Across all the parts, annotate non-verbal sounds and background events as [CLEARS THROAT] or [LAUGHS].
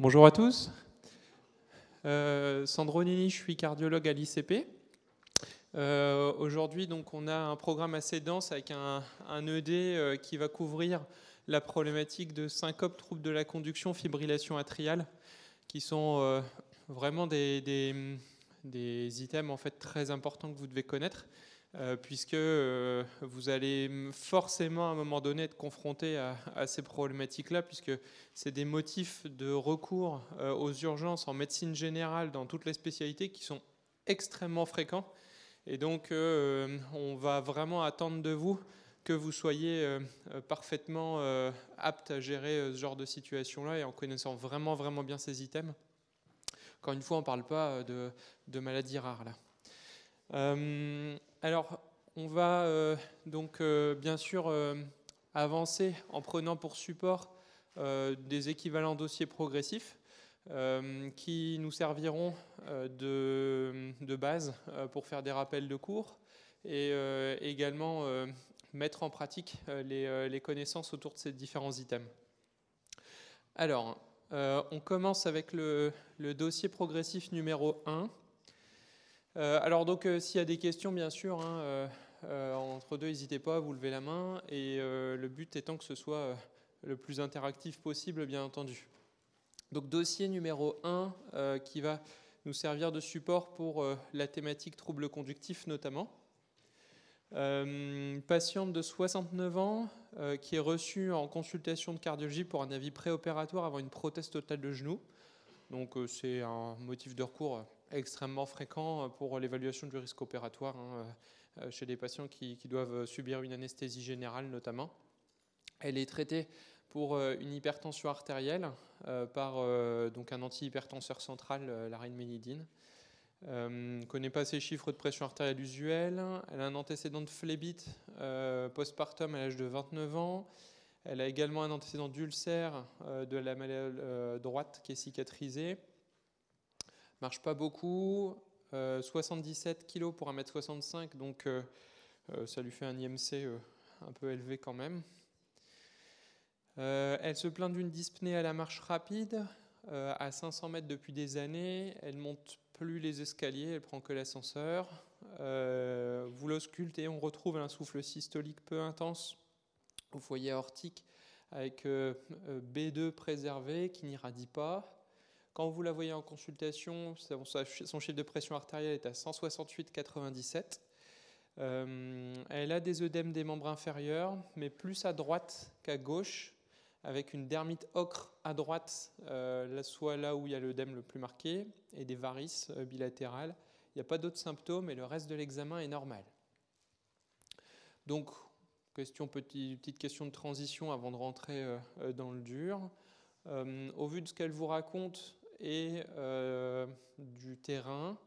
Bonjour à tous. Euh, Sandro Nini, je suis cardiologue à l'ICP. Euh, aujourd'hui, on a un programme assez dense avec un, ED euh, qui va couvrir la problématique de syncope, troubles de la conduction, fibrillation atriale, qui sont vraiment des, des, items en fait très importants que vous devez connaître. Euh, puisque euh, vous allez forcément à un moment donné être confronté à, ces problématiques-là, puisque c'est des motifs de recours euh, aux urgences en médecine générale dans toutes les spécialités qui sont extrêmement fréquents. Et donc, on va vraiment attendre de vous que vous soyez parfaitement apte à gérer ce genre de situation-là et en connaissant vraiment, vraiment bien ces items. Encore une fois, on ne parle pas de, de maladies rares là. Euh, alors, on va euh, donc euh, bien sûr avancer en prenant pour support des équivalents dossiers progressifs qui nous serviront de, base pour faire des rappels de cours et également mettre en pratique les, connaissances autour de ces différents items. Alors, on commence avec le, le, dossier progressif numéro 1. Euh, alors donc euh, s'il y a des questions, bien sûr, hein, euh, entre deux, n'hésitez pas à vous lever la main. Et le but étant que ce soit le plus interactif possible, bien entendu. Donc dossier numéro 1 qui va nous servir de support pour la thématique troubles conductifs notamment. Patiente de 69 ans qui est reçue en consultation de cardiologie pour un avis préopératoire avant une prothèse totale de genou. Donc c'est un motif de recours extrêmement fréquent pour l'évaluation du risque opératoire hein, euh, chez des patients qui, doivent subir une anesthésie générale notamment. Elle est traitée pour euh, une hypertension artérielle euh, par donc un antihypertenseur central, la ménidine. Euh, ne connaît pas ses chiffres de pression artérielle usuelle. Elle a un antécédent de phlébite postpartum à l'âge de 29 ans. Elle a également un antécédent d'ulcère de la malle droite qui est cicatrisé marche pas beaucoup. 77 euh, kg pour 1m65, donc euh, euh, ça lui fait un IMC un peu élevé quand même. elle se plaint d'une dyspnée à la marche rapide, à 500 mètres depuis des années. Elle monte plus les escaliers, elle prend que l'ascenseur. vous l'auscultez, on retrouve un souffle systolique peu intense au foyer aortique avec B2 préservé qui n'irradie pas. Quand vous la voyez en consultation, son chiffre de pression artérielle est à 168,97. Euh, elle a des œdèmes des membres inférieurs, mais plus à droite qu'à gauche, avec une dermite ocre à droite, euh, soit là où il y a l'œdème le plus marqué, et des varices euh, bilatérales. Il n'y a pas d'autres symptômes et le reste de l'examen est normal. Donc, question, petite question de transition avant de rentrer dans le dur. au vu de ce qu'elle vous raconte, et euh, du terrain.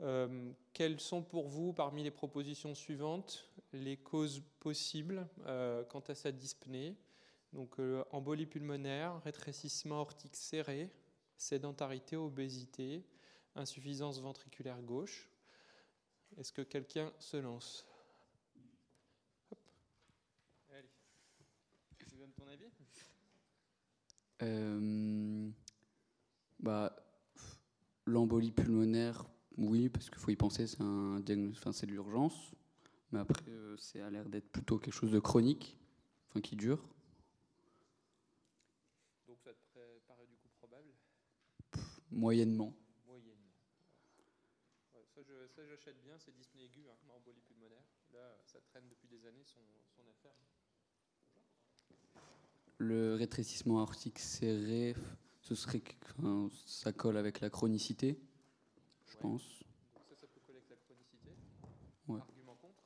Euh, quelles sont pour vous, parmi les propositions suivantes, les causes possibles euh, quant à sa dyspnée? Donc embolie pulmonaire, rétrécissement aortique serré, sédentarité, obésité, insuffisance ventriculaire gauche. Est-ce que quelqu'un se lance? Avis? Bah, L'embolie pulmonaire, oui, parce qu'il faut y penser, c'est un enfin, c'est de l'urgence. Mais après, euh, c'est à l'air d'être plutôt quelque chose de chronique, enfin qui dure. Donc ça te paraît du coup probable? Moyennement. Moyennement. ça, j'achète bien, c'est dyspnée aiguë, hein, embolie pulmonaire. Là, ça traîne depuis des années son, son affaire. Le rétrécissement aortique serré, ce serait, ça colle avec la chronicité, je pense. ça, ça peut coller avec la chronicité. Ouais. Argument contre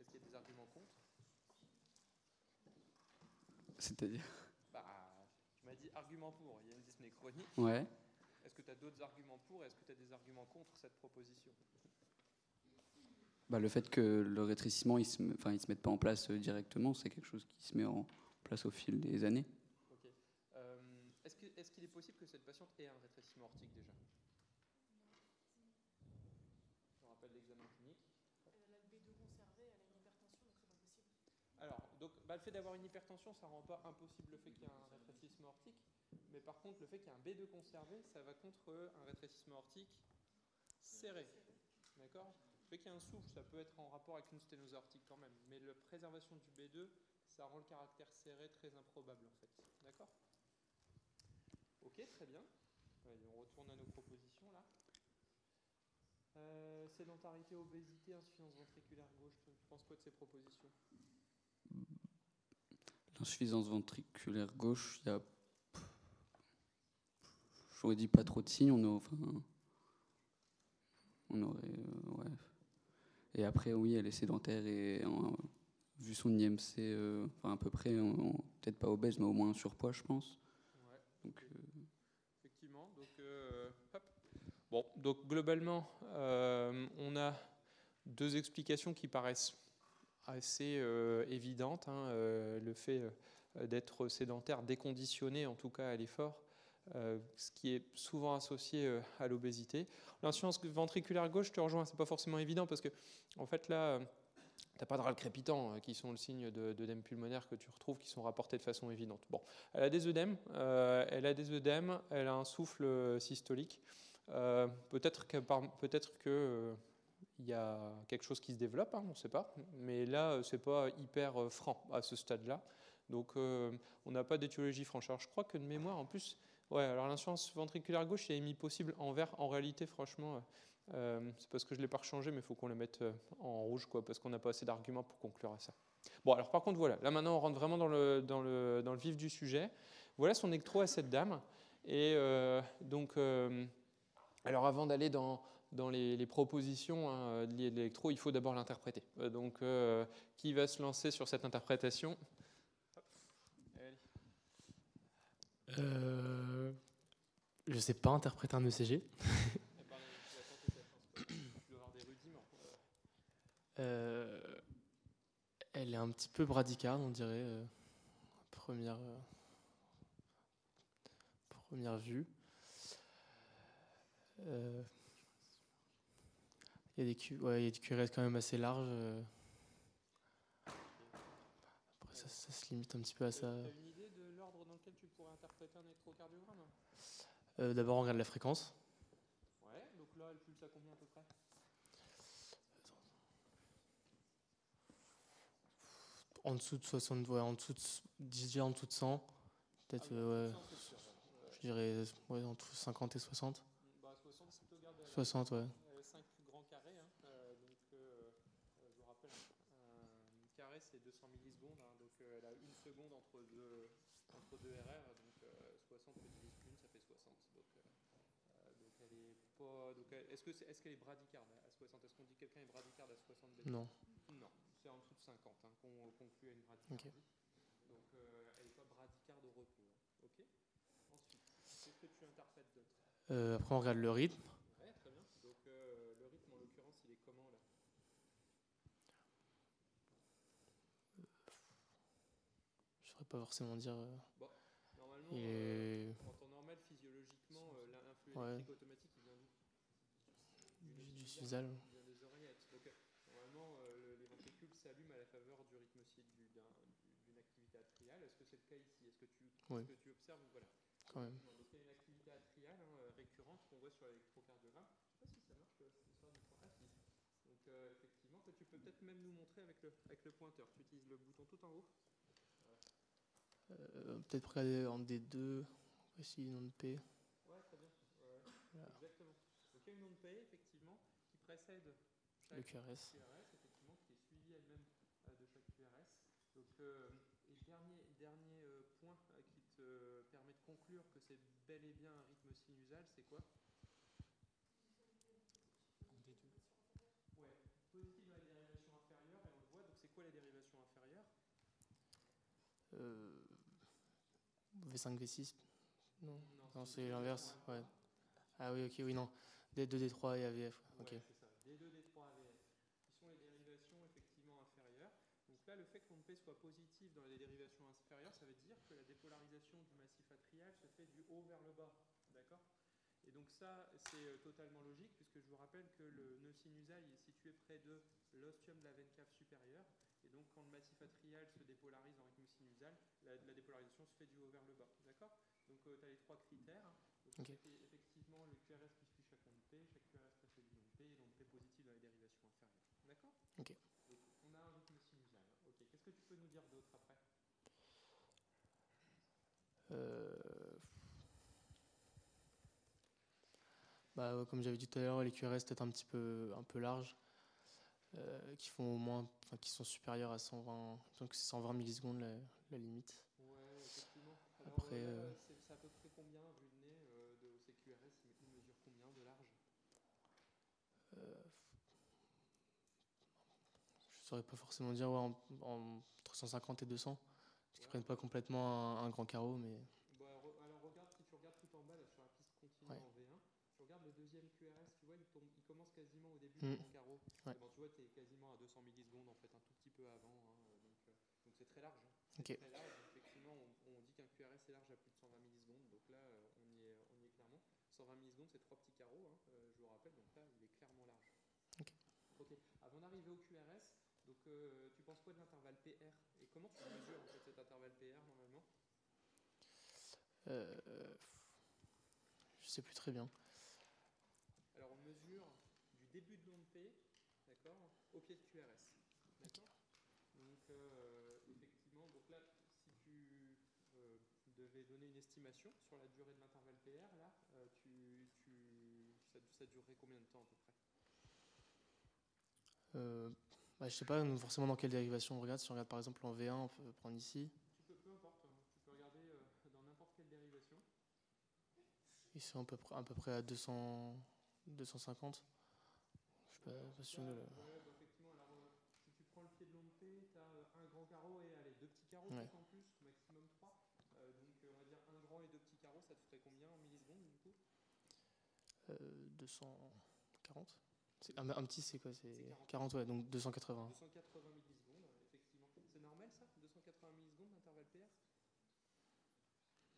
Est-ce qu'il y a des arguments contre? C'est-à-dire bah, Tu m'as dit argument pour, il y a une dyspnée chronique. Ouais. Est-ce que tu as d'autres arguments pour Est-ce que tu as des arguments contre cette proposition? Bah, Le fait que le rétrécissement, il ne se, enfin, il se mette pas en place euh, directement, c'est quelque chose qui se met en place au fil des années. Est-ce qu'il est possible que cette patiente ait un rétrécissement aortique déjà? Je rappelle l'examen clinique. Elle a le B2 conservé, elle a une hypertension, donc c'est pas possible. Alors, donc, bah, le fait d'avoir une hypertension, ça rend pas impossible le fait qu'il y ait un rétrécissement aortique, mais par contre, le fait qu'il y ait un B2 conservé, ça va contre un rétrécissement aortique serré. D'accord? Le fait qu'il y ait un souffle, ça peut être en rapport avec une sténose aortique quand même. Mais la préservation du B2, ça rend le caractère serré très improbable en fait. D'accord? Ok, très bien. On retourne à nos propositions là. Euh, sédentarité, obésité, insuffisance ventriculaire gauche. Tu penses quoi de ces propositions? L'insuffisance ventriculaire gauche, il y a. J'aurais dit pas trop de signes, on aurait. Euh, ouais. Et après, oui, elle est sédentaire et vu son IMC, euh, enfin à peu près, peut-être pas obèse, mais au moins surpoids, je pense. Ouais. Donc, euh, Effectivement. Donc, euh, hop. Donc globalement, euh, on a deux explications qui paraissent assez euh, évidentes. hein. Euh, le fait d'être sédentaire, déconditionné en tout cas à l'effort, ce qui est souvent associé à l'obésité. L'insuffisance ventriculaire gauche, je te rejoins, c'est pas forcément évident parce que en fait là. tu T'as pas de râles crépitants euh, qui sont le signe de- d'œdème pulmonaire que tu retrouves, qui sont rapportés de façon évidente. Bon, elle a des œdèmes, elle a des œdèmes, elle a un souffle systolique. Euh, peut-être que euh, y a quelque chose qui se développe, hein, on ne sait pas. Mais là, euh, c'est pas hyper franc à ce stade-là. Donc, on n'a pas d'étiologie franche. Alors, je crois que de mémoire, en plus, ouais. Alors, l'insuffisance ventriculaire gauche est émis possible en vert. En réalité, franchement, euh, c'est parce que je l'ai pas rechangé, mais il faut qu'on le mette en rouge, quoi, parce qu'on n'a pas assez d'arguments pour conclure à ça. Bon, alors par contre, voilà. Là, maintenant, on rentre vraiment dans le, vif du sujet. Voilà son électro à cette dame. Et donc, alors avant d'aller dans, dans les, les propositions hein, liées de l'électro, il faut d'abord l'interpréter. Euh, donc, euh, qui va se lancer sur cette interprétation? Euh, je sais pas interpréter un ECG. [COUGHS] Euh, elle est un petit peu bradycarde, on dirait, euh, première, euh, première vue. Euh, Il y a des ouais, il y a du QRS quand même assez large. euh. Après, ça, ça se limite un petit peu à Tu ça. as une idée de l'ordre dans lequel tu pourrais interpréter un électrocardiogramme? Euh, D'abord, on regarde la fréquence. Ouais, donc là, elle pulse à combien à peu près? En dessous de 60, ouais, en dessous de, déjà en dessous de 100. Peut-être, Ah, ouais, je dirais ouais, entre 50 et 60. bah, 60, c'est plutôt garde à la- 60, ouais. Euh, 5 grands carrés. hein, euh, donc, euh, euh, je vous rappelle, un carré c'est 200 millisecondes. hein, donc, elle a une seconde entre deux, entre deux RR. Donc, euh, 60 multiplié une, ça fait 60. Donc, donc elle est pas. Est-ce que c'est- est-ce qu'elle est bradycarde à 60 Est-ce qu'on dit que quelqu'un est bradycarde à 60 BPM Non. Non, c'est en dessous de 50 hein, qu'on conclut à une bradycardie. Donc, euh, elle n'est pas bradycarde au repos. hein, Ok Ensuite, qu'est-ce que tu interprètes d'autre? Euh, après, on regarde le rythme. Ouais, très bien. Donc euh, le rythme en l'occurrence, il est comment là Je saurais pas forcément dire. euh, Normalement, il euh, est en temps normal, physiologiquement, euh, l'influx Ouais. électrique automatique, il vient d'où? Du, du sinusal. Il vient des oreillettes. Donc normalement, le- les ventricules s'allument à la faveur du rythme d'une activité atriale. Est-ce que c'est le cas ici? Est-ce que tu, Oui. est-ce que tu observes Voilà? Quand même. Donc il y a une activité atriale hein, récurrente qu'on voit sur l'électrocardiogramme. Je ne sais pas si ça marche, cette histoire du point. Si. Donc euh, effectivement, tu peux peut-être même nous montrer avec le, avec le pointeur. Tu utilises le bouton tout en haut. Euh, Peut-être regarder en D2. Voici nom de P. Ouais, très bien. Ouais, Voilà. Exactement. Donc il y a une onde P, effectivement, qui précède Le QRS. QRS, effectivement, qui est suivie elle-même euh, de chaque QRS. Donc, euh, et dernier, dernier euh, point euh, qui te permet de conclure que c'est bel et bien un rythme sinusal, c'est quoi? Ouais, positive dans la dérivation inférieure, et on le voit, donc c'est quoi la dérivation inférieure? Euh, V5, V6. Non, c'est l'inverse. Ah oui, ok, oui, non. D2, D3 et AVF. Ok. Ouais, c'est ça. D2, D3, AVF. Qui sont les dérivations effectivement inférieures. Donc là, le fait que P soit positif dans les dérivations inférieures, ça veut dire que la dépolarisation du massif atrial se fait du haut vers le bas. D'accord? Et donc ça, c'est euh, totalement logique, puisque je vous rappelle que le nœud sinusal est situé près de l'ostium de la veine cave supérieure. Et donc quand le massif atrial se dépolarise en rythme sinusal, la, la dépolarisation se fait du haut vers le bas. D'accord? Donc tu as les trois Ok. Et effectivement, le QRS plus plus chaque onde P, chaque QRS plus du onde P et l'onde P positive dans les dérivations inférieures. D'accord? Ok. Donc, on a un rythme sinusal. Ok. Qu'est-ce que tu peux nous dire d'autre après? Euh, Bah, comme j'avais dit tout à l'heure, les QRS peut-être un petit peu, un peu larges, euh, qui font au moins, enfin, qui sont supérieurs à 120, donc c'est 120 millisecondes la, la limite. Ouais, effectivement. Alors, Après, euh, euh, c'est à peu près combien, vu le nez, de ces QRS Ils mesurent combien de large? Je saurais pas forcément dire ouais, en- en- entre 150 et 200, parce qu'ils Ouais. prennent pas complètement un, un grand carreau, mais Bah, re- alors regarde, si tu regardes tout en bas là, sur la piste continue Ouais. en V1, tu regardes le deuxième QRS, tu vois, il, tombe, il commence Mm. carreau. Ouais. Bon, tu vois, tu es quasiment à 200 millisecondes, en fait, un tout petit peu avant. hein, donc euh, donc c'est très large. hein. Très large. Effectivement, on, on dit qu'un QRS est large à plus de 120 millisecondes. Donc là, euh, on y est, on y est clairement. 120 millisecondes, c'est trois petits carreaux, hein, euh, je vous rappelle. Donc là, il est clairement large. Ok. Ok. Avant d'arriver au QRS, donc, euh, tu penses quoi de l'intervalle PR Et comment tu mesures en fait, cet intervalle PR normalement? Euh, je sais plus très bien. Alors on mesure du début de l'onde P, d'accord, au pied de QRS. D'accord Donc euh, effectivement, donc là, si tu euh, devais donner une estimation sur la durée de l'intervalle PR, là, euh, tu, tu, ça, ça durerait combien de temps à peu près? Bah, je sais pas forcément dans quelle dérivation on regarde. Si on regarde par exemple en V1, on peut prendre ici. tu peux, Peu importe, hein, tu peux regarder dans n'importe quelle dérivation. Ils sont à peu près, à, peu près à 200, 250. Pas, Là, bah, effectivement, alors, euh, si tu prends le pied de l'onde P, tu as un grand carreau et allez, deux petits carreaux Ouais. en plus, maximum 3. donc euh, on va dire un grand et deux petits carreaux, ça te ferait combien en millisecondes du coup? Euh, 240. C'est- Un, un petit, c'est quoi C'est C'est 40. 40, ouais, donc 280. 280 millisecondes, effectivement. C'est normal ça? 280 millisecondes d'intervalle PR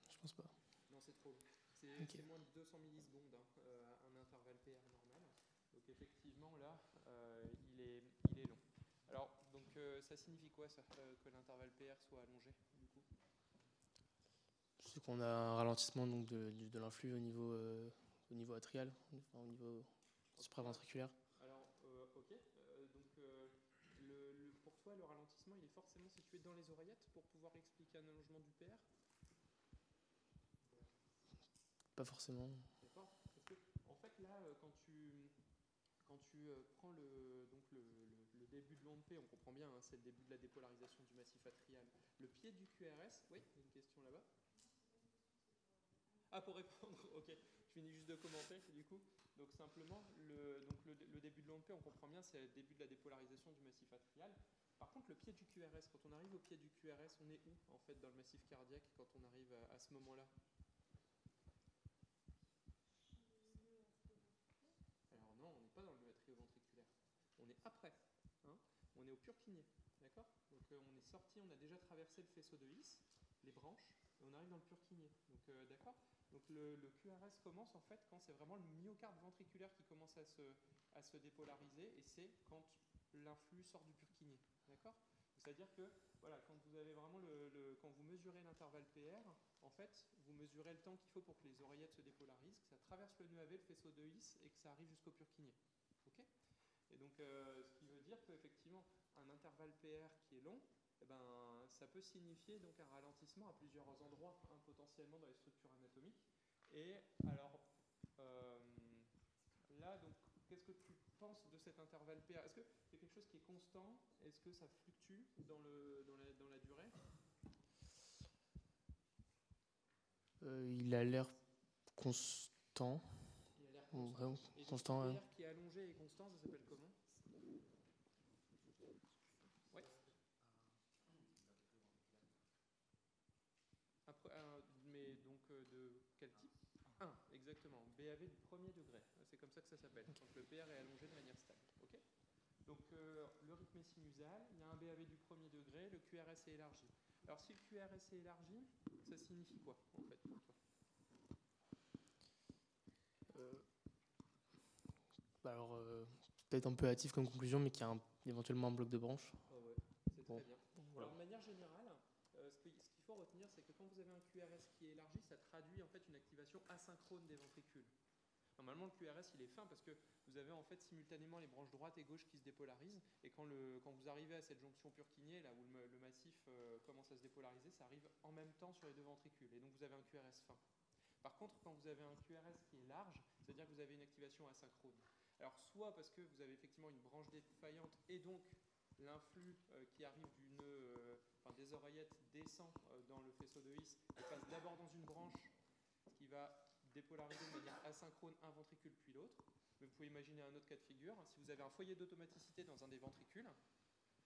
Je pense pas. Non, c'est trop. C'est Ok. c'est moins de 200 millisecondes, hein, euh, un intervalle PR normal. Effectivement, là, euh, il, est, il est long. Alors, donc euh, ça signifie quoi ça, euh, que l'intervalle PR soit allongé du coup? C'est qu'on a un ralentissement donc, de, l'influx au niveau, au niveau atrial, enfin, au niveau supraventriculaire. Alors, ok. Donc, le- le- pour toi, le ralentissement, il est forcément situé dans les oreillettes pour pouvoir expliquer un allongement du PR Pas forcément. D'accord en fait, là, quand tu, quand tu euh, prends le, donc le, début de l'onde P, on comprend bien, hein, c'est le début de la dépolarisation du massif atrial. Le pied du QRS, oui, il y a une question là-bas. Ah, pour répondre, [LAUGHS] ok. Je finis juste de commenter, du coup. Donc, simplement, le, donc le, début de l'onde P, on comprend bien, c'est le début de la dépolarisation du massif atrial. Par contre, le pied du QRS, quand on arrive au pied du QRS, on est où, en fait, dans le massif cardiaque, quand on arrive à ce moment-là Alors non, on n'est pas dans le atrioventriculaire. On est après. hein. on est au Purkinje. D'accord? Donc euh, on est sorti, on a déjà traversé le faisceau de His, les branches, et on arrive dans le Purkinje. Donc euh, d'accord? Donc le, QRS commence en fait quand c'est vraiment le myocarde ventriculaire qui commence à se, dépolariser, et c'est quand l'influx sort du Purkinje. D'accord? C'est-à-dire que voilà, quand vous avez vraiment le, quand vous mesurez l'intervalle PR, en fait, vous mesurez le temps qu'il faut pour que les oreillettes se dépolarisent, que ça traverse le nœud AV, le faisceau de His, et que ça arrive jusqu'au Purkinje. Et donc, euh, ce qui veut dire qu'effectivement, un intervalle PR qui est long, eh ben, ça peut signifier donc un ralentissement à plusieurs endroits, hein, potentiellement dans les structures anatomiques. Et alors, euh, là, donc, qu'est-ce que tu penses de cet intervalle PR Est-ce que c'est quelque chose qui est constant? Est-ce que ça fluctue dans, le, dans, la, dans la durée? Euh, il a l'air constant. Il a l'air constant. vraiment Et constant, ouais. Qui est allongé et constant, ça s'appelle comment Ouais. Après, euh, mais donc euh, de quel type 1, exactement. BAV du premier degré. C'est comme ça que ça s'appelle. Donc le PR est allongé de manière stable. Ok? Donc euh, le rythme est sinusal, il y a un BAV du premier degré, le QRS est élargi. Alors si le QRS est élargi, ça signifie quoi en fait pour toi? Euh, bah alors, euh, peut-être un peu hâtif comme conclusion, mais qu'il y a un- éventuellement un bloc de branche. Ouais, c'est Bon. très bien. Voilà. Alors, de manière générale, euh, ce qu'il faut retenir, c'est que quand vous avez un QRS qui est élargi, ça traduit en fait une activation asynchrone des ventricules. Normalement, le QRS, il est fin parce que vous avez en fait simultanément les branches droite et gauche qui se dépolarisent. Et quand, vous arrivez à cette jonction Purkinje, là où le, massif euh, commence à se dépolariser, ça arrive en même temps sur les deux ventricules. Et donc vous avez un QRS fin. Par contre, quand vous avez un QRS qui est large, c'est-à-dire que vous avez une activation asynchrone. Alors, soit parce que vous avez effectivement une branche défaillante et donc l'influx euh, qui arrive du nœud, euh, enfin, des oreillettes descend dans le faisceau de His et passe d'abord dans une branche qui va dépolariser de manière asynchrone un ventricule puis l'autre. Mais vous pouvez imaginer un autre cas de figure. Si vous avez un foyer d'automaticité dans un des ventricules,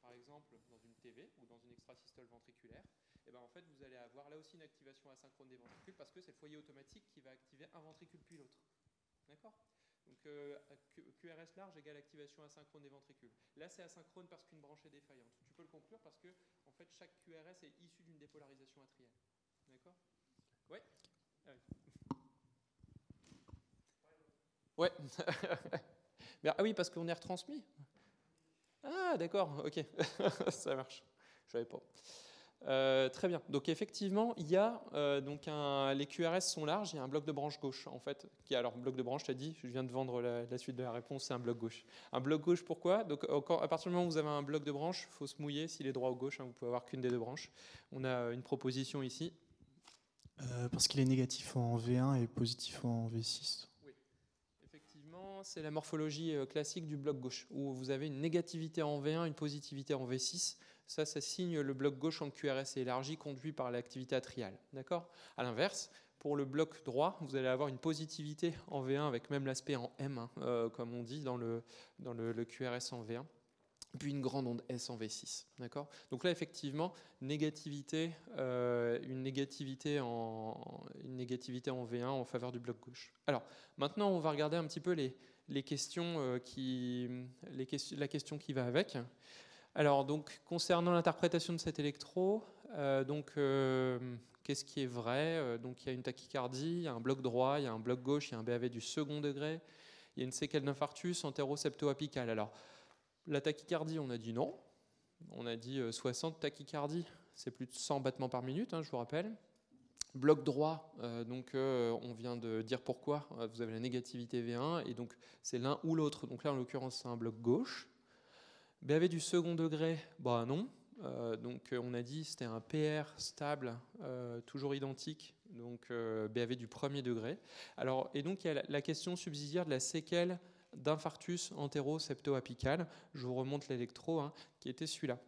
par exemple dans une TV ou dans une extrasystole ventriculaire, et ben en fait vous allez avoir là aussi une activation asynchrone des ventricules parce que c'est le foyer automatique qui va activer un ventricule puis l'autre. D'accord? Donc euh, QRS large égale activation asynchrone des ventricules. Là c'est asynchrone parce qu'une branche est défaillante. Tu peux le conclure parce que en fait chaque QRS est issu d'une dépolarisation atriale. D'accord? Ah oui. Ouais. [LAUGHS] Ah oui, parce qu'on est retransmis. Ah, d'accord, ok. [LAUGHS] Ça marche. Je savais pas. Euh, très bien. Donc effectivement, il y a euh, donc les QRS sont larges. Il y a un bloc de branche gauche en fait. Qui alors bloc de branche, t'as dit. Je viens de vendre la, suite de la réponse. C'est un bloc gauche. Un bloc gauche, pourquoi? Donc à partir du moment où vous avez un bloc de branche, faut se mouiller s'il est droit ou gauche. hein, vous pouvez avoir qu'une des deux branches. On a une proposition ici. Euh, parce qu'il est négatif en V1 et positif en V6. C'est la morphologie euh, classique du bloc gauche, où vous avez une négativité en V1, une positivité en V6. Ça, ça signe le bloc gauche en QRS élargi conduit par l'activité atriale. D'accord? À l'inverse, pour le bloc droit, vous allez avoir une positivité en V1 avec même l'aspect en M, hein, euh, comme on dit dans le, dans le QRS en V1 puis une grande onde S en V6. D'accord? Donc là, effectivement, négativité, euh, une, négativité en, une négativité en V1 en faveur du bloc gauche. Alors, maintenant, on va regarder un petit peu les, les questions euh, qui, la question qui va avec. Alors, donc, concernant l'interprétation de cet électro, euh, donc, euh, qu'est-ce qui est vrai? Donc, il y a une tachycardie, il y a un bloc droit, il y a un bloc gauche, il y a un BAV du second degré, il y a une séquelle d'infarctus antéro-septo-apicale. Alors, la tachycardie, on a dit non. On a dit euh, 60 tachycardies, c'est plus de 100 battements par minute, hein, je vous rappelle. Bloc droit, euh, donc euh, on vient de dire pourquoi. Euh, Vous avez la négativité V1 et donc c'est l'un ou l'autre. Donc là, en l'occurrence, c'est un bloc gauche. BAV du second degré, bah non. Donc on a dit c'était un PR stable, toujours identique. Donc BAV du premier degré. Alors et donc il y a la, question subsidiaire de la séquelle d'infarctus antéro-septo-apical. Je vous remonte l'électro, hein, qui était celui-là.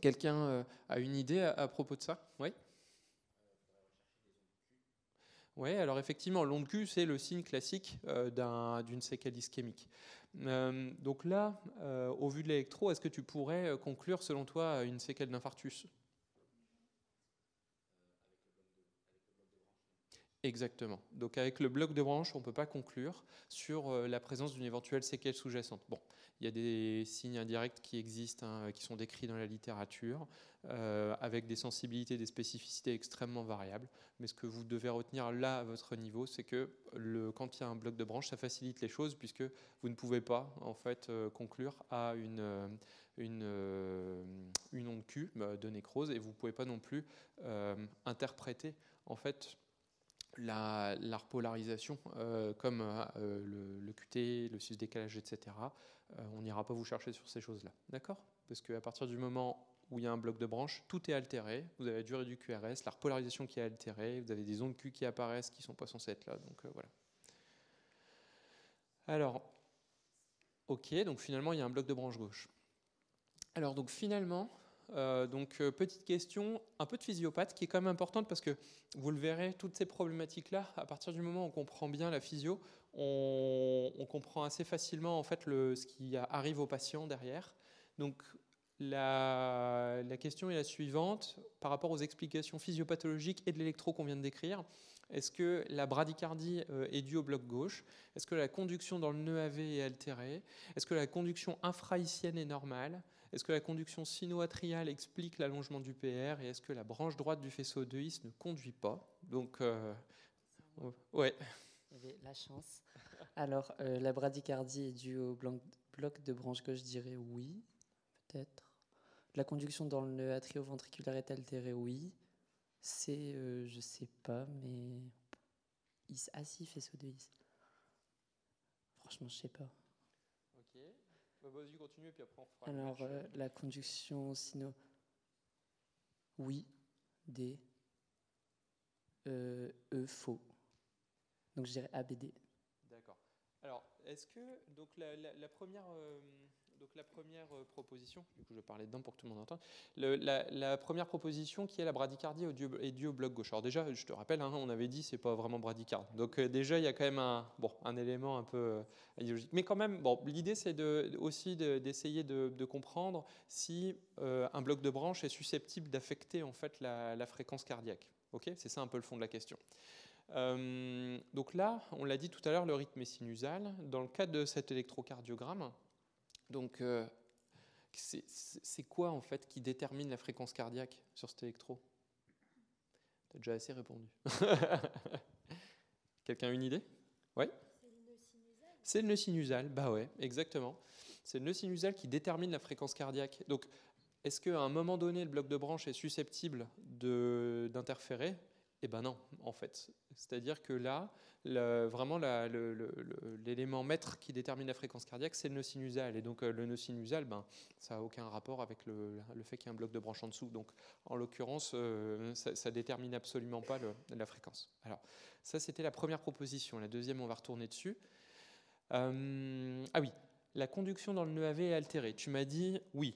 Quelqu'un a une idée à, à propos de ça? Oui Oui, alors effectivement, l'onde Q, c'est le signe classique euh, d'un- d'une séquelle ischémique. Euh, donc là, euh, au vu de l'électro, est-ce que tu pourrais conclure, selon toi, une séquelle d'infarctus? Exactement. Donc avec le bloc de branche, on ne peut pas conclure sur euh, la présence d'une éventuelle séquelle sous-jacente. Bon, il y a des signes indirects qui existent, hein, qui sont décrits dans la littérature, euh, avec des sensibilités, des spécificités extrêmement variables. Mais ce que vous devez retenir là, à votre niveau, c'est que le, quand il y a un bloc de branche, ça facilite les choses, puisque vous ne pouvez pas en fait euh, conclure à une, euh, euh, onde Q euh, de nécrose, et vous ne pouvez pas non plus euh, interpréter en fait la, la repolarisation, euh, comme euh, le, QT, le sus-décalage, etc., euh, on n'ira pas vous chercher sur ces choses-là. D'accord? Parce qu'à partir du moment où il y a un bloc de branche, tout est altéré. Vous avez la durée du QRS, la repolarisation qui est altérée, vous avez des ondes Q qui apparaissent qui ne sont pas censées être là. Donc voilà. Alors, ok, donc finalement, il y a un bloc de branche gauche. Alors, donc finalement, euh, donc, euh, petite question, un peu de physiopathe qui est quand même importante parce que vous le verrez, toutes ces problématiques-là, à partir du moment où on comprend bien la physio, on, comprend assez facilement en fait ce qui arrive au patient derrière. Donc, la, question est la suivante par rapport aux explications physiopathologiques et de l'électro qu'on vient de décrire. Est-ce que la bradycardie euh, est due au bloc gauche? Est-ce que la conduction dans le nœud AV est altérée? Est-ce que la conduction infrahaïtienne est normale? Est-ce que la conduction sino-atriale explique l'allongement du PR Et est-ce que la branche droite du faisceau de His ne conduit pas? Donc, euh, ouais. Il y avait la chance. Alors, euh, la bradycardie est due au bloc de branche gauche, je dirais oui, peut-être. La conduction dans le nœud atrioventriculaire est altérée, oui. C'est, euh, je sais pas, mais is. Ah si, faisceau de is. Franchement, je sais pas. Ok. Bah, Vas-y, continue, puis après on fera. Alors, le match. euh, la conjonction sino. Oui, D. Euh, e, faux. Donc, je dirais ABD. D'accord. Alors, est-ce que donc la, la- la première euh, donc la première euh, proposition, du coup je parler dedans pour que tout le monde entende. La, première proposition qui est la bradycardie est due, au bloc gauche. Alors déjà, je te rappelle, hein, on avait dit c'est pas vraiment bradycarde. Donc euh, déjà il y a quand même un bon un élément un peu euh, idéologique. Mais quand même, bon, l'idée c'est de, aussi de- d'essayer de, comprendre si un bloc de branche est susceptible d'affecter en fait la, fréquence cardiaque. Ok, c'est ça un peu le fond de la question. Donc là, on l'a dit tout à l'heure, le rythme est sinusal. Dans le cadre de cet électrocardiogramme, donc euh, c'est quoi en fait qui détermine la fréquence cardiaque sur cet électro? T'as déjà assez répondu. [LAUGHS] Quelqu'un a une idée? Oui C'est le nœud sinusal, bah ouais, exactement. C'est le nœud sinusal qui détermine la fréquence cardiaque. Donc, est-ce qu'à un moment donné, le bloc de branche est susceptible d'interférer? Eh ben non, en fait. C'est-à-dire que là, vraiment, l'élément maître qui détermine la fréquence cardiaque, c'est le nœud sinusal. Et donc, euh, le nœud sinusal, ben, ça n'a aucun rapport avec le, fait qu'il y a un bloc de branche en dessous. Donc, en l'occurrence, euh, ça, ça détermine absolument pas la fréquence. Alors, ça, c'était la première proposition. La deuxième, on va retourner dessus. Euh, ah oui, la conduction dans le nœud AV est altérée. Tu m'as dit oui,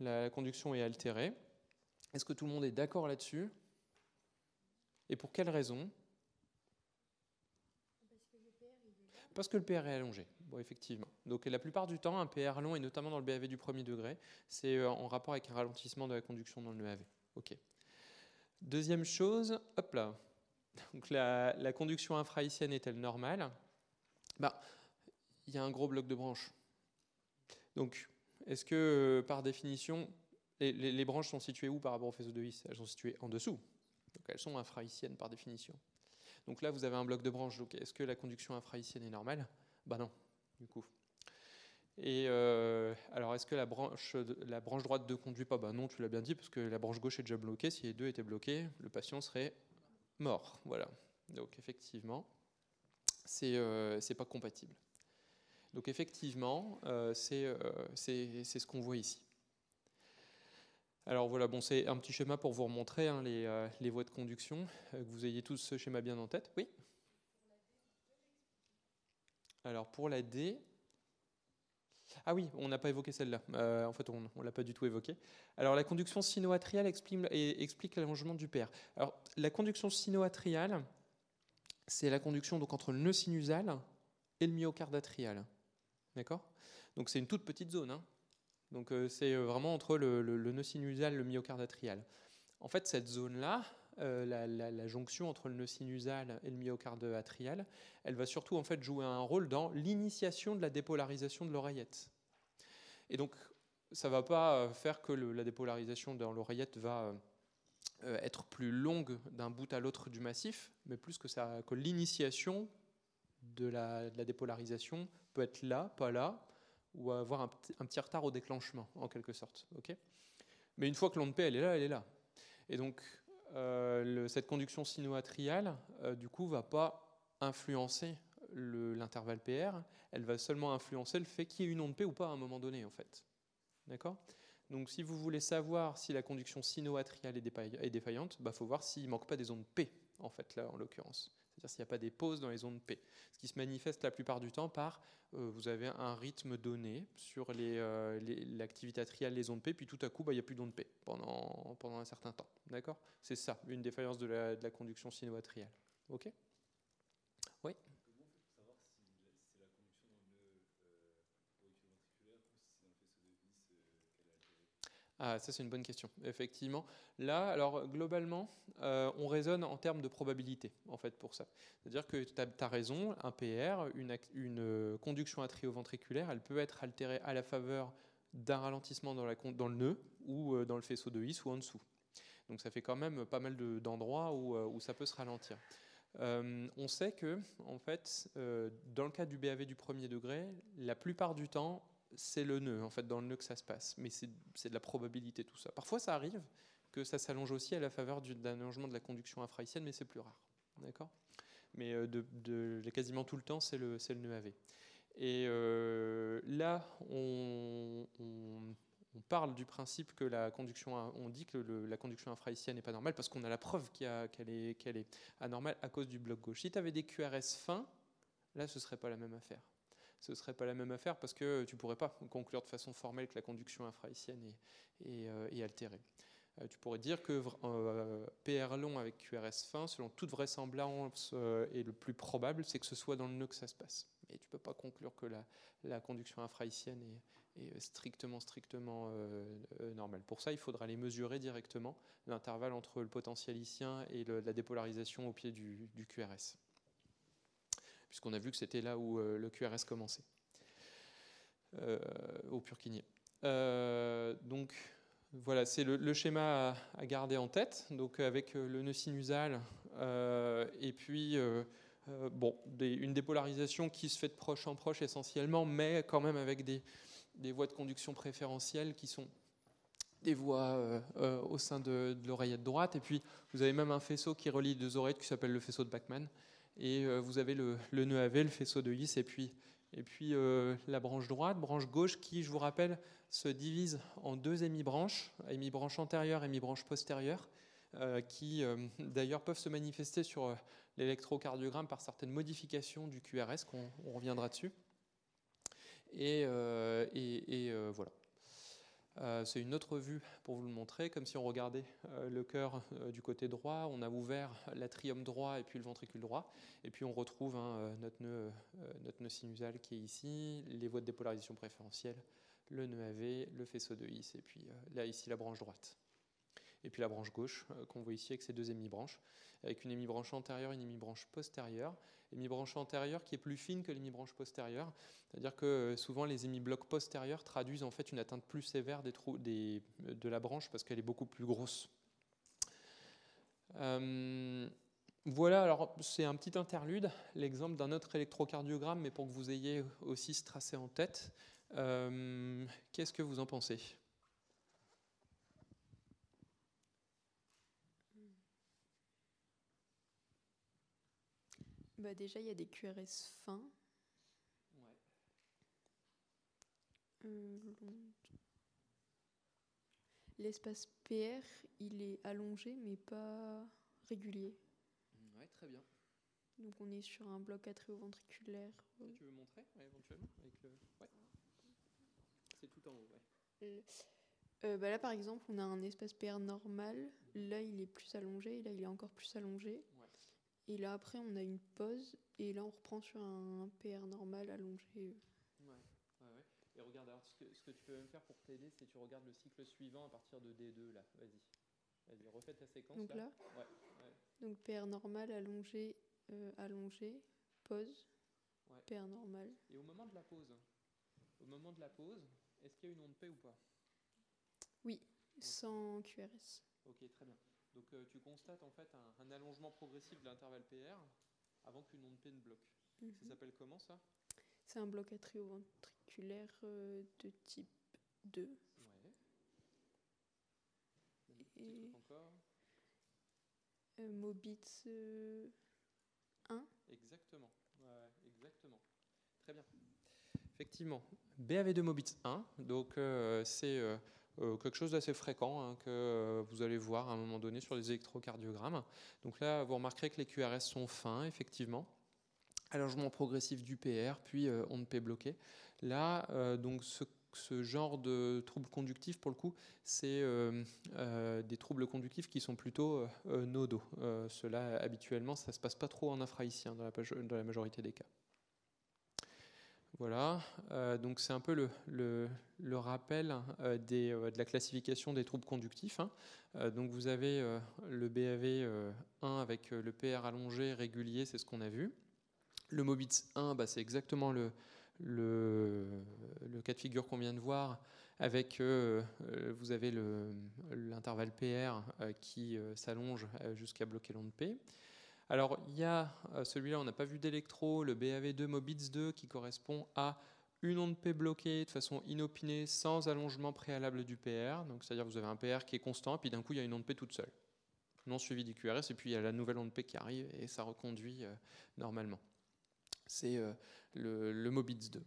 la conduction est altérée. Est-ce que tout le monde est d'accord là-dessus? Et pour quelle raison? Parce que le PR est allongé, bon, effectivement. Donc la plupart du temps, un PR long, et notamment dans le BAV du premier degré, c'est euh, en rapport avec un ralentissement de la conduction dans le nœud AV. Ok. Deuxième chose, hop là. Donc la, conduction infrahaïtienne est-elle normale? Bah, Il y a un gros bloc de branches. Donc, est-ce que euh, par définition, les, les- branches sont situées où par rapport au faisceau de His Elles sont situées en dessous. Donc elles sont infrahaïtiennes par définition. Donc là, vous avez un bloc de branches. Donc est-ce que la conduction infrahaïtienne est normale? Bah non, du coup. Et euh, alors, est-ce que la branche, la branche droite ne conduit pas? Bah non, tu l'as bien dit, parce que la branche gauche est déjà bloquée. Si les deux étaient bloqués, le patient serait mort. Voilà. Donc effectivement, c'est euh, pas compatible. Donc effectivement, euh, euh, c'est ce qu'on voit ici. Alors voilà, bon, c'est un petit schéma pour vous remontrer hein, les, euh, les voies de conduction, euh, que vous ayez tous ce schéma bien en tête. Oui Alors pour la D, ah oui, on n'a pas évoqué celle-là. Euh, en fait, on ne l'a pas du tout évoqué. Alors la conduction sinoatriale explique, l'allongement du PR. Alors la conduction sinoatriale, c'est la conduction donc, entre le nœud sinusal et le myocarde atrial. D'accord? Donc c'est une toute petite zone. hein. Donc euh, c'est euh, vraiment entre le, le- nœud sinusal et le myocarde atrial. En fait, cette zone-là, euh, la, jonction entre le nœud sinusal et le myocarde atrial, elle va surtout en fait jouer un rôle dans l'initiation de la dépolarisation de l'oreillette. Et donc, ça ne va pas faire que la dépolarisation dans l'oreillette va être plus longue d'un bout à l'autre du massif, mais plus que, que l'initiation de la dépolarisation peut être là, pas là, ou avoir un, petit- retard au déclenchement, en quelque sorte. Mais une fois que l'onde P, elle est là, elle est là. Et donc, euh, cette conduction sinoatriale, euh, du coup, va pas influencer le- l'intervalle PR, elle va seulement influencer le fait qu'il y ait une onde P ou pas à un moment donné, en fait. D'accord? Donc, si vous voulez savoir si la conduction sinoatriale est, défaillante, il faut voir s'il manque pas des ondes P, en fait, là, en l'occurrence. C'est-à-dire s'il n'y a pas des pauses dans les ondes P. Ce qui se manifeste la plupart du temps par, euh, vous avez un rythme donné sur euh, l'activité atriale, les ondes P, puis tout à coup, bah, il n'y a plus d'ondes P pendant, pendant un certain temps. D'accord? C'est ça, une défaillance de la, de la conduction sinoatriale. OK Oui Ah, ça c'est une bonne question. Effectivement, là, alors globalement, euh, on raisonne en termes de probabilité, en fait, pour ça. C'est-à-dire que tu as, raison, un PR, une, euh, conduction atrioventriculaire, elle peut être altérée à la faveur d'un ralentissement dans, le nœud ou euh, dans le faisceau de His ou en dessous. Donc ça fait quand même pas mal de- d'endroits où, ça peut se ralentir. On sait que, en fait, dans le cas du BAV du premier degré, la plupart du temps, c'est le nœud, en fait, dans le nœud que ça se passe. Mais c'est de la probabilité, tout ça. Parfois, ça arrive que ça s'allonge aussi à la faveur du- d'un allongement de la conduction infrahaïtienne, mais c'est plus rare. D'accord? Mais euh, quasiment tout le temps, c'est le, nœud AV. Et euh, là, on, parle du principe que la conduction, on dit que la conduction n'est pas normale parce qu'on a la preuve qu'elle est, est anormale à cause du bloc gauche. Si tu avais des QRS fins, là, ce serait pas la même affaire. Ce serait pas la même affaire parce que tu pourrais pas conclure de façon formelle que la conduction infrahaïtienne est, est, euh, est altérée. Euh, tu pourrais dire que vr- euh, PR long avec QRS fin, selon toute vraisemblance et le plus probable, c'est que ce soit dans le nœud que ça se passe. Mais tu peux pas conclure que la, conduction infrahaïtienne est, est strictement, strictement normale. Pour ça, il faudra aller mesurer directement l'intervalle entre le potentiel hissien et la dépolarisation au pied du QRS. Puisqu'on a vu que c'était là où euh, le QRS commençait, euh, au Purkinje. Euh, donc, voilà, c'est le, schéma à, garder en tête. Donc, avec le nœud sinusal et puis une dépolarisation qui se fait de proche en proche essentiellement, mais quand même avec des, voies de conduction préférentielles qui sont des voies au sein de, de l'oreillette droite. Et puis, vous avez même un faisceau qui relie deux oreillettes qui s'appelle le faisceau de Bachmann. Et euh, vous avez le, le nœud AV, le faisceau de His, et puis, et puis euh, la branche droite, branche gauche, qui, je vous rappelle, se divise en deux hémibranches, hémibranche antérieure et hémibranche postérieure, euh, qui d'ailleurs peuvent se manifester sur l'électrocardiogramme par certaines modifications du QRS, qu'on on reviendra dessus. Et, et- voilà. Euh, c'est une autre vue pour vous le montrer, comme si on regardait euh, le cœur euh, du côté droit, on a ouvert l'atrium droit et puis le ventricule droit, et puis on retrouve hein, notre, nœud, sinusal qui est ici, les voies de dépolarisation préférentielle, le nœud AV, le faisceau de His, et puis là ici la branche droite. Et puis la branche gauche euh, qu'on voit ici avec ces deux hémibranches, avec une hémibranche antérieure et une hémibranche postérieure. Hémibranche antérieure qui est plus fine que l'hémibranche postérieure, c'est-à-dire que euh, souvent les hémiblocs postérieurs traduisent en fait une atteinte plus sévère euh, de la branche parce qu'elle est beaucoup plus grosse. Voilà, alors c'est un petit interlude, l'exemple d'un autre électrocardiogramme, mais pour que vous ayez aussi ce tracé en tête. Qu'est-ce que vous en pensez? Bah déjà, il y a des QRS fins. Euh, L'espace PR, il est allongé mais pas régulier. Ouais, très bien. Donc on est sur un bloc atrioventriculaire. euh, Tu veux montrer ouais, éventuellement avec le... ouais. C'est tout en haut, ouais. euh, euh, bah là par exemple, on a un espace PR normal. Là, il est plus allongé. Et là, il est encore plus allongé. Ouais. Et là après, on a une pause. Et là, on reprend sur un PR normal allongé. Ouais, ouais, ouais. Et regarde, alors ce que, ce que tu peux même faire pour t'aider, c'est tu regardes le cycle suivant à partir de D2 là. Vas-y. Vas-y, refais ta séquence Donc là, ouais. donc PR normal, allongé, euh, allongé, pause. PR normal. Et au moment de la pause, au moment de la pause, est-ce qu'il y a une onde P ou pas? Sans QRS. Ok, très bien. Donc euh, tu constates en fait un, un allongement progressif de l'intervalle PR avant qu'une onde P ne bloque. Ça Mhm. s'appelle comment ça? C'est un bloc atrioventriculaire euh, de type 2. Ouais. Et- truc encore. Euh, Mobitz euh, Exactement. Ouais, ouais, exactement. Très bien. Effectivement. BAV2 Mobitz 1, donc c'est euh, quelque chose d'assez fréquent hein, que euh, vous allez voir à un moment donné sur les électrocardiogrammes. Donc là, vous remarquerez que les QRS sont fins, effectivement. Allongement progressif du PR, puis euh, onde P bloquée. Là, euh, donc ce, genre de troubles conductifs, pour le coup, c'est des troubles conductifs qui sont plutôt nodaux. Cela, habituellement, ça se passe pas trop en infrahaïtien dans dans la majorité des cas. Voilà, euh, donc c'est un peu le, rappel euh, euh, de la classification des troubles conductifs. hein. Donc vous avez le BAV euh, 1 avec le PR allongé régulier, c'est ce qu'on a vu. Le Mobitz 1, bah, c'est exactement le, le, cas de figure qu'on vient de voir, avec vous avez le- l'intervalle PR qui s'allonge jusqu'à bloquer l'onde P. Alors, il y a euh, celui-là, on n'a pas vu d'électro, le BAV2 Mobitz 2, qui correspond à une onde P bloquée de façon inopinée, sans allongement préalable du PR. Donc, c'est-à-dire vous avez un PR qui est constant, puis d'un coup, il y a une onde P toute seule. non suivi du QRS, et puis il y a la nouvelle onde P qui arrive et ça reconduit euh, normalement. C'est euh, le, le Mobitz 2.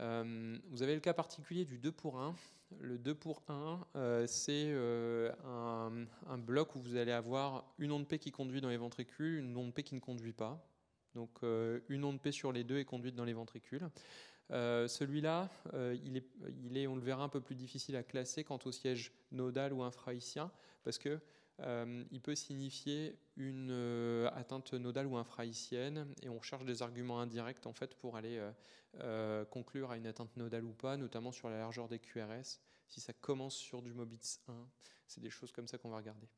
Euh, vous avez le cas particulier du 2 pour 1. Le 2 pour 1, euh, c'est euh, un, bloc où vous allez avoir une onde P qui conduit dans les ventricules, une onde P qui ne conduit pas. Donc euh, une onde P sur les deux est conduite dans les ventricules. Celui-là, il, est, on le verra, un peu plus difficile à classer quant au siège nodal ou infraïcien, parce que euh, il peut signifier une euh, atteinte nodale ou infraïcienne, et on cherche des arguments indirects en fait pour aller euh, conclure à une atteinte nodale ou pas, notamment sur la largeur des QRS. Si ça commence sur du Mobitz 1, c'est des choses comme ça qu'on va regarder.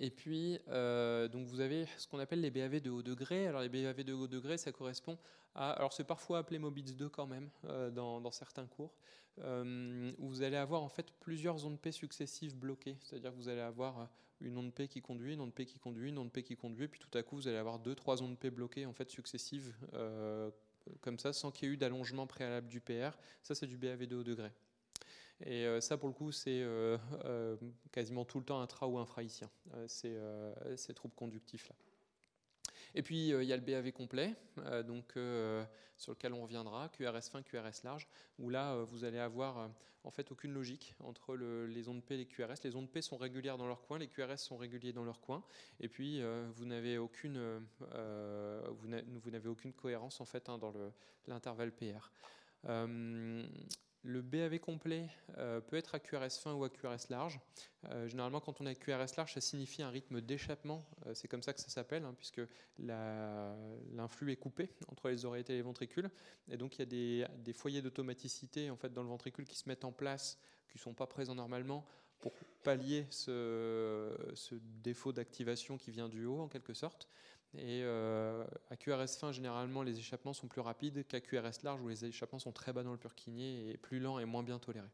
Et puis, euh, donc vous avez ce qu'on appelle les BAV de haut degré. Alors les BAV de haut degré, ça correspond à, alors c'est parfois appelé Mobitz 2 quand même euh, dans, certains cours, euh, où vous allez avoir en fait plusieurs ondes P successives bloquées. C'est-à-dire que vous allez avoir une onde P qui conduit, une onde P qui conduit, une onde P qui conduit, puis tout à coup vous allez avoir deux, trois ondes P bloquées en fait successives comme ça, sans qu'il y ait eu d'allongement préalable du PR. Ça c'est du BAV de haut degré. Et euh, ça, pour le coup, c'est euh, euh, quasiment tout le temps intra ou infraïcien, euh, ces, ces troubles conductifs-là. Et puis, il y a le BAV complet, donc, sur lequel on reviendra, QRS fin, QRS large, où là, vous allez avoir en fait aucune logique entre le- les ondes P et les QRS. Les ondes P sont régulières dans leur coin, les QRS sont réguliers dans leur coin, et puis vous n'avez aucune, vous n'a- vous n'avez aucune cohérence en fait hein, dans le- l'intervalle PR. Le BAV complet euh, peut être à QRS fin ou à QRS large. Euh, généralement, quand on a QRS large, ça signifie un rythme d'échappement. Euh, c'est comme ça que ça s'appelle, hein, puisque l'influx est coupé entre les oreillettes et les ventricules. Et donc, il y a des, foyers d'automaticité en fait, dans le ventricule qui se mettent en place, qui ne sont pas présents normalement, pour pallier ce défaut d'activation qui vient du haut, en quelque sorte. Et euh, à QRS fin, généralement, les échappements sont plus rapides qu'à QRS large, où les échappements sont très bas dans le Purkinje et plus lents et moins bien tolérés.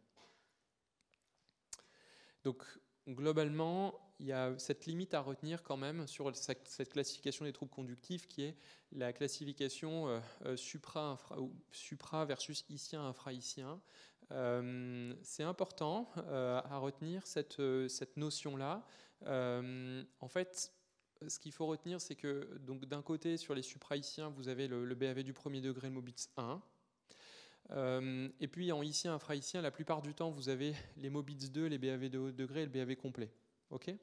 Donc, globalement, il y a cette limite à retenir quand même sur cette classification des troubles conductifs qui est la classification euh, euh, supra, infra- ou supra versus icien infraïcien. Euh, C'est important à retenir cette, cette notion-là. En fait, ce qu'il faut retenir, c'est que donc d'un côté, sur les supraïciens, vous avez le, BAV du premier degré, le Mobitz 1. Euh, et puis en icien, infraïcien, la plupart du temps, vous avez les Mobitz 2, les BAV de haut degré et le BAV complet. Ok?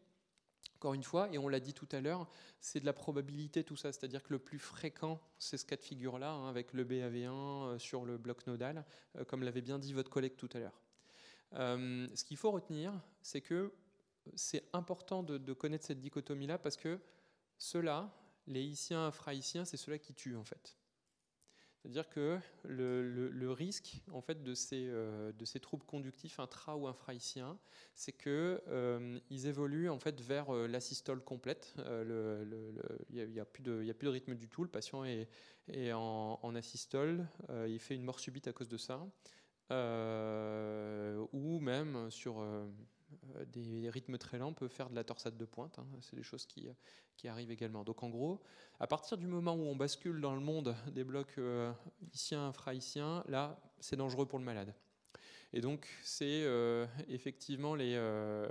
Encore une fois, et on l'a dit tout à l'heure, c'est de la probabilité tout ça, c'est-à-dire que le plus fréquent, c'est ce cas de figure-là, hein, avec le BAV1 euh, sur le bloc nodal, euh, comme l'avait bien dit votre collègue tout à l'heure. Ce qu'il faut retenir, c'est que c'est important de, connaître cette dichotomie-là parce que ceux-là, les iciens, infraïciens, c'est ceux-là qui tuent en fait. C'est-à-dire que le, risque en fait de ces, euh, de ces troubles conductifs intra ou infraïciens, c'est que euh, ils évoluent en fait vers euh, l'asystole complète. Euh, Il n'y a, plus de rythme du tout. Le patient est, en, en asystole. euh, il fait une mort subite à cause de ça. Ou même sur des rythmes très lents peut faire de la torsade de pointe. hein. C'est des choses qui, qui arrivent également. Donc en gros, à partir du moment où on bascule dans le monde des blocs euh, iciens, infraïciens, là, c'est dangereux pour le malade. Et donc, c'est euh, effectivement les, euh,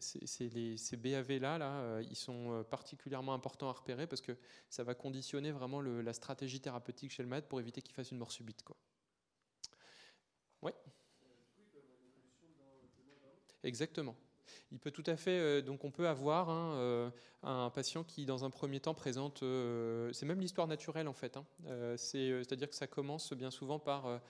ces BAV-là, là, euh, ils sont euh, particulièrement importants à repérer parce que ça va conditionner vraiment la stratégie thérapeutique chez le malade pour éviter qu'il fasse une mort subite. Quoi. Exactement. Il peut tout à fait. euh, donc, on peut avoir hein, euh, un patient qui, dans un premier temps, présente. euh, c'est même l'histoire naturelle en fait. hein. C'est, c'est-à-dire que ça commence bien souvent par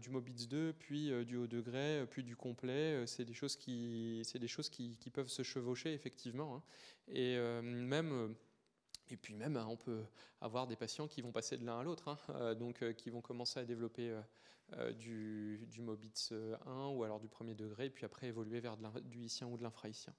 du Mobitz 2, puis du haut degré, puis du complet. C'est des choses qui, c'est des choses qui, qui peuvent se chevaucher effectivement. hein. Et même. et puis même, hein, on peut avoir des patients qui vont passer de l'un à l'autre, donc qui vont commencer à développer du, du Mobitz 1 ou alors du premier degré, puis après évoluer vers du icien ou de l'infraïcien.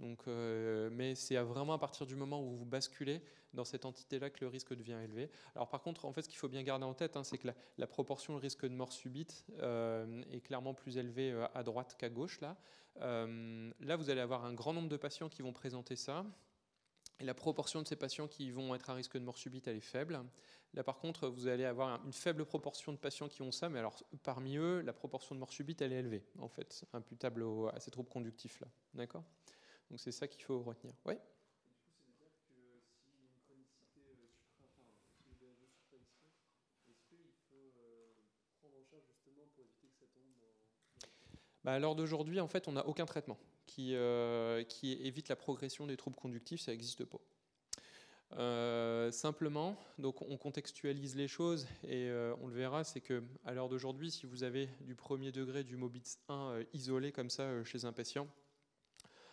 Donc, euh, mais c'est vraiment à partir du moment où vous basculez dans cette entité-là que le risque devient élevé. Alors par contre, en fait, ce qu'il faut bien garder en tête, hein, c'est que la, proportion de risque de mort subite euh, est clairement plus élevée euh, à droite qu'à gauche. Là. Euh, là, vous allez avoir un grand nombre de patients qui vont présenter ça. Et la proportion de ces patients qui vont être à risque de mort subite, elle est faible. Là, par contre, vous allez avoir une faible proportion de patients qui ont ça, mais alors parmi eux, la proportion de mort subite, elle est élevée, en fait, imputable au- à ces troubles conductifs-là. D'accord? Donc c'est ça qu'il faut retenir. Ouais. Bah, à l'heure d'aujourd'hui, en fait, on n'a aucun traitement qui, euh, qui évite la progression des troubles conductifs, ça n'existe pas. Euh, simplement, donc on contextualise les choses et euh, on le verra, c'est que à l'heure d'aujourd'hui, si vous avez du premier degré du Mobitz 1 euh, isolé comme ça chez un patient,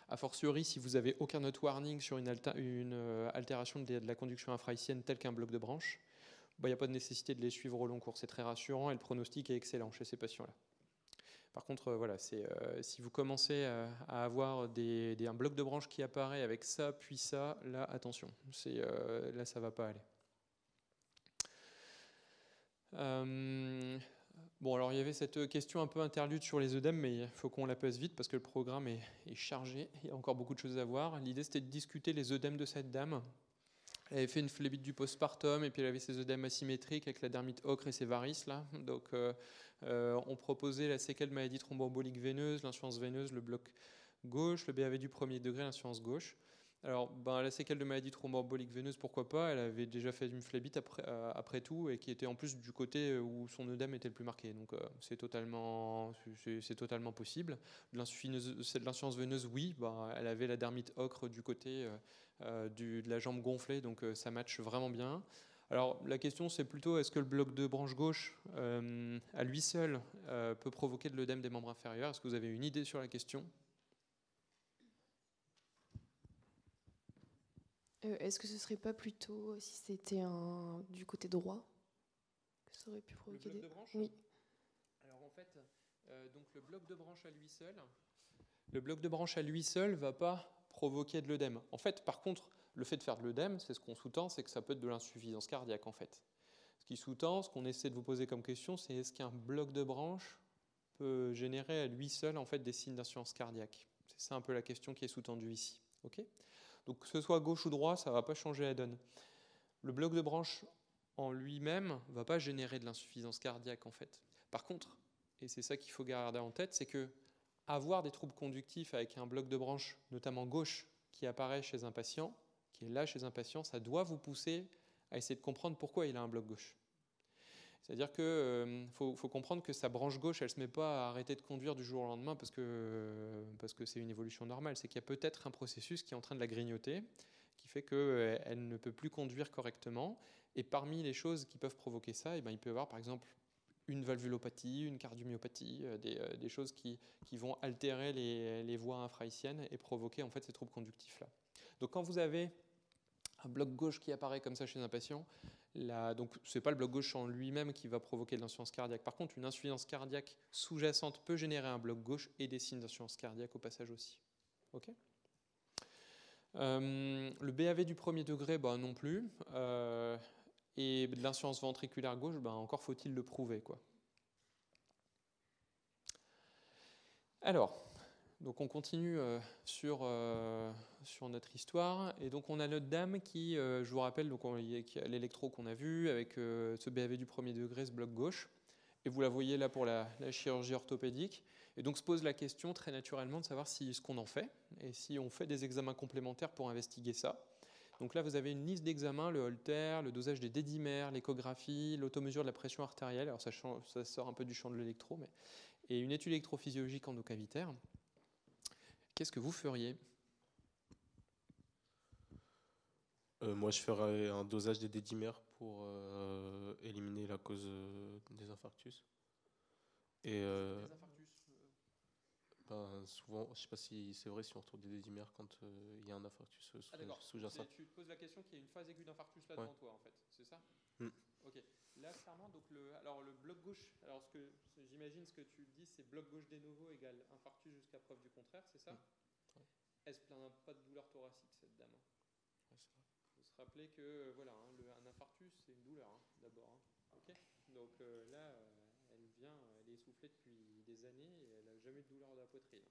a fortiori si vous avez aucun note warning sur une, altération de, la conduction infrahicienne telle qu'un bloc de branche, bah, il n'y a pas de nécessité de les suivre au long cours. C'est très rassurant et le pronostic est excellent chez ces patients-là. Par contre, euh, voilà, c'est, euh, si vous commencez à, à avoir un bloc de branche qui apparaît avec ça, puis ça, là, attention, euh, là, ça va pas aller. Euh, bon, alors il y avait cette question un peu interlude sur les œdèmes, mais il faut qu'on la pèse vite parce que le programme est, est chargé. Il y a encore beaucoup de choses à voir. L'idée, c'était de discuter les œdèmes de cette dame. Elle avait fait une phlébite du postpartum et puis elle avait ses œdèmes asymétriques avec la dermite ocre et ses varices là. Donc euh, euh, on proposait la séquelle maladie thromboembolique veineuse, l'insuffisance veineuse, le bloc gauche, le BAV du premier degré, l'insuffisance gauche. Alors, ben, la séquelle de maladie thromboembolique veineuse, pourquoi pas Elle avait déjà fait une phlébite après, euh, tout et qui était en plus du côté où son œdème était le plus marqué. Donc, euh, c'est totalement, possible. De veineuse, oui. Ben, elle avait la dermite ocre du côté euh, euh, de la jambe gonflée, donc euh, ça matche vraiment bien. Alors la question c'est plutôt est-ce que le bloc de branche gauche euh, à lui seul euh, peut provoquer de l'œdème des membres inférieurs? Est-ce que vous avez une idée sur la question? Euh, Est-ce que ce serait pas plutôt si c'était un du côté droit que ça aurait pu Le provoquer bloc des... de branche Oui. Alors en fait, euh, donc le bloc de branche à lui seul, le bloc de branche à lui seul va pas provoquer de l'œdème. En fait, par contre, le fait de faire de l'œdème, c'est ce qu'on sous-tend, c'est que ça peut être de l'insuffisance cardiaque en fait. Ce qui sous-tend, ce qu'on essaie de vous poser comme question, c'est est-ce qu'un bloc de branche peut générer à lui seul en fait des signes d'insuffisance cardiaque? C'est ça un peu la question qui est sous-tendue ici. Ok? Donc que ce soit gauche ou droit, ça va pas changer la donne. Le bloc de branche en lui-même va pas générer de l'insuffisance cardiaque en fait. Par contre, et c'est ça qu'il faut garder en tête, c'est que avoir des troubles conductifs avec un bloc de branche, notamment gauche, qui apparaît chez un patient, qui est là chez un patient, ça doit vous pousser à essayer de comprendre pourquoi il a un bloc gauche. C'est-à-dire qu'il euh, faut, comprendre que sa branche gauche, elle ne se met pas à arrêter de conduire du jour au lendemain parce que parce que c'est une évolution normale. C'est qu'il y a peut-être un processus qui est en train de la grignoter, qui fait qu'elle ne peut plus conduire correctement. Et parmi les choses qui peuvent provoquer ça, eh ben, il peut y avoir par exemple une valvulopathie, une cardiomyopathie, euh, des, euh, des choses qui, qui vont altérer les, les voies infrahiciennes et provoquer en fait ces troubles conductifs-là. Donc quand vous avez un bloc gauche qui apparaît comme ça chez un patient, donc c'est pas le bloc gauche en lui-même qui va provoquer de l'insuffisance cardiaque. Par contre, une insuffisance cardiaque sous-jacente peut générer un bloc gauche et des signes d'insuffisance cardiaque au passage aussi. Euh, le BAV du premier degré, bah, non plus. Euh, et de l'insuffisance ventriculaire gauche, bah, encore faut-il le prouver. Quoi. Alors, donc on continue euh, sur, euh, sur notre histoire. Et donc on a notre dame qui, euh, je vous rappelle, donc l'électro qu'on a vu avec ce BAV du premier degré, ce bloc gauche. Et vous la voyez là pour la, chirurgie orthopédique. Et donc se pose la question très naturellement de savoir si, ce qu'on en fait et si on fait des examens complémentaires pour investiguer ça. Donc là, vous avez une liste d'examens, le holter, le dosage des dédimères, l'échographie, l'automesure de la pression artérielle. Alors ça, ça sort un peu du champ de l'électro, mais et une étude électrophysiologique endocavitaire. Qu'est-ce que vous feriez Euh, moi, je ferais un dosage des dédimères pour euh, éliminer la cause euh, des infarctus. Et euh, ben, souvent, je sais pas si c'est vrai si on retrouve des dédimères quand il y a un infarctus sous- sous-jacent. Tu te poses la question qu'il y a une phase aiguë d'infarctus là Ouais. devant toi, en fait, c'est ça? Mm. Ok. Là, clairement, donc le, alors le bloc gauche, alors ce que j'imagine ce que tu dis, c'est bloc gauche de novo égale infarctus jusqu'à preuve du contraire, c'est ça? Mm. Ouais. Elle se plaint pas de douleur thoracique, cette dame. Ouais. Il faut se rappeler que voilà, hein, le- un infarctus, c'est une douleur hein, d'abord. hein. Donc euh, là, euh, elle vient, elle est essoufflée depuis des années et elle n'a jamais eu de douleur de la poitrine.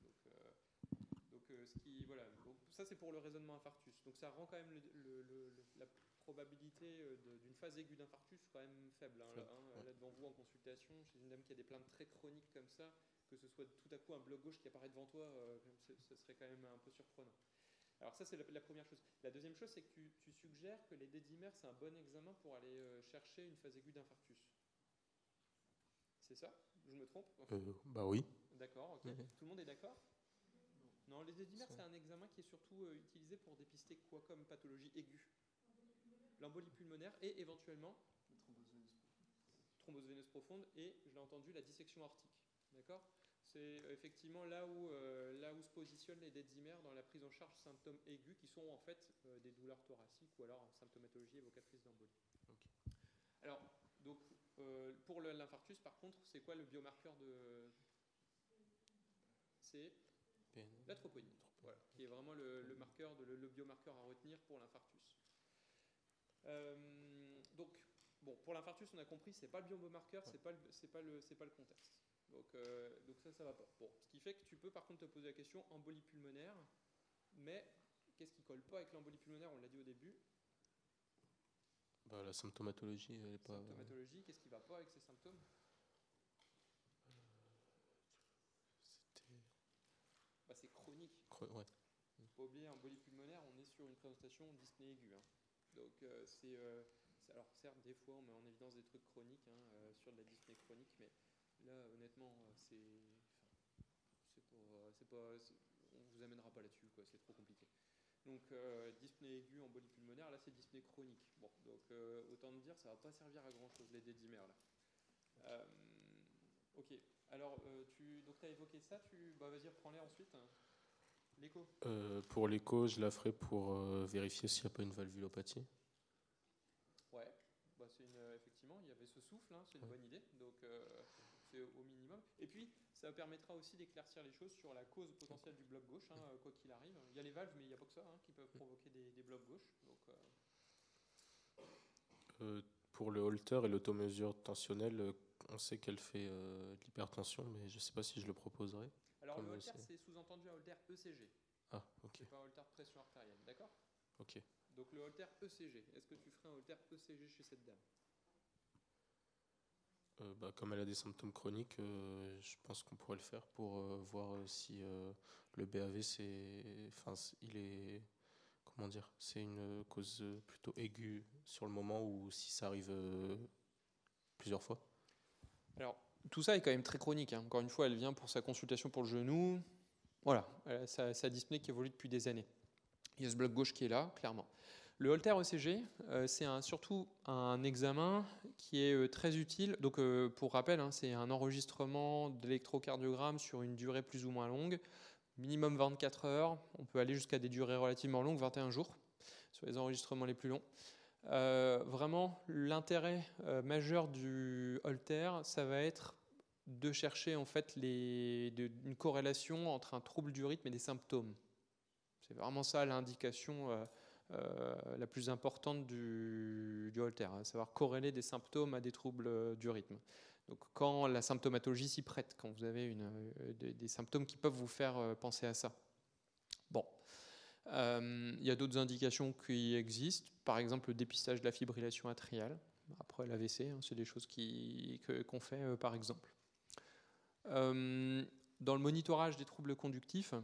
Donc, euh, donc, euh, euh, ce qui, voilà, donc ça c'est pour le raisonnement infarctus. Donc ça rend quand même le- le- le- le- la probabilité euh, d'une phase aiguë d'infarctus quand même faible. hein, là, hein. Là, devant vous en consultation, chez une dame qui a des plaintes très chroniques comme ça, que ce soit tout à coup un bloc gauche qui apparaît devant toi, euh, ce serait quand même un peu surprenant. Alors ça c'est la, la première chose. La deuxième chose c'est que tu, tu suggères que les dédimères c'est un bon examen pour aller euh, chercher une phase aiguë d'infarctus. C'est ça? Je me trompe? Euh, bah oui. D'accord, ok. Mhm. Tout le monde est d'accord? Non, les dédimères, c'est un examen qui est surtout euh, utilisé pour dépister quoi comme pathologie aiguë L'embolie pulmonaire et éventuellement thrombose veineuse profonde et, je l'ai entendu, la dissection aortique. D'accord? C'est euh, effectivement là où, euh, là où se positionnent les dédimères dans la prise en charge de symptômes aigus qui sont en fait euh, des douleurs thoraciques ou alors en symptomatologie évocatrice d'embolie. Alors, donc, euh, pour le- l'infarctus, par contre, c'est quoi le biomarqueur de. C'est PN. la troponine, voilà, qui est vraiment le, le marqueur, de, le, le biomarqueur à retenir pour l'infarctus. Euh, donc, bon, pour l'infarctus, on a compris, c'est pas le biomarqueur, c'est pas c'est pas le, c'est pas le contexte. Donc, euh, donc ça, ça va pas. Bon, ce qui fait que tu peux par contre te poser la question embolie pulmonaire, mais qu'est-ce qui colle pas avec l'embolie pulmonaire On l'a dit au début? Bah, la symptomatologie, elle est pas. Symptomatologie, qu'est-ce qui va pas avec ces symptômes C'était. bah, C'est chronique. cre- Ouais. Pas oublier, embolie pulmonaire, on est sur une présentation dyspnée aiguë. hein. Donc, euh, c'est. euh, alors, certes, des fois, on met en évidence des trucs chroniques hein, euh, sur de la dyspnée chronique, mais là, honnêtement, euh, c'est. c'est c'est pas on vous amènera pas là-dessus, quoi. C'est trop compliqué. Donc, euh, dyspnée aiguë, embolie pulmonaire, là, c'est dyspnée chronique. Bon, donc, euh, autant te dire, ça va pas servir à grand-chose, les dédimères, là. Euh, ok. Alors, euh, tu donc as évoqué ça, tu bah vas-y reprends-les ensuite. hein. Euh, pour l'écho, je la ferai pour euh, vérifier s'il n'y a pas une valvulopathie. Ouais. Bah une, euh, effectivement, il y avait ce souffle, hein, c'est une Ouais. bonne idée. Donc euh, c'est au minimum. Et puis ça permettra aussi d'éclaircir les choses sur la cause potentielle du bloc gauche, hein, quoi qu'il arrive. Il y a les valves, mais il n'y a pas que ça hein, qui peuvent provoquer des, des blocs gauches. Donc euh, pour le holter et l'automesure tensionnelle, on sait qu'elle fait euh, de l'hypertension, mais je ne sais pas si je le proposerai. Alors le holter, c'est sous-entendu un holter ECG. Ah, ok, C'est pas un holter pression artérielle, d'accord ok. Donc le holter ECG. Est-ce que tu ferais un holter ECG chez cette dame Euh, bah, comme elle a des symptômes chroniques, euh, je pense qu'on pourrait le faire pour euh, voir si le BAV, c'est, enfin, il est, comment dire, c'est une cause plutôt aiguë sur le moment ou si ça arrive plusieurs fois. Alors, tout ça est quand même très chronique. hein. Encore une fois, elle vient pour sa consultation pour le genou. Voilà, sa, sa dyspnée qui évolue depuis des années. Il y a ce bloc gauche qui est là, clairement. Le Holter ECG, euh, c'est surtout un examen qui est euh, très utile. Donc, euh, pour rappel, hein, c'est un enregistrement d'électrocardiogramme sur une durée plus ou moins longue, minimum 24 heures. On peut aller jusqu'à des durées relativement longues, 21 jours, sur les enregistrements les plus longs. Vraiment, l'intérêt majeur du Holter, ça va être de chercher en fait une corrélation entre un trouble du rythme et des symptômes. C'est vraiment ça l'indication euh, euh, la plus importante du, Holter, à savoir corréler des symptômes à des troubles euh, du rythme. Donc quand la symptomatologie s'y prête, quand vous avez des, symptômes qui peuvent vous faire penser à ça. Bon. Il y a d'autres indications qui existent, par exemple le dépistage de la fibrillation atriale, après l'AVC, hein, c'est des choses qu'on fait par exemple. Euh, dans le monitorage des troubles conductifs,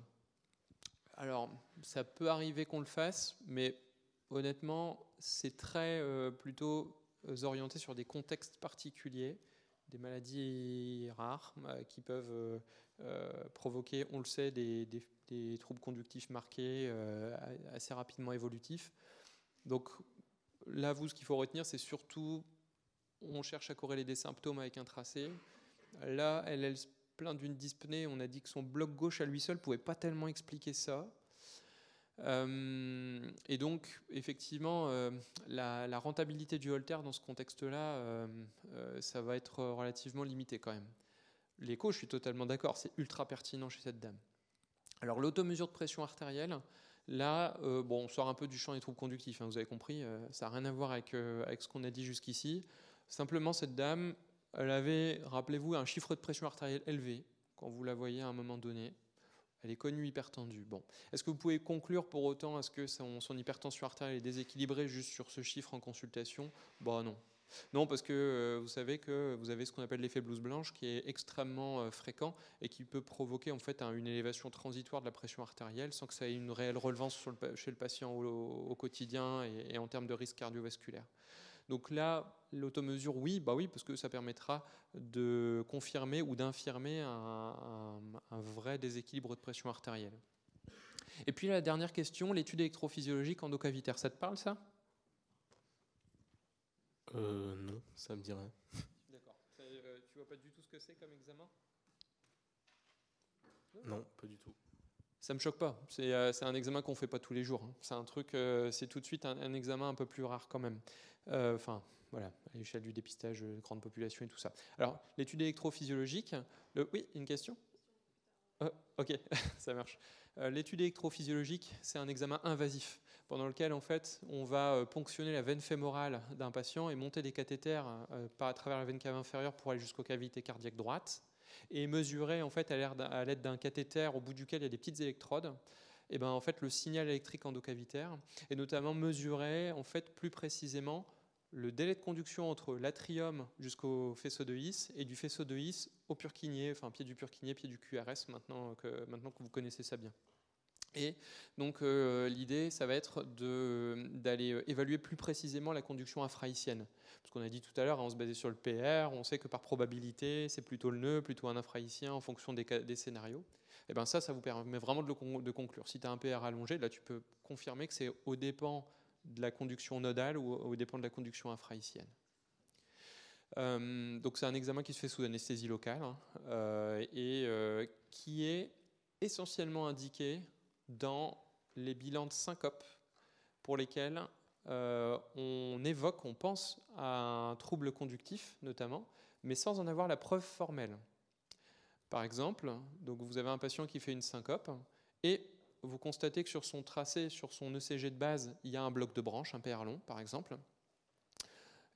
alors ça peut arriver qu'on le fasse, mais honnêtement, c'est très euh, plutôt euh, orienté sur des contextes particuliers, des maladies rares qui peuvent provoquer, on le sait, des, des- troubles conductifs marqués, assez rapidement évolutifs. Donc là, vous, ce qu'il faut retenir, c'est surtout, on cherche à corréler des symptômes avec un tracé. Là, elle, se plaint d'une dyspnée. On a dit que son bloc gauche à lui seul pouvait pas tellement expliquer ça. Euh, et donc, effectivement, euh, la, rentabilité du Holter dans ce contexte-là, euh, ça va être relativement limité quand même. L'écho, je suis totalement d'accord, c'est ultra pertinent chez cette dame. Alors, l'automesure de pression artérielle, là, bon, on sort un peu du champ des troubles conductifs, hein, vous avez compris, ça n'a rien à voir avec ce qu'on a dit jusqu'ici. Simplement, cette dame, elle avait, rappelez-vous, un chiffre de pression artérielle élevé quand vous la voyez à un moment donné. Elle est connue hypertendue. Bon. Est-ce que vous pouvez conclure pour autant à ce que son, hypertension artérielle est déséquilibrée juste sur ce chiffre en consultation? Bah non. Non, parce que euh, vous savez que vous avez ce qu'on appelle l'effet blouse blanche qui est extrêmement euh, fréquent et qui peut provoquer en fait un- une élévation transitoire de la pression artérielle sans que ça ait une réelle relevance chez le patient au, quotidien et en termes de risque cardiovasculaire. Donc là, l'automesure, oui, bah oui, parce que ça permettra de confirmer ou d'infirmer un, un- un vrai déséquilibre de pression artérielle. Et puis la dernière question, l'étude électrophysiologique endocavitaire, ça te parle ça? Euh, non, ça me dit rien. D'accord. tu vois pas du tout ce que c'est comme examen? Non, pas du tout. Ça me choque pas. C'est euh, un examen qu'on fait pas tous les jours. hein. C'est un truc, euh, c'est tout de suite un, un examen un peu plus rare quand même. Euh, Enfin, voilà, à l'échelle du dépistage, euh, grande population et tout ça. Alors, l'étude électrophysiologique. Le, oui, une question? Euh, Ok, [LAUGHS] ça marche. L'étude électrophysiologique, c'est un examen invasif pendant lequel en fait on va ponctionner la veine fémorale d'un patient et monter des cathéters à travers la veine cave inférieure pour aller jusqu'aux cavités cardiaques droites et mesurer en fait à l'aide d'un cathéter au bout duquel il y a des petites électrodes et ben en fait le signal électrique endocavitaire et notamment mesurer en fait plus précisément le délai de conduction entre l'atrium jusqu'au faisceau de His et du faisceau de His au Purkinje, enfin pied du Purkinje, pied du QRS maintenant que, maintenant que vous connaissez ça bien. Et donc euh, l'idée, ça va être d'aller euh, évaluer plus précisément la conduction infrahaïtienne. Parce qu'on a dit tout à l'heure, hein, on se basait sur le PR, on sait que par probabilité, c'est plutôt le nœud, plutôt un infrahaïtien en fonction des, des scénarios. Et bien ça, ça vous permet vraiment de conclure. Si tu as un PR allongé, là tu peux confirmer que c'est au dépend de la conduction nodale ou au dépend de la conduction infrahaïtienne. Euh, donc c'est un examen qui se fait sous anesthésie locale hein, euh, et euh, qui est essentiellement indiqué dans les bilans de syncope pour lesquels on évoque, on pense à un trouble conductif notamment, mais sans en avoir la preuve formelle. Par exemple, donc vous avez un patient qui fait une syncope et vous constatez que sur son tracé, sur son ECG de base, il y a un bloc de branche, un PR par exemple.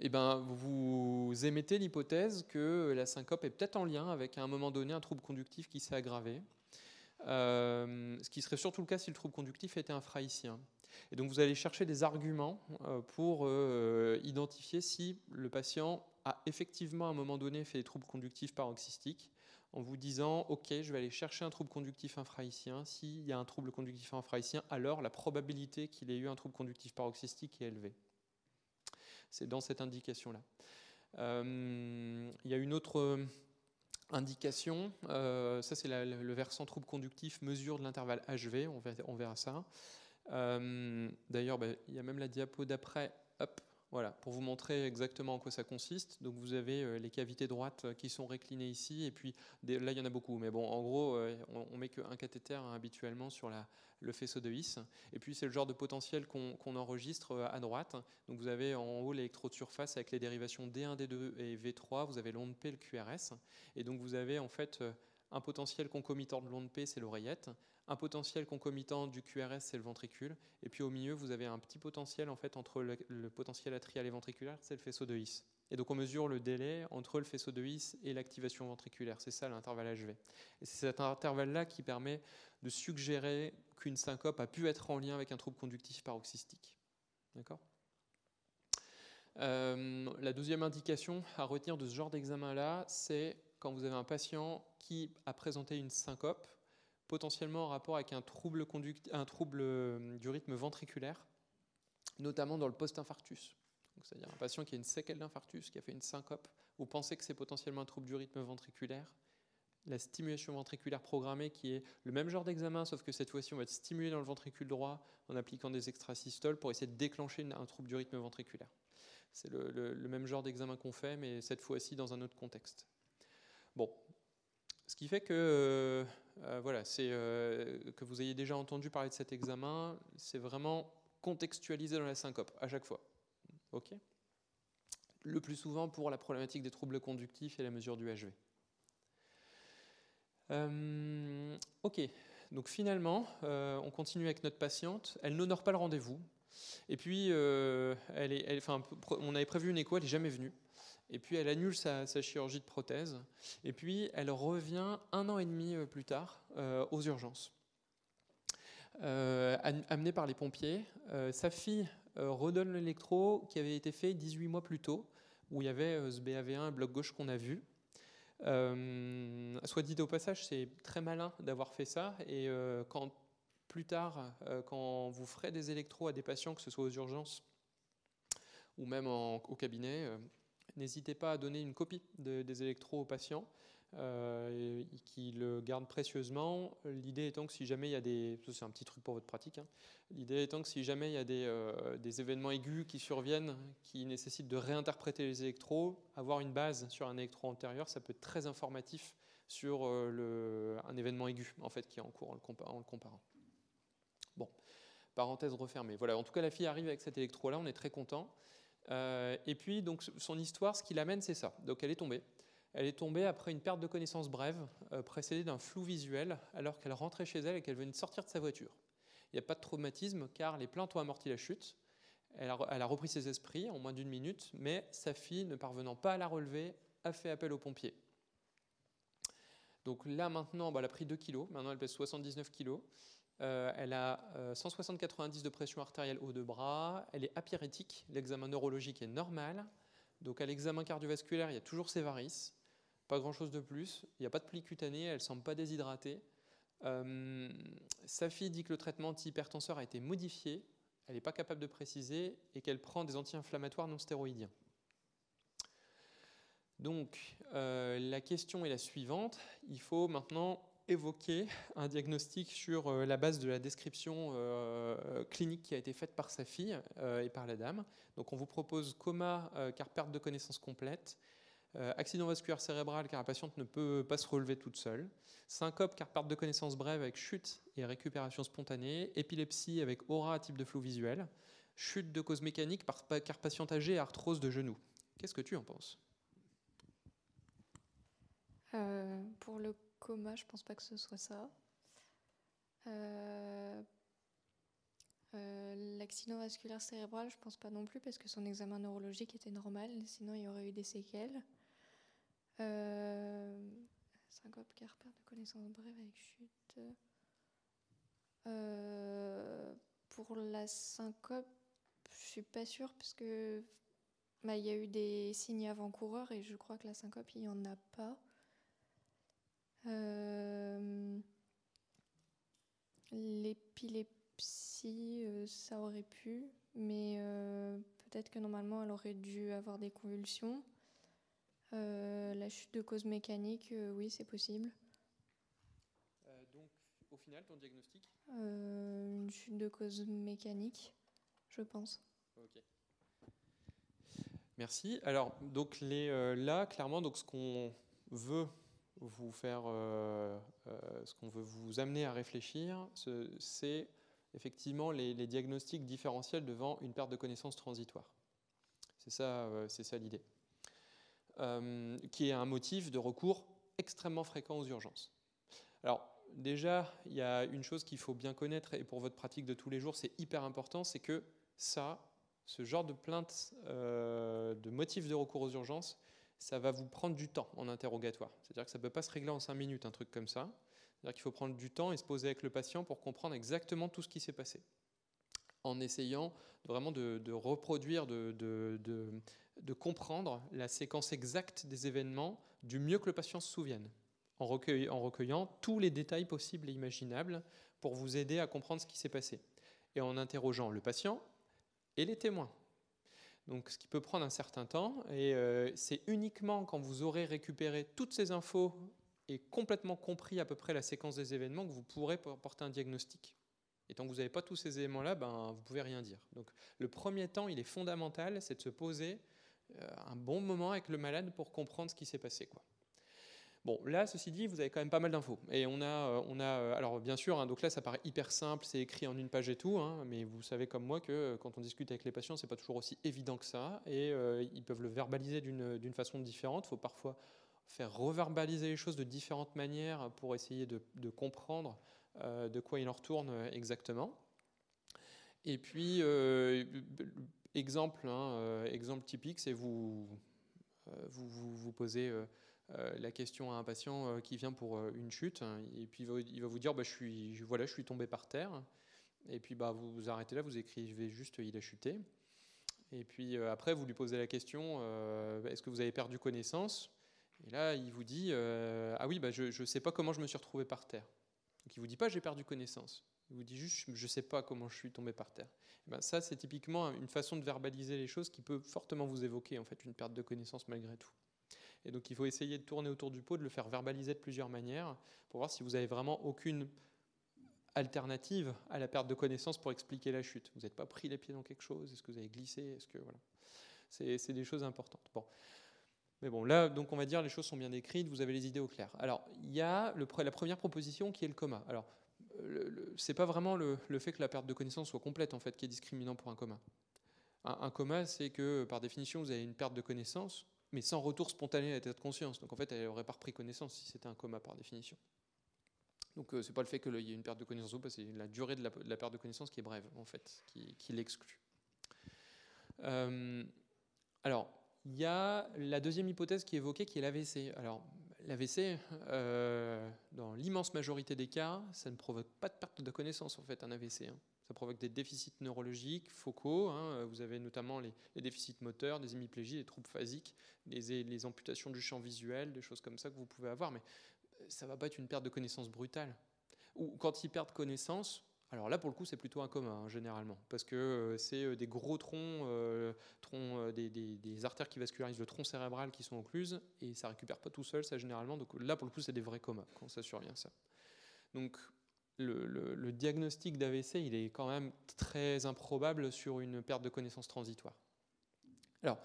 Eh ben, vous émettez l'hypothèse que la syncope est peut-être en lien avec à un moment donné un trouble conductif qui s'est aggravé. Euh, ce qui serait surtout le cas si le trouble conductif était infrahaïtien. Et donc vous allez chercher des arguments euh, pour euh, identifier si le patient a effectivement à un moment donné fait des troubles conductifs paroxystiques en vous disant ok je vais aller chercher un trouble conductif infrahaïtien. S'il y a un trouble conductif infrahaïtien alors la probabilité qu'il ait eu un trouble conductif paroxystique est élevée. C'est dans cette indication là il y a une autre euh, indication, euh, ça c'est le versant trouble conductif, mesure de l'intervalle HV, on verra, ça. Euh, D'ailleurs, bah, il y a même la diapo d'après, hop, voilà, pour vous montrer exactement en quoi ça consiste. Donc vous avez euh, les cavités droites euh, qui sont réclinées ici, et puis là il y en a beaucoup, mais bon, en gros, euh, on, on met qu'un cathéter hein, habituellement sur le faisceau de His, et puis c'est le genre de potentiel qu'on enregistre à droite. Donc vous avez en haut l'électrode surface avec les dérivations D1, D2 et V3, vous avez l'onde P, le QRS, et donc vous avez en fait un potentiel concomitant de l'onde P, c'est l'oreillette, un potentiel concomitant du QRS, c'est le ventricule, et puis au milieu, vous avez un petit potentiel en fait entre le, potentiel atrial et ventriculaire, c'est le faisceau de His. Et donc on mesure le délai entre le faisceau de His et l'activation ventriculaire, c'est ça l'intervalle HV. Et c'est cet intervalle-là qui permet de suggérer qu'une syncope a pu être en lien avec un trouble conductif paroxystique. D'accord? Euh, la deuxième indication à retenir de ce genre d'examen-là, c'est quand vous avez un patient qui a présenté une syncope, potentiellement en rapport avec un trouble, euh, du rythme ventriculaire, notamment dans le post-infarctus. C'est-à-dire un patient qui a une séquelle d'infarctus, qui a fait une syncope, vous pensez que c'est potentiellement un trouble du rythme ventriculaire. La stimulation ventriculaire programmée, qui est le même genre d'examen, sauf que cette fois-ci, on va être stimulé dans le ventricule droit en appliquant des extrasystoles pour essayer de déclencher un trouble du rythme ventriculaire. C'est le, le- le même genre d'examen qu'on fait, mais cette fois-ci dans un autre contexte. Bon, ce qui fait que euh, voilà, c'est euh, que vous ayez déjà entendu parler de cet examen, c'est vraiment contextualisé dans la syncope à chaque fois. Ok? Le plus souvent pour la problématique des troubles conductifs et la mesure du HV. Euh, ok. Donc finalement, on continue avec notre patiente. Elle n'honore pas le rendez-vous. Et puis, elle est, elle- on avait prévu une écho, elle n'est jamais venue. Et puis, elle annule sa, chirurgie de prothèse. Et puis, elle revient un an et demi euh, plus tard euh, aux urgences. euh, am- amené par les pompiers. Sa fille redonne l'électro qui avait été fait 18 mois plus tôt, où il y avait ce BAV1, bloc gauche qu'on a vu. Soit dit au passage, c'est très malin d'avoir fait ça. Et quand plus tard, quand vous ferez des électros à des patients, que ce soit aux urgences ou même au cabinet, n'hésitez pas à donner une copie de- des électros aux patients euh, qui le gardent précieusement. L'idée étant que si jamais il y a des... événements aigus qui surviennent, qui nécessitent de réinterpréter les électros, avoir une base sur un électro antérieur, ça peut être très informatif sur euh, un événement aigu en fait, qui est en cours en le, en le comparant. Bon, parenthèse refermée. Voilà, en tout cas, la fille arrive avec cet électro-là, on est très content. Euh, et puis, donc, son histoire, ce qui l'amène, c'est ça. Donc, elle est tombée. Elle est tombée après une perte de connaissance brève, euh, précédée d'un flou visuel, alors qu'elle rentrait chez elle et qu'elle venait de sortir de sa voiture. Il n'y a pas de traumatisme, car les plaintes ont amorti la chute. Elle a, repris ses esprits en moins d'une minute, mais sa fille, ne parvenant pas à la relever, a fait appel aux pompiers. Donc là, maintenant, bah, elle a pris 2 kilos. Maintenant, elle pèse 79 kilos. Euh, elle a euh, 160-90 de pression artérielle haut de bras. Elle est apyrétique. L'examen neurologique est normal. Donc à l'examen cardiovasculaire, il y a toujours ses varices. Pas grand-chose de plus. Il n'y a pas de pli cutané. Elle ne semble pas déshydratée. Euh, sa fille dit que le traitement antihypertenseur a été modifié. Elle n'est pas capable de préciser et qu'elle prend des anti-inflammatoires non stéroïdiens. Donc euh, la question est la suivante. Il faut maintenant évoquer un diagnostic sur euh, la base de la description euh, clinique qui a été faite par sa fille euh, et par la dame. Donc on vous propose coma euh, car perte de connaissance complète, euh, accident vasculaire cérébral car la patiente ne peut pas se relever toute seule, syncope car perte de connaissance brève avec chute et récupération spontanée, épilepsie avec aura type de flou visuel, chute de cause mécanique car patiente âgée arthrose de genou. Qu'est-ce que tu en penses? Euh, pour le coma, je pense pas que ce soit ça. Euh, euh, L'accident vasculaire cérébral, je pense pas non plus parce que son examen neurologique était normal, sinon il y aurait eu des séquelles. Euh, syncope, car de connaissance brève avec chute. Pour la syncope, je suis pas sûre parce que bah, il y a eu des signes avant-coureurs et je crois que la syncope, il y en a pas. Euh, L'épilepsie, euh, ça aurait pu, mais euh, peut-être que normalement elle aurait dû avoir des convulsions. La chute de cause mécanique, oui, c'est possible. Donc au final, ton diagnostic? Une chute de cause mécanique, je pense. Ok. Merci. Alors, donc les, là, clairement, donc ce qu'on veut vous faire, euh, euh, ce qu'on veut vous amener à réfléchir, ce- c'est effectivement les, diagnostics différentiels devant une perte de connaissance transitoire. C'est ça, euh, c'est ça l'idée. Qui est un motif de recours extrêmement fréquent aux urgences. Alors, déjà, il y a une chose qu'il faut bien connaître, et pour votre pratique de tous les jours, c'est hyper important, c'est que ça, ce genre de plainte, de motif de recours aux urgences, ça va vous prendre du temps en interrogatoire. C'est-à-dire que ça ne peut pas se régler en cinq minutes, un truc comme ça. C'est-à-dire qu'il faut prendre du temps et se poser avec le patient pour comprendre exactement tout ce qui s'est passé. En essayant vraiment de, reproduire, de, comprendre la séquence exacte des événements du mieux que le patient se souvienne, en recueillant tous les détails possibles et imaginables pour vous aider à comprendre ce qui s'est passé. Et en interrogeant le patient, et les témoins. Donc, ce qui peut prendre un certain temps, et euh, c'est uniquement quand vous aurez récupéré toutes ces infos et complètement compris à peu près la séquence des événements que vous pourrez por- porter un diagnostic. Et tant que vous n'avez pas tous ces éléments-là, ben, vous pouvez rien dire. Donc, le premier temps, il est fondamental, c'est de se poser euh, un bon moment avec le malade pour comprendre ce qui s'est passé. Quoi. Bon, là, ceci dit, vous avez quand même pas mal d'infos. Et on a, euh, on a euh, alors bien sûr, hein, donc là, ça paraît hyper simple, c'est écrit en une page et tout, hein, mais vous savez comme moi que euh, quand on discute avec les patients, c'est pas toujours aussi évident que ça, et ils peuvent le verbaliser d'une façon différente. Il faut parfois faire reverbaliser les choses de différentes manières pour essayer de, comprendre de quoi il en retourne exactement. Et puis, exemple, hein, exemple typique, c'est vous, vous, vous, vous posez la question à un patient euh, qui vient pour euh, une chute, hein, et puis il va, vous dire bah, je, suis, voilà, je suis tombé par terre. Et puis bah, vous vous arrêtez là, vous écrivez juste il a chuté. Et puis euh, après, vous lui posez la question euh, est-ce que vous avez perdu connaissance? Et là, il vous dit euh, ah oui, bah, je ne sais pas comment je me suis retrouvé par terre. Donc il vous dit pas j'ai perdu connaissance. Il vous dit juste je ne sais pas comment je suis tombé par terre. Ben, ça, c'est typiquement une façon de verbaliser les choses qui peut fortement vous évoquer en fait une perte de connaissance malgré tout. Et donc il faut essayer de tourner autour du pot, de le faire verbaliser de plusieurs manières pour voir si vous avez vraiment aucune alternative à la perte de connaissance pour expliquer la chute. Vous n'êtes pas pris les pieds dans quelque chose Est-ce que vous avez glissé Est-ce que voilà C'est des choses importantes. Bon. Mais bon, là, donc on va dire les choses sont bien décrites, vous avez les idées au clair. Alors, il y a la première proposition qui est le coma. Alors, c'est pas vraiment le, le, fait que la perte de connaissance soit complète en fait qui est discriminant pour un coma. Un, un coma, c'est que par définition, vous avez une perte de connaissance, mais sans retour spontané à l'état de conscience. Donc en fait, elle n'aurait pas repris connaissance si c'était un coma par définition. Donc euh, c'est pas le fait qu'il y ait une perte de connaissance ou pas, c'est la durée de la, perte de connaissance qui est brève en fait, qui, qui l'exclut. Euh, alors il y a la deuxième hypothèse qui est évoquée, qui est l'AVC. Alors l'AVC, euh, dans l'immense majorité des cas, ça ne provoque pas de perte de connaissance en fait, un AVC. Hein. Ça provoque des déficits neurologiques focaux. Hein. Vous avez notamment les, déficits moteurs, des hémiplégies, des troubles phasiques, les, les, amputations du champ visuel, des choses comme ça que vous pouvez avoir. Mais ça va pas être une perte de connaissance brutale. Ou quand ils perdent connaissance, alors là pour le coup c'est plutôt un coma hein, généralement, parce que euh, c'est euh, des gros troncs, euh, euh, des, artères qui vascularisent le tronc cérébral qui sont occluses, et ça récupère pas tout seul ça généralement. Donc là pour le coup c'est des vrais comas quand ça survient ça. Donc le, diagnostic d'AVC il est quand même très improbable sur une perte de connaissance transitoire. Alors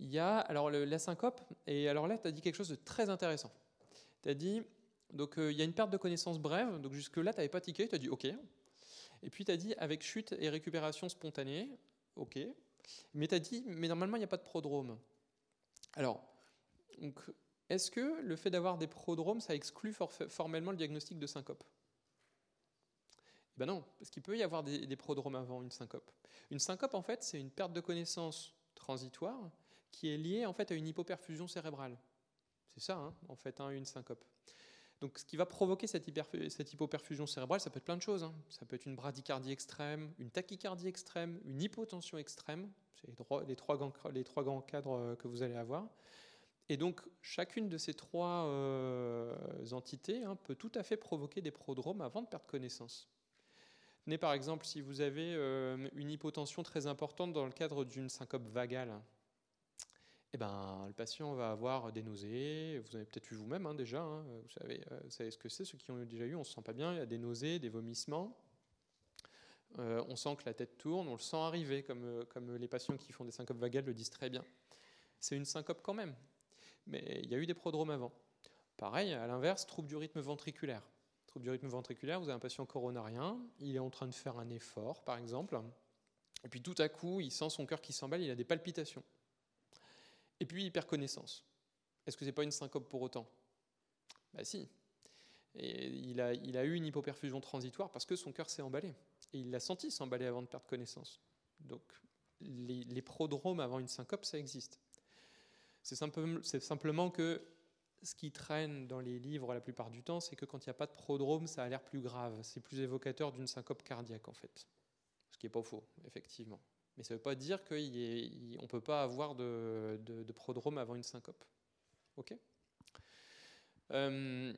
il y a alors la syncope, et alors là tu as dit quelque chose de très intéressant tu as dit, donc il euh, y a une perte de connaissance brève, donc jusque-là, tu n'avais pas tiqué, tu as dit OK. Et puis tu as dit avec chute et récupération spontanée, OK. Mais tu as dit, mais normalement, il n'y a pas de prodrome. Alors, est-ce que le fait d'avoir des prodromes, ça exclut for formellement le diagnostic de syncope? Ben non, parce qu'il peut y avoir des, prodromes avant une syncope. Une syncope, en fait, c'est une perte de connaissance transitoire qui est liée en fait à une hypoperfusion cérébrale. C'est ça, hein, en fait, hein, une syncope. Donc, ce qui va provoquer cette, hypoperfusion cérébrale, ça peut être plein de choses. Hein. Ça peut être une bradycardie extrême, une tachycardie extrême, une hypotension extrême. C'est les, trois grands, cadres euh, que vous allez avoir. Et donc, chacune de ces trois euh, entités peut tout à fait provoquer des prodromes avant de perdre connaissance. Par exemple, si vous avez euh, une hypotension très importante dans le cadre d'une syncope vagale, eh ben, le patient va avoir des nausées. Vous avez peut-être vu vous-même hein, déjà. Hein, vous, savez, euh, vous, savez, ce que c'est. Ceux qui ont déjà eu, on se sent pas bien. Il y a des nausées, des vomissements. Euh, on sent que la tête tourne. On le sent arriver, comme, comme les patients qui font des syncopes vagales le disent très bien. C'est une syncope quand même. Mais il y a eu des prodromes avant. Pareil, à l'inverse, trouble du rythme ventriculaire. Trouble du rythme ventriculaire, vous avez un patient coronarien. Il est en train de faire un effort, par exemple. Et puis tout à coup, il sent son cœur qui s'emballe. Il a des palpitations. Et puis hyperconnaissance. Est-ce que ce n'est pas une syncope pour autant? Ben si. Et il, a, il eu une hypoperfusion transitoire parce que son cœur s'est emballé. Et il l'a senti s'emballer avant de perdre connaissance. Donc les, prodromes avant une syncope, ça existe. C'est simplement que ce qui traîne dans les livres la plupart du temps, c'est que quand il n'y a pas de prodrome, ça a l'air plus grave. C'est plus évocateur d'une syncope cardiaque en fait. Ce qui n'est pas faux, effectivement. Mais ça ne veut pas dire qu'on ne peut pas avoir de, prodrome avant une syncope. Ok? Euh,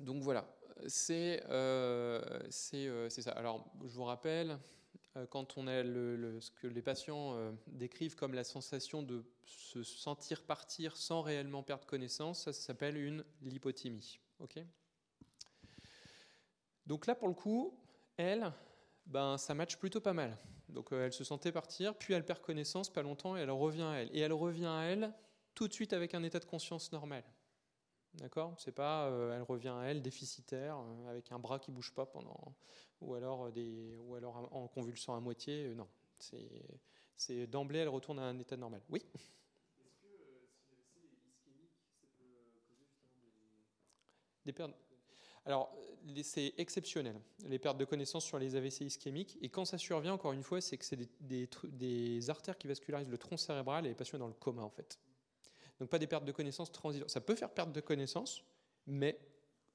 Donc voilà, c'est euh, euh, ça. Alors, je vous rappelle, quand on a ce que les patients euh, décrivent comme la sensation de se sentir partir sans réellement perdre connaissance, ça, s'appelle une lipothymie. Ok? Donc là, pour le coup, elle, ben, ça match plutôt pas mal. Donc euh, elle se sentait partir, puis elle perd connaissance pas longtemps et elle revient à elle. Et elle revient à elle tout de suite avec un état de conscience normal. D'accord? C'est pas euh, elle revient à elle déficitaire, euh, avec un bras qui bouge pas pendant. Ou alors, des, ou alors en convulsant à moitié. Euh, non. C'est d'emblée, elle retourne à un état normal. Oui? Est-ce que euh, si c'est ischémique, ça peut causer justement des. Pertes. Alors, c'est exceptionnel, les pertes de connaissance sur les AVC ischémiques. Et quand ça survient, encore une fois, c'est que c'est des, des, des, artères qui vascularisent le tronc cérébral et les patients dans le coma, en fait. Donc, pas des pertes de connaissance transitoires. Ça peut faire perte de connaissance, mais,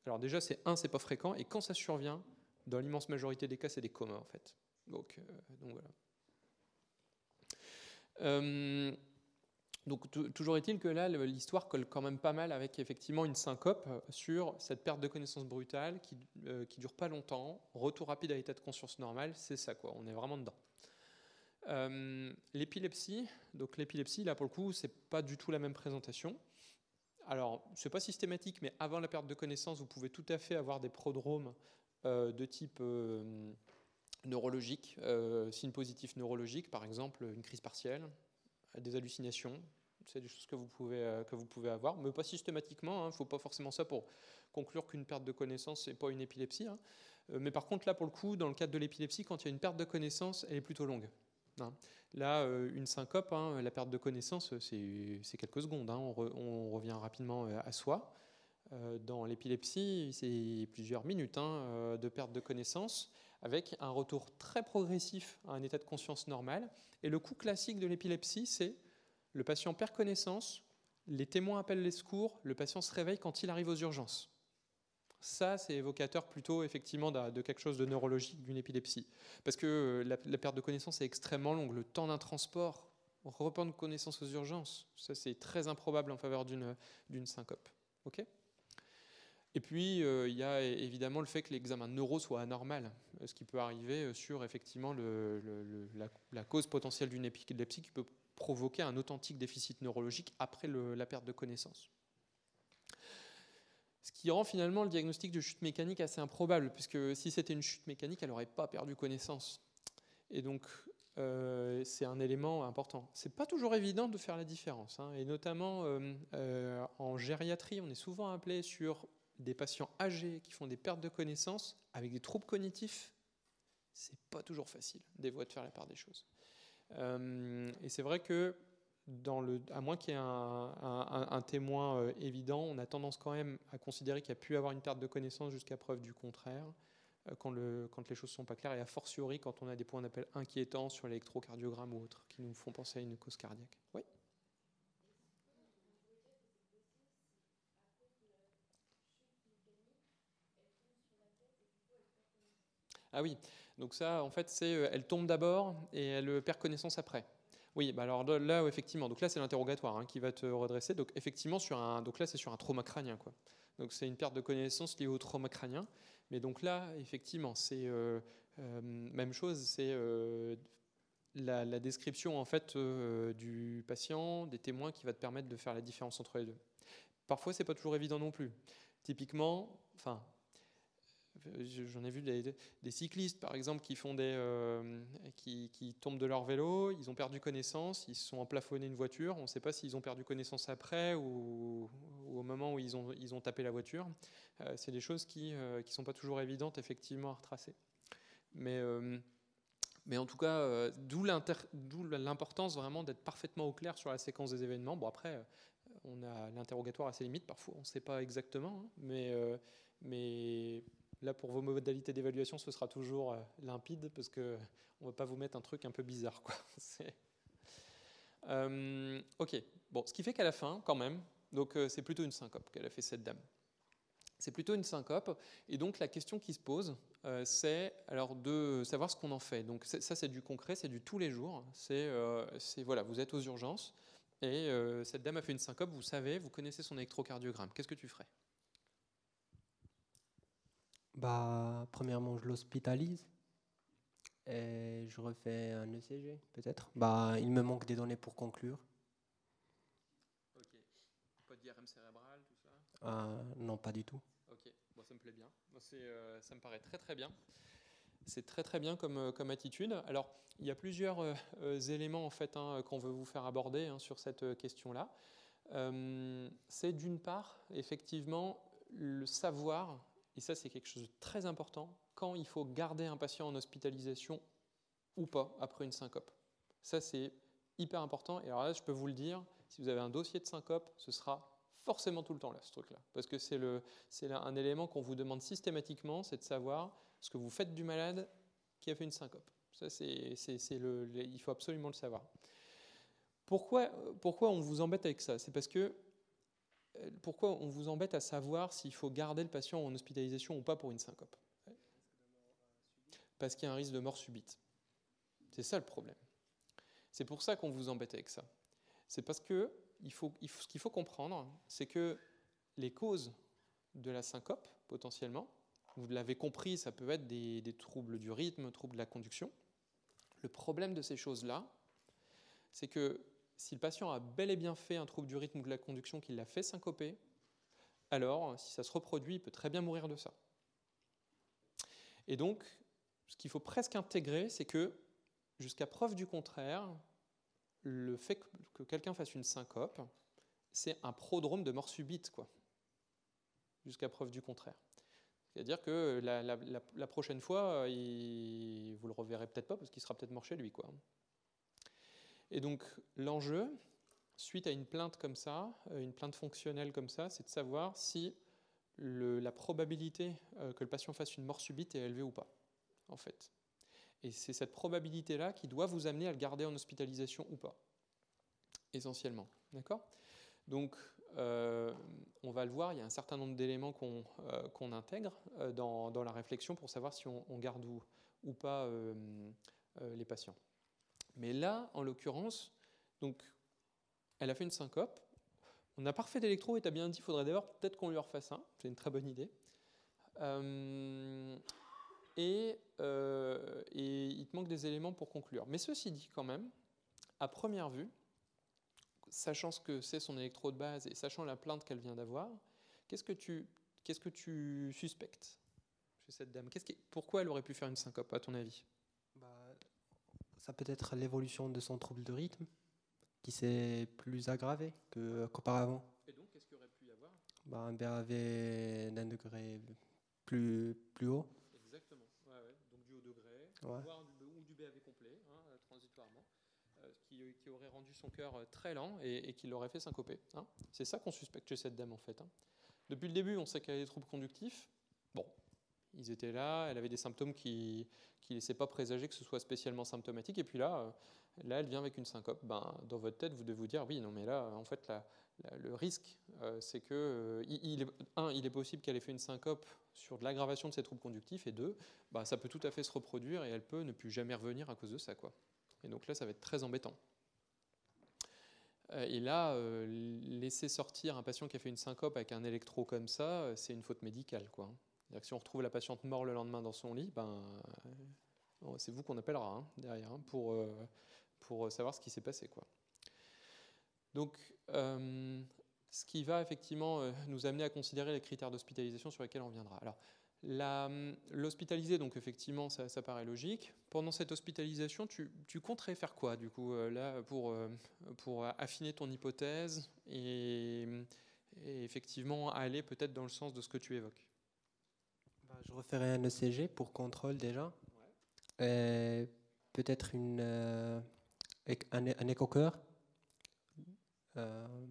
alors déjà, c'est un, c'est pas fréquent. Et quand ça survient, Dans l'immense majorité des cas, c'est des comas en fait. Donc, euh, donc voilà. Euh, donc tou- toujours est-il que là, l'histoire colle quand même pas mal avec effectivement une syncope euh, sur cette perte de connaissance brutale qui, euh, qui dure pas longtemps, retour rapide à l'état de conscience normal, c'est ça quoi, on est vraiment dedans. Euh, l'épilepsie, donc l'épilepsie là pour le coup, c'est pas du tout la même présentation. Alors, c'est pas systématique, mais avant la perte de connaissance, vous pouvez tout à fait avoir des prodromes euh, de type euh, neurologique, euh, signe positif neurologique, par exemple une crise partielle, des hallucinations. C'est des choses que vous pouvez, que vous pouvez avoir, mais pas systématiquement. Il ne faut pas forcément ça pour conclure qu'une perte de connaissance, c'est pas une épilepsie. hein. Mais par contre, là, pour le coup, dans le cadre de l'épilepsie, quand il y a une perte de connaissance, elle est plutôt longue. Hein. Là, euh, une syncope, hein, la perte de connaissance, c'est quelques secondes. hein. On, re- on revient rapidement euh, à soi. Euh, Dans l'épilepsie, c'est plusieurs minutes de perte de connaissance, avec un retour très progressif à un état de conscience normal. Et le coup classique de l'épilepsie, c'est le patient perd connaissance, les témoins appellent les secours, le patient se réveille quand il arrive aux urgences. Ça, c'est évocateur plutôt effectivement de quelque chose de neurologique, d'une épilepsie. Parce que euh, la, perte de connaissance est extrêmement longue. Le temps d'un transport, reprendre connaissance aux urgences, ça c'est très improbable en faveur d'une syncope. Et puis, euh, il y a évidemment le fait que l'examen neuro soit anormal, ce qui peut arriver euh, sur effectivement la, la cause potentielle d'une épilepsie qui peut provoquer un authentique déficit neurologique après la perte de connaissance. Ce qui rend finalement le diagnostic de chute mécanique assez improbable, puisque si c'était une chute mécanique, elle n'aurait pas perdu connaissance. Et donc, euh, c'est un élément important. C'est pas toujours évident de faire la différence, hein, et notamment euh, euh, en gériatrie, on est souvent appelé sur des patients âgés qui font des pertes de connaissance avec des troubles cognitifs. C'est pas toujours facile des fois de faire la part des choses. Et c'est vrai que dans le, à moins qu'il y ait un, témoin euh, évident, on a tendance quand même à considérer qu'il y a pu avoir une perte de connaissance jusqu'à preuve du contraire euh, quand, le, quand les choses ne sont pas claires, et a fortiori quand on a des points d'appel inquiétants sur l'électrocardiogramme ou autres qui nous font penser à une cause cardiaque. Oui Ah oui, donc ça, en fait, c'est euh, elle tombe d'abord et elle perd connaissance après. Oui, bah alors là, effectivement, donc là c'est l'interrogatoire hein, qui va te redresser. Donc effectivement sur un, donc là c'est sur un trauma crânien quoi. Donc c'est une perte de connaissance liée au trauma crânien. Mais donc là, effectivement, c'est euh, euh, même chose, c'est euh, la, la description en fait euh, du patient, des témoins qui va te permettre de faire la différence entre les deux. Parfois, c'est pas toujours évident non plus. Typiquement, enfin, j'en ai vu des, cyclistes par exemple qui font des, euh, qui, tombent de leur vélo, ils ont perdu connaissance, ils se sont emplafonnés une voiture, on ne sait pas s'ils ont perdu connaissance après ou, au moment où ils ont, ils ont tapé la voiture. Euh, c'est des choses qui ne sont pas toujours évidentes effectivement à retracer. Mais, euh, mais en tout cas, euh, d'où l'importance vraiment d'être parfaitement au clair sur la séquence des événements. Bon après, euh, on a l'interrogatoire à ses limites, parfois on ne sait pas exactement, hein, mais, euh, mais là pour vos modalités d'évaluation, ce sera toujours euh, limpide parce que on va pas vous mettre un truc un peu bizarre, quoi. [LAUGHS] Euh, ok, bon, ce qui fait qu'à la fin, quand même, donc euh, c'est plutôt une syncope qu'elle a fait cette dame. C'est plutôt une syncope, et donc la question qui se pose, c'est alors de savoir ce qu'on en fait. Donc ça, c'est du concret, c'est du tous les jours. C'est voilà, vous êtes aux urgences et cette dame a fait une syncope. Vous savez, vous connaissez son électrocardiogramme. Qu'est-ce que tu ferais? Bah, premièrement, je l'hospitalise et je refais un ECG, peut-être. Bah, il me manque des données pour conclure. Ok. Pas d'IRM cérébral, tout ça? Ah, non, pas du tout. Ok, bon, ça me plaît bien. C'est, euh, ça me paraît très très bien. C'est très très bien comme, euh, comme attitude. Alors, il y a plusieurs euh, euh, éléments en fait hein, qu'on veut vous faire aborder hein, sur cette euh, question-là. Euh, c'est d'une part, effectivement, le savoir, et ça c'est quelque chose de très important, quand il faut garder un patient en hospitalisation ou pas après une syncope. Ça c'est hyper important. Et alors là, je peux vous le dire, si vous avez un dossier de syncope, ce sera forcément tout le temps là, ce truc-là. Parce que c'est un élément qu'on vous demande systématiquement, c'est de savoir ce que vous faites du malade qui a fait une syncope. Ça, c'est, le, il faut absolument le savoir. Pourquoi, pourquoi on vous embête avec ça? C'est parce que pourquoi on vous embête à savoir s'il faut garder le patient en hospitalisation ou pas pour une syncope? Parce qu'il y a un risque de mort subite. C'est ça le problème. C'est pour ça qu'on vous embête avec ça. C'est parce que ce qu'il faut comprendre, c'est que les causes de la syncope, potentiellement, vous l'avez compris, ça peut être des, des troubles du rythme, troubles de la conduction. Le problème de ces choses-là, c'est que si le patient a bel et bien fait un trouble du rythme ou de la conduction qui l'a fait syncoper, alors si ça se reproduit, il peut très bien mourir de ça. Et donc, ce qu'il faut presque intégrer, c'est que, jusqu'à preuve du contraire, le fait que, que quelqu'un fasse une syncope, c'est un prodrome de mort subite, quoi. Jusqu'à preuve du contraire. C'est-à-dire que la, prochaine fois, il- vous le reverrez peut-être pas parce qu'il sera peut-être mort chez lui, quoi. Et donc, l'enjeu, suite à une plainte comme ça, euh, une plainte fonctionnelle comme ça, c'est de savoir si la probabilité euh, que le patient fasse une mort subite est élevée ou pas, en fait. Et c'est cette probabilité-là qui doit vous amener à le garder en hospitalisation ou pas, essentiellement. D'accord? Donc, euh, on va le voir, il y a un certain nombre d'éléments qu'on intègre dans, dans la réflexion pour savoir si on, garde ou, ou pas les patients. Mais là, en l'occurrence, donc, elle a fait une syncope. On n'a pas refait d'électro et tu as bien dit, il faudrait d'abord peut-être qu'on lui refasse un. C'est une très bonne idée. Euh, et, euh, et il te manque des éléments pour conclure. Mais ceci dit, quand même, à première vue, sachant ce que c'est son électro de base et sachant la plainte qu'elle vient d'avoir, qu'est-ce que tu, suspectes chez cette dame? Pourquoi elle aurait pu faire une syncope, à ton avis? Ça peut être l'évolution de son trouble de rythme qui s'est plus aggravé qu'auparavant. Et donc, qu'est-ce qu'il aurait pu y avoir? Bah, un BAV d'un degré plus, plus haut. Exactement, ouais, ouais. donc du haut degré, Ouais. voire du, ou du BAV complet, hein, euh, transitoirement, euh, ce qui, qui aurait rendu son cœur euh, très lent et, et qui l'aurait fait syncoper. hein. C'est ça qu'on suspecte chez cette dame en fait. hein. Depuis le début, on sait qu'elle a des troubles conductifs. Bon, ils étaient là, elle avait des symptômes qui ne laissaient pas présager que ce soit spécialement symptomatique. Et puis là, euh, là, elle vient avec une syncope. Ben, dans votre tête, vous devez vous dire, oui, non, mais là, en fait, le risque, euh, c'est que, euh, un, il est possible qu'elle ait fait une syncope sur de l'aggravation de ses troubles conductifs, et deux, bah, ça peut tout à fait se reproduire et elle peut ne plus jamais revenir à cause de ça. Quoi. Et donc là, ça va être très embêtant. Et là, laisser sortir un patient qui a fait une syncope avec un électro comme ça, c'est une faute médicale. Quoi. Si on retrouve la patiente morte le lendemain dans son lit, ben, euh, c'est vous qu'on appellera hein, derrière hein, pour, euh, pour savoir ce qui s'est passé. Donc, euh, ce qui va effectivement euh, nous amener à considérer les critères d'hospitalisation sur lesquels on reviendra. Alors, la- L'hospitaliser, donc effectivement, ça, paraît logique. Pendant cette hospitalisation, tu, compterais faire quoi, du coup, euh, là, pour, euh, pour affiner ton hypothèse et, et effectivement aller peut-être dans le sens de ce que tu évoques? Je referai un ECG pour contrôle déjà. Et peut-être une, euh, un, un écho-cœur. Euh,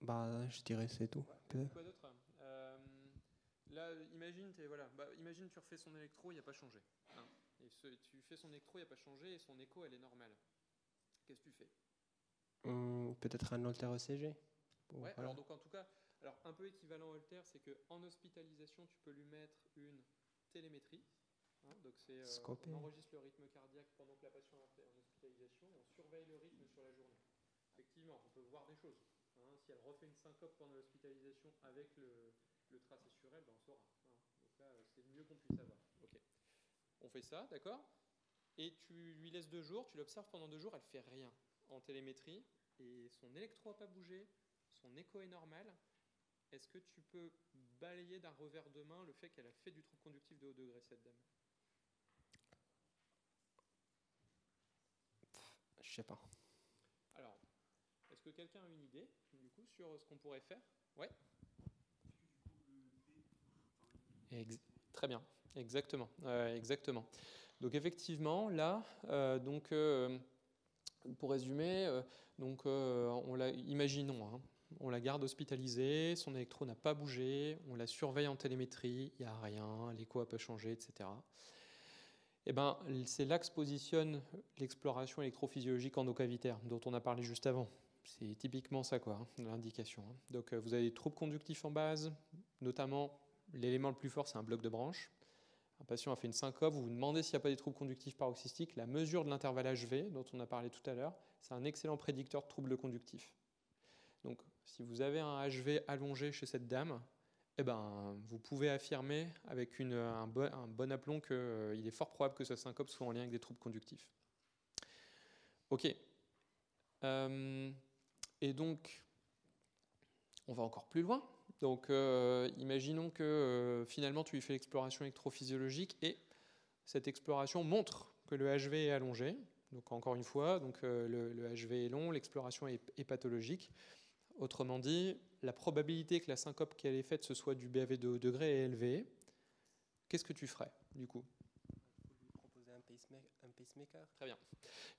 bah, je dirais c'est tout. Quoi d'autre Euh, Là, imagine, t'es- voilà, bah, imagine tu refais son électro, il n'y a pas changé. hein. Et ce- tu fais son électro, il n'y a pas changé, et son écho, elle est normale. Qu'est-ce que tu fais? Hum, peut-être un Holter ECG. Bon, Ouais, voilà. alors donc en tout cas, alors un peu équivalent Holter, c'est qu'en hospitalisation, tu peux lui mettre une télémétrie. hein, donc c'est euh, on enregistre le rythme cardiaque pendant que la patiente est en hospitalisation, et on surveille le rythme sur la journée. Effectivement, on peut voir des choses. hein. si elle refait une syncope pendant l'hospitalisation avec le, le tracé sur elle, ben on saura. hein. Donc là, c'est le mieux qu'on puisse avoir. Ok. On fait ça, d'accord? Et tu lui laisses deux jours, tu l'observes pendant deux jours, elle fait rien en télémétrie, et son électro n'a pas bougé, son écho est normal. Est-ce que tu peux balayer d'un revers de main le fait qu'elle a fait du trouble conductif de haut degré, cette dame? Je sais pas. Alors, est-ce que quelqu'un a une idée, du coup, sur ce qu'on pourrait faire? Ouais. Ex- Très bien, exactement, euh, exactement. Donc effectivement, là, euh, donc euh, pour résumer, euh, donc on la, imaginons, hein, on la garde hospitalisée, son électro n'a pas bougé, on la surveille en télémétrie, il n'y a rien, l'écho a pas changé, etc. Eh ben, c'est là que se positionne l'exploration électrophysiologique endocavitaire dont on a parlé juste avant. C'est typiquement ça, quoi, hein, l'indication. hein. Donc, euh, vous avez des troubles conductifs en base, notamment l'élément le plus fort, c'est un bloc de branche. un patient a fait une syncope, vous vous demandez s'il n'y a pas des troubles conductifs paroxystiques, la mesure de l'intervalle HV, dont on a parlé tout à l'heure, c'est un excellent prédicteur de troubles conductifs. Si vous avez un HV allongé chez cette dame, eh ben, vous pouvez affirmer avec un, bon, aplomb qu'il est fort probable que ce syncope soit en lien avec des troubles conductifs. Ok. Euh, et donc, on va encore plus loin. Donc, euh, imaginons que euh, finalement tu lui fais l'exploration électrophysiologique et cette exploration montre que le HV est allongé. Donc, encore une fois, donc, euh, le, HV est long, l'exploration est pathologique. Autrement dit, la probabilité que la syncope qu'elle ait faite ce soit du BAV de haut degré est élevée. Qu'est-ce que tu ferais du coup? Un pacemaker. Un pacemaker. Très bien.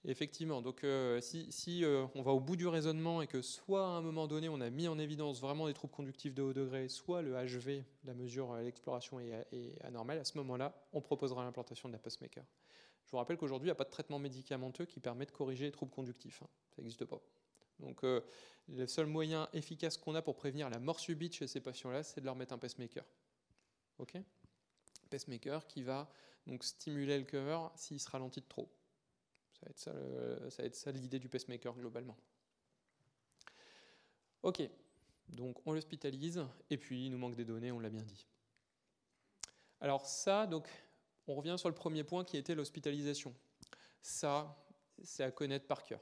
Effectivement, donc euh, si, si, euh, on va au bout du raisonnement et que soit à un moment donné on a mis en évidence vraiment des troubles conductifs de haut degré, soit le HV, la mesure, euh, l'exploration est, est anormale, à ce moment-là, on proposera l'implantation de la pacemaker. Je vous rappelle qu'aujourd'hui, il n'y a pas de traitement médicamenteux qui permet de corriger les troubles conductifs. hein. Ça n'existe pas. Donc euh, le seul moyen efficace qu'on a pour prévenir la mort subite chez ces patients-là, c'est de leur mettre un pacemaker. Ok? Pacemaker qui va donc stimuler le cœur s'il se ralentit de trop. Ça va être ça, ça va être ça l'idée du pacemaker globalement. Ok, donc on l'hospitalise et puis il nous manque des données, on l'a bien dit. Alors ça, donc on revient sur le premier point qui était l'hospitalisation. Ça, c'est à connaître par cœur.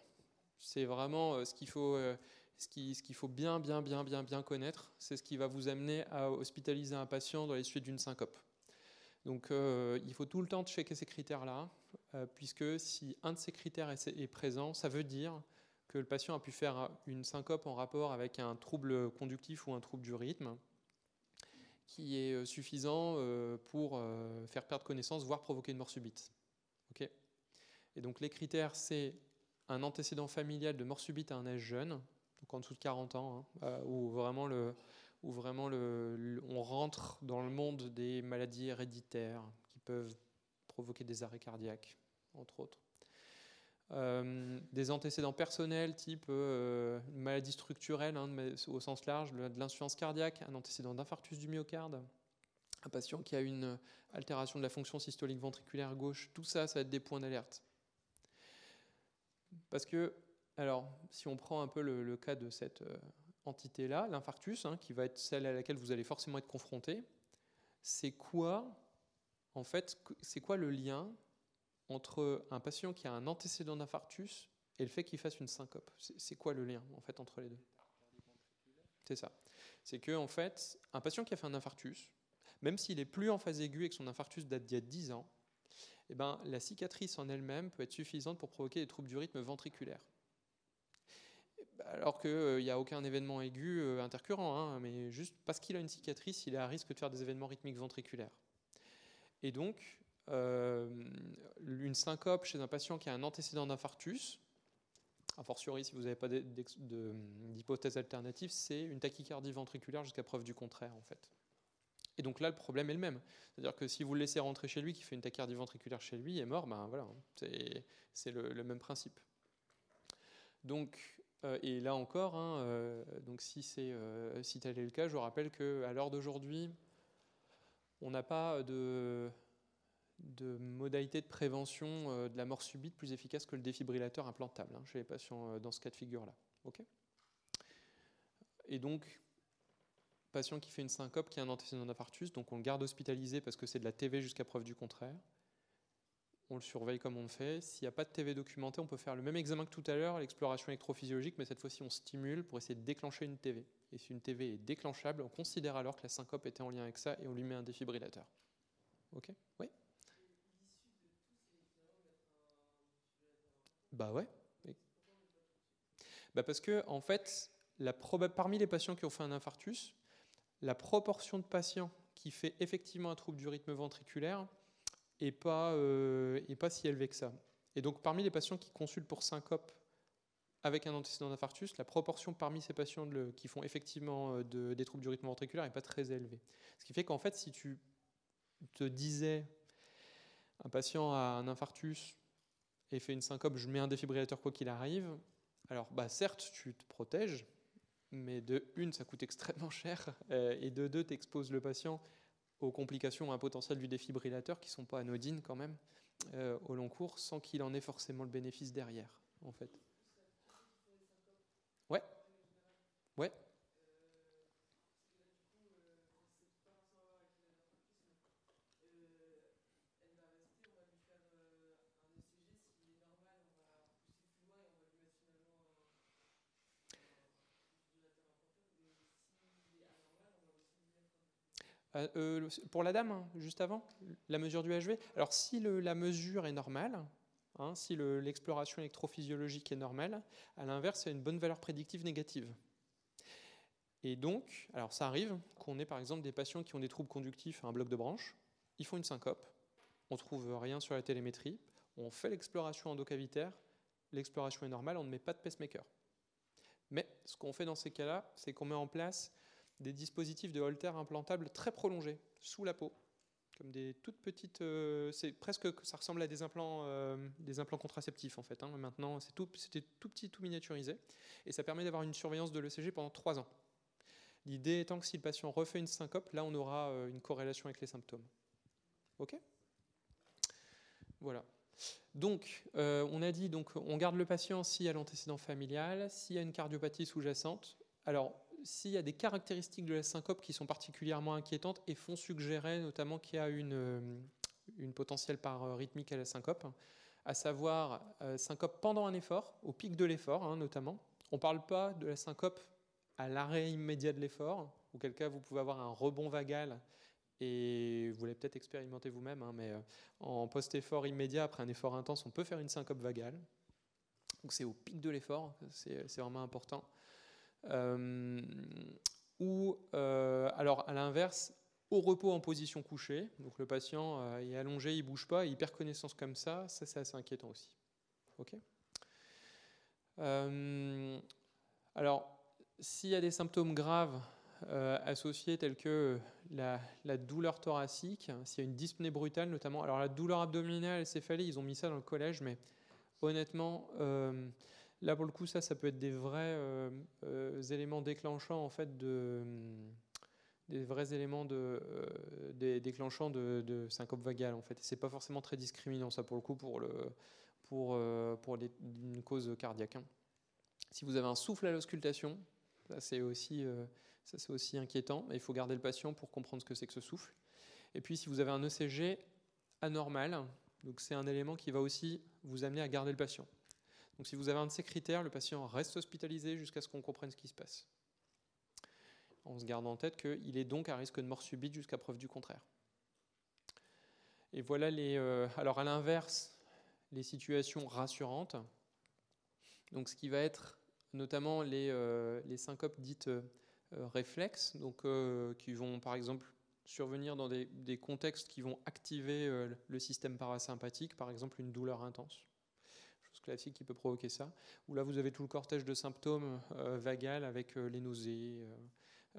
C'est vraiment euh, ce qu'il faut, euh, ce qui- ce qu'il faut bien, bien, bien, bien, bien connaître. C'est ce qui va vous amener à hospitaliser un patient dans les suites d'une syncope. Donc euh, il faut tout le temps checker ces critères-là, puisque si un de ces critères est, présent, ça veut dire que le patient a pu faire une syncope en rapport avec un trouble conductif ou un trouble du rythme qui est suffisant pour faire perdre connaissance, voire provoquer une mort subite. Et donc les critères, c'est un antécédent familial de mort subite à un âge jeune, donc en dessous de 40 ans, hein, euh, où vraiment, on rentre dans le monde des maladies héréditaires qui peuvent provoquer des arrêts cardiaques, entre autres. Euh, des antécédents personnels type euh, maladie structurelle hein, au sens large, de l'insuffisance cardiaque, un antécédent d'infarctus du myocarde, un patient qui a une altération de la fonction systolique ventriculaire gauche, tout ça, ça va être des points d'alerte. Parce que, alors, si on prend un peu le, cas de cette euh, entité-là, l'infarctus, hein, qui va être celle à laquelle vous allez forcément être confronté, c'est quoi, en fait, c'est quoi le lien entre un patient qui a un antécédent d'infarctus et le fait qu'il fasse une syncope? C'est quoi le lien, en fait, entre les deux? C'est ça. C'est que, en fait, un patient qui a fait un infarctus, même s'il est plus en phase aiguë et que son infarctus date d'il y a 10 ans, eh ben, la cicatrice en elle-même peut être suffisante pour provoquer des troubles du rythme ventriculaire. Alors qu'il n'y a aucun événement aigu euh, intercurrent, hein, mais juste parce qu'il a une cicatrice, il est à risque de faire des événements rythmiques ventriculaires. Et donc, euh, une syncope chez un patient qui a un antécédent d'infarctus, a fortiori si vous n'avez pas d'hypothèse alternative, c'est une tachycardie ventriculaire jusqu'à preuve du contraire en fait. Et donc là, le problème est le même. C'est-à-dire que si vous le laissez rentrer chez lui, qui fait une tachycardie ventriculaire chez lui, il est mort, ben voilà, c'est c'est le, même principe. Donc, euh, et là encore, hein, euh, donc si euh, si tel est le cas, je rappelle qu'à l'heure d'aujourd'hui, on n'a pas de, modalité de prévention de la mort subite plus efficace que le défibrillateur implantable hein, chez les patients dans ce cas de figure-là. Et donc, patient qui fait une syncope, qui a un antécédent d'infarctus, donc on le garde hospitalisé parce que c'est de la TV jusqu'à preuve du contraire. On le surveille comme on le fait. S'il n'y a pas de TV documenté, on peut faire le même examen que tout à l'heure, l'exploration électrophysiologique, mais cette fois-ci on stimule pour essayer de déclencher une TV. Et si une TV est déclenchable, on considère alors que la syncope était en lien avec ça et on lui met un défibrillateur. Ok? Oui Bah ouais. Bah parce que en fait, parmi les patients qui ont fait un infarctus, la proportion de patients qui fait effectivement un trouble du rythme ventriculaire est pas, euh, est pas si élevée que ça. Et donc parmi les patients qui consultent pour syncope avec un antécédent d'infarctus, la proportion parmi ces patients qui font effectivement euh, de- des troubles du rythme ventriculaire n'est pas très élevée. Ce qui fait qu'en fait, si tu te disais un patient a un infarctus et fait une syncope, je mets un défibrillateur quoi qu'il arrive, alors bah certes tu te protèges, mais de une, ça coûte extrêmement cher, euh, et de deux, tu exposes le patient aux complications, un potentiel du défibrillateur qui sont pas anodines quand même euh, au long cours, sans qu'il en ait forcément le bénéfice derrière, en fait. Ouais. Ouais. Euh, pour la dame, hein, juste avant, la mesure du HV. Alors, si la mesure est normale, hein, si le- l'exploration électrophysiologique est normale, à l'inverse, il y a une bonne valeur prédictive négative. Et donc, alors ça arrive qu'on ait par exemple des patients qui ont des troubles conductifs à un bloc de branche, ils font une syncope, on trouve rien sur la télémétrie, on fait l'exploration endocavitaire, l'exploration est normale, on ne met pas de pacemaker. Mais ce qu'on fait dans ces cas-là, c'est qu'on met en place des dispositifs de holter implantables très prolongés sous la peau, comme des toutes petites. euh, c'est presque que ça ressemble à des implants, euh, des implants contraceptifs en fait. hein. Maintenant, c'est tout, c'était tout petit, tout miniaturisé, et ça permet d'avoir une surveillance de l'ECG pendant trois ans. L'idée étant que si le patient refait une syncope, là, on aura euh, une corrélation avec les symptômes. Ok? Voilà. Donc, on a dit, donc, on garde le patient s'il y a l'antécédent familial, s'il y a une cardiopathie sous-jacente. Alors, s'il y a des caractéristiques de la syncope qui sont particulièrement inquiétantes et font suggérer notamment qu'il y a une, euh, une potentielle part euh, rythmique à la syncope, à savoir euh, syncope pendant un effort, au pic de l'effort hein, notamment. On ne parle pas de la syncope à l'arrêt immédiat de l'effort, auquel cas vous pouvez avoir un rebond vagal et vous l'avez peut-être expérimenté vous-même, hein, mais en post-effort immédiat, après un effort intense, on peut faire une syncope vagale. Donc c'est au pic de l'effort, c'est vraiment important. Euh, ou euh, alors à l'inverse, au repos en position couchée, donc le patient euh, est allongé, il bouge pas, il perd connaissance comme ça, ça c'est assez inquiétant aussi. Ok. Alors, s'il y a des symptômes graves associés tels que la, douleur thoracique, s'il y a une dyspnée brutale notamment, alors la douleur abdominale, céphalée, ils ont mis ça dans le collège, mais honnêtement, là pour le coup, ça, ça peut être des vrais euh, euh, éléments déclenchants en fait de des vrais éléments de, euh, déclenchants de, syncope vagale en fait. C'est pas forcément très discriminant ça pour le coup pour le pour pour les- une cause cardiaque. hein. Si vous avez un souffle à l'auscultation, ça c'est aussi inquiétant. Il faut garder le patient pour comprendre ce que c'est que ce souffle. Et puis si vous avez un ECG anormal, donc c'est un élément qui va aussi vous amener à garder le patient. Donc si vous avez un de ces critères, le patient reste hospitalisé jusqu'à ce qu'on comprenne ce qui se passe. En se gardant en tête qu'il est donc à risque de mort subite jusqu'à preuve du contraire. Et voilà les. euh, alors à l'inverse, les situations rassurantes. Donc ce qui va être notamment les, euh, les syncopes dites euh, réflexes, donc qui vont par exemple survenir dans des, contextes qui vont activer le système parasympathique, par exemple une douleur intense classique qui peut provoquer ça, où là vous avez tout le cortège de symptômes euh, vagales avec euh, les nausées, euh,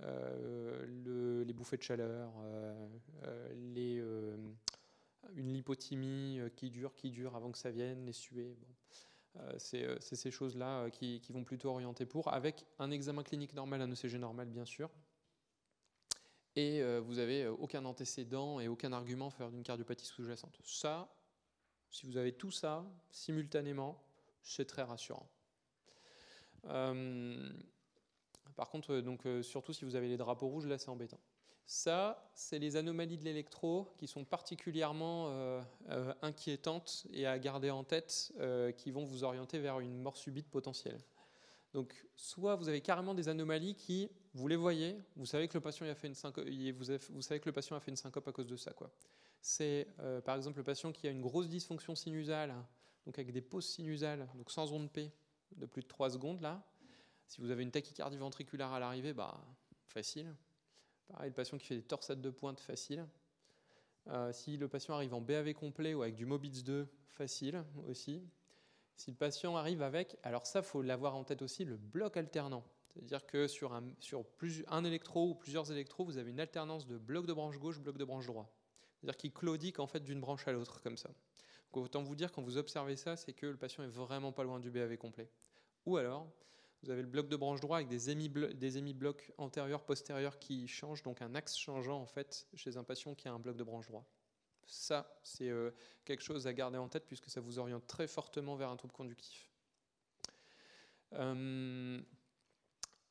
euh, le- les bouffées de chaleur, une lipothymie qui dure, qui dure avant que ça vienne, les suées. Bon. C'est ces choses-là qui, vont plutôt orienter pour, avec un examen clinique normal, un ECG normal bien sûr. Et vous avez euh, aucun antécédent et aucun argument en faveur d'une cardiopathie sous-jacente. Ça, si vous avez tout ça simultanément, c'est très rassurant. Euh, par contre, euh, donc, euh, surtout si vous avez les drapeaux rouges, là c'est embêtant. Ça, c'est les anomalies de l'électro qui sont particulièrement inquiétantes et à garder en tête, qui vont vous orienter vers une mort subite potentielle. Donc, soit vous avez carrément des anomalies qui, vous les voyez, vous savez que le patient a fait une syncope, vous savez que le patient a fait une syncope à cause de ça, quoi. C'est euh, par exemple le patient qui a une grosse dysfonction sinusale, donc avec des pauses sinusales, donc sans onde P de plus de 3 secondes là. Si vous avez une tachycardie ventriculaire à l'arrivée, bah facile. Pareil, le patient qui fait des torsades de pointe, facile. Euh, si le patient arrive en BAV complet ou avec du Mobitz 2, facile aussi. Si le patient arrive avec, alors ça, faut l'avoir en tête aussi, le bloc alternant. C'est-à-dire que sur, un, sur plus, un électro ou plusieurs électros, vous avez une alternance de bloc de branche gauche, bloc de branche droit. C'est-à-dire qu'il claudique en fait d'une branche à l'autre comme ça. Autant vous dire quand vous observez ça, c'est que le patient est vraiment pas loin du BAV complet. Ou alors, Vous avez le bloc de branche droit avec des émis, des antérieurs, postérieurs qui changent, donc un axe changeant en fait chez un patient qui a un bloc de branche droit. Ça, c'est euh, quelque chose à garder en tête puisque ça vous oriente très fortement vers un trouble conductif. Euh,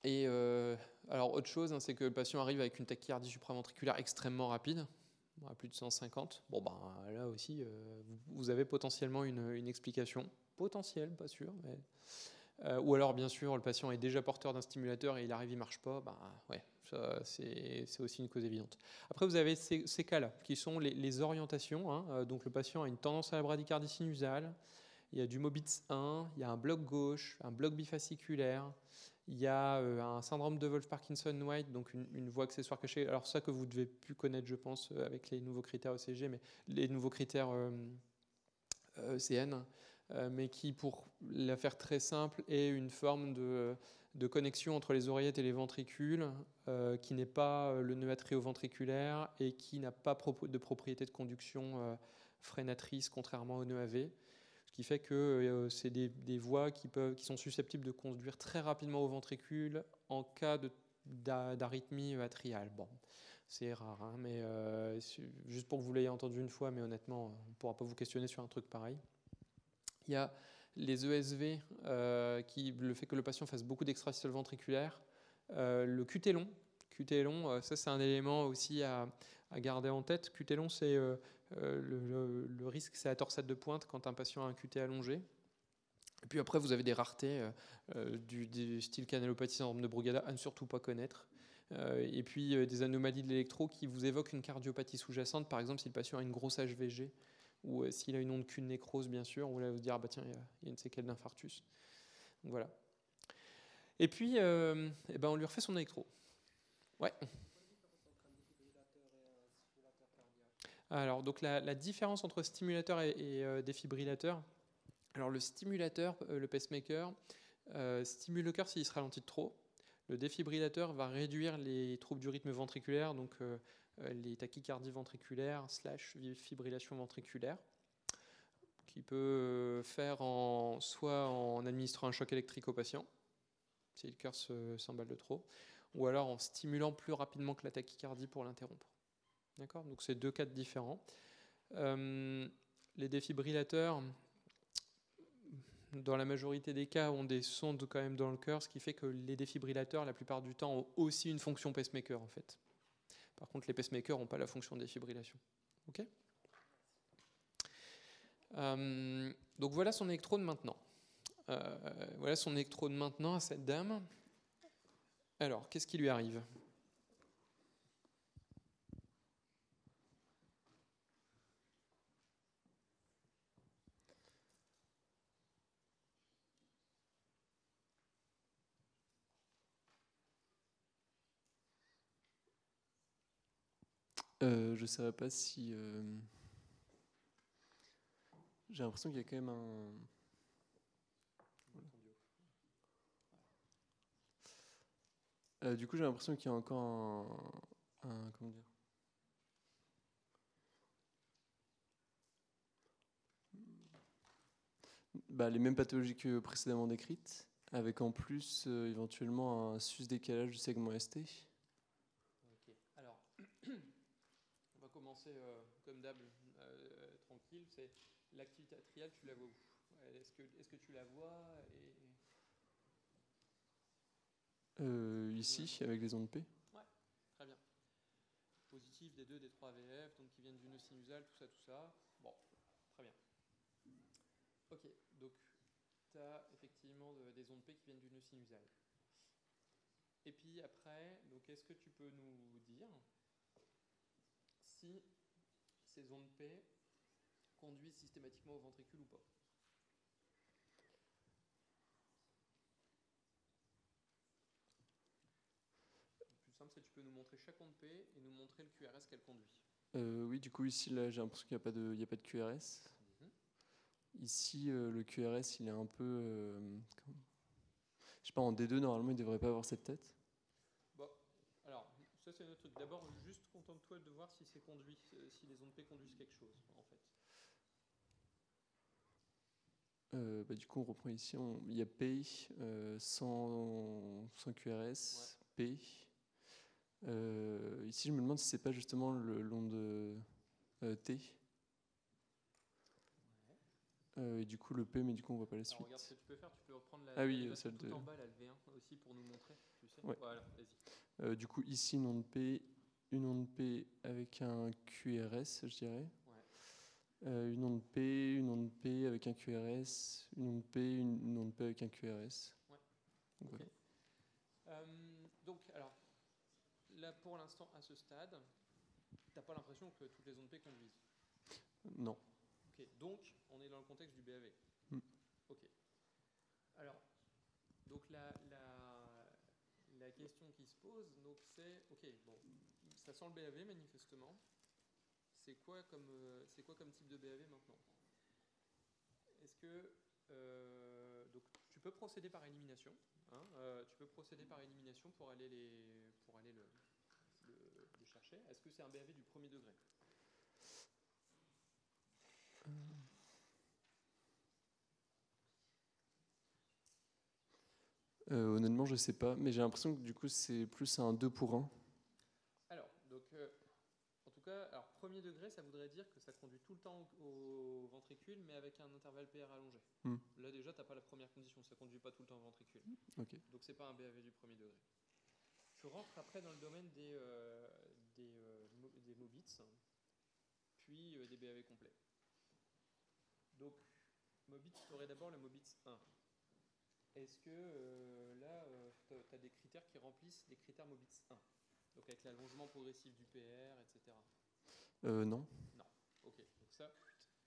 et euh, alors autre chose, hein, c'est que le patient arrive avec une tachycardie supraventriculaire extrêmement rapide, à plus de 150. Bon ben là aussi, vous avez potentiellement une, explication potentielle, pas sûr, mais euh, ou alors, bien sûr, le patient est déjà porteur d'un stimulateur et il arrive, il marche pas. Bah, ouais, c'est aussi une cause évidente. Après, vous avez ces, cas-là, qui sont les, orientations. Hein. Euh, donc, le patient a une tendance à la bradycardie sinusale. Il y a du MOBITS 1, il y a un bloc gauche, un bloc bifasciculaire, il y a euh, un syndrome de Wolf-Parkinson-White, donc une, voie accessoire cachée. Alors ça que vous devez plus connaître, je pense, avec les nouveaux critères ECG, mais les nouveaux critères ECN. E euh, mais qui, pour la faire très simple, est une forme de, connexion entre les oreillettes et les ventricules, euh, qui n'est pas le nœud atrioventriculaire et qui n'a pas de propriété de conduction euh, freinatrice, contrairement au nœud AV. Ce qui fait que c'est des, voies qui, peuvent, qui sont susceptibles de conduire très rapidement au ventricule en cas d'arythmie atriale. Bon, c'est rare, hein, mais juste pour que vous l'ayez entendu une fois, mais honnêtement, on ne pourra pas vous questionner sur un truc pareil. Il y a les ESV, euh, qui, le fait que le patient fasse beaucoup d'extracystole ventriculaire. Euh, le QT long, QT long, euh, ça c'est un élément aussi à, garder en tête. QT long, c'est le, risque, c'est la torsade de pointe quand un patient a un QT allongé. Et puis après, vous avez des raretés du, style canalopathie syndrome de Brugada à ne surtout pas connaître. et puis des anomalies de l'électro qui vous évoquent une cardiopathie sous-jacente, par exemple si le patient a une grosse HVG ou euh, s'il a une onde qu'une nécrose, bien sûr, vous allez vous dire, ah bah tiens, il y, a une séquelle d'infarctus. voilà. Et puis, euh, eh ben, on lui refait son électro. Ouais. Alors, donc la, différence entre stimulateur et, euh, défibrillateur. Alors, le stimulateur, le pacemaker, stimule le cœur s'il se ralentit trop. Le défibrillateur va réduire les troubles du rythme ventriculaire, donc euh, les tachycardies ventriculaires slash fibrillation ventriculaire, qui peut euh, faire en, soit en administrant un choc électrique au patient, si le cœur s'emballe de trop, ou alors en stimulant plus rapidement que la tachycardie pour l'interrompre. D'accord Donc c'est deux cas différents. Euh, les défibrillateurs, dans la majorité des cas, ont des sondes quand même dans le cœur, ce qui fait que les défibrillateurs, la plupart du temps, ont aussi une fonction pacemaker en fait. Par contre, les pacemakers n'ont pas la fonction de défibrillation. Ok? Euh, donc voilà son électrode maintenant. Euh, voilà son électrode maintenant à cette dame. Alors, qu'est-ce qui lui arrive Euh, je ne saurais pas si. Euh, j'ai l'impression qu'il y a quand même un. Euh, du coup, j'ai l'impression qu'il y a encore un, comment dire? Bah, les mêmes pathologies que précédemment décrites, avec en plus éventuellement un sus décalage du segment ST. Euh, comme d'hab euh, tranquille, c'est l'activité atriale, tu la vois où? Est-ce que, est que tu la vois euh, Ici, avec les ondes P Ouais, très bien. Positif des 2, des 3 VF, donc qui viennent du nœud sinusal, tout ça, tout ça. Bon, très bien. Ok, donc tu as effectivement des ondes P qui viennent du nœud sinusal. Et puis après, donc est-ce que tu peux nous dire si ces ondes P conduisent systématiquement au ventricule ou pas. Le plus simple, c'est que tu peux nous montrer chaque onde P et nous montrer le QRS qu'elle conduit. Euh, oui, du coup, ici, là, j'ai l'impression qu'il n'y a, pas de, a pas de QRS. Mhm. Ici, euh, le QRS, il est un peu. Euh, je sais pas, en D2, normalement, il ne devrait pas avoir cette tête. Alors, ça, c'est notre truc. D'abord, juste contente-toi de voir si c'est conduit, si les ondes P conduisent quelque chose, en fait. Euh, bah, du coup, on reprend ici. on- Il y a P euh, sans, sans QRS, P. Euh, ici, je me demande si c'est pas justement le long de euh, T. Euh, et du coup, le P, mais du coup, on voit pas la Alors, suite. regarde ce que tu peux faire, tu peux reprendre la Ah oui, l'animation celle tout de- en bas, le V1 aussi pour nous montrer, tu sais. Ouais. Voilà, vas-y. Euh, du coup, ici, une onde P, une onde P avec un QRS, je dirais. Ouais. Euh, une onde P, une onde P avec un QRS, une onde P, une, une onde P avec un QRS. Ouais. Donc, voilà. Euh, donc, alors, là pour l'instant, à ce stade, t'as pas l'impression que toutes les ondes P conduisent? Non. Ok, donc on est dans le contexte du BAV. Hmm. Ok. Alors, donc la question qui se pose, donc c'est, ok, bon, ça sent le BAV manifestement. C'est quoi comme, euh, c'est quoi comme type de BAV maintenant? Est-ce que euh, donc tu peux procéder par élimination hein, euh, Tu peux procéder par élimination pour aller les, pour aller le, chercher. Est-ce que c'est un BAV du premier degré? Euh, honnêtement, je sais pas, mais j'ai l'impression que du coup, c'est plus un 2 pour 1. Alors, donc, euh, en tout cas, alors premier degré, ça voudrait dire que ça conduit tout le temps au, au ventricule, mais avec un intervalle PR allongé. Hmm. Là, déjà, t'as pas la première condition, ça conduit pas tout le temps au ventricule. Ok. Donc, c'est pas un BAV du premier degré. Tu rentres après dans le domaine des, euh, des, mo- des Mobits, puis euh, des BAV complets. Donc, Mobits, tu aurais d'abord le Mobits 1. Est-ce que euh, là, tu as des critères qui remplissent les critères Mobits 1 Donc avec l'allongement progressif du PR, etc. Euh, non. Non. Ok, donc ça,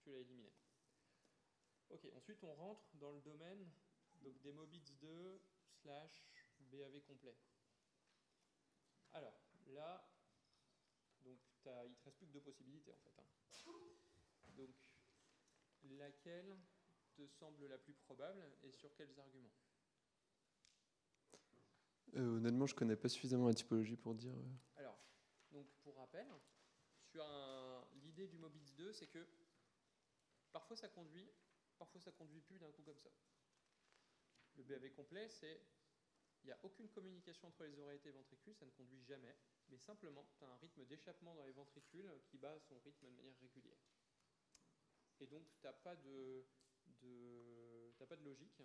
tu l'as éliminé. Ok, ensuite on rentre dans le domaine donc, des Mobits 2 slash BAV complet. Alors, là, donc, il te reste plus que deux possibilités en fait. hein. Donc, laquelle? Te semble la plus probable et sur quels arguments Euh, honnêtement, je connais pas suffisamment la typologie pour dire. euh, Alors, donc pour rappel, sur l'idée du Mobits 2, c'est que parfois ça conduit, parfois ça conduit plus d'un coup comme ça. Le BAV complet, c'est il n'y a aucune communication entre les oreillettes et les ventricules, ça ne conduit jamais, mais simplement tu as un rythme d'échappement dans les ventricules qui bat son rythme de manière régulière. Et donc tu n'as pas de, de, t'as pas de logique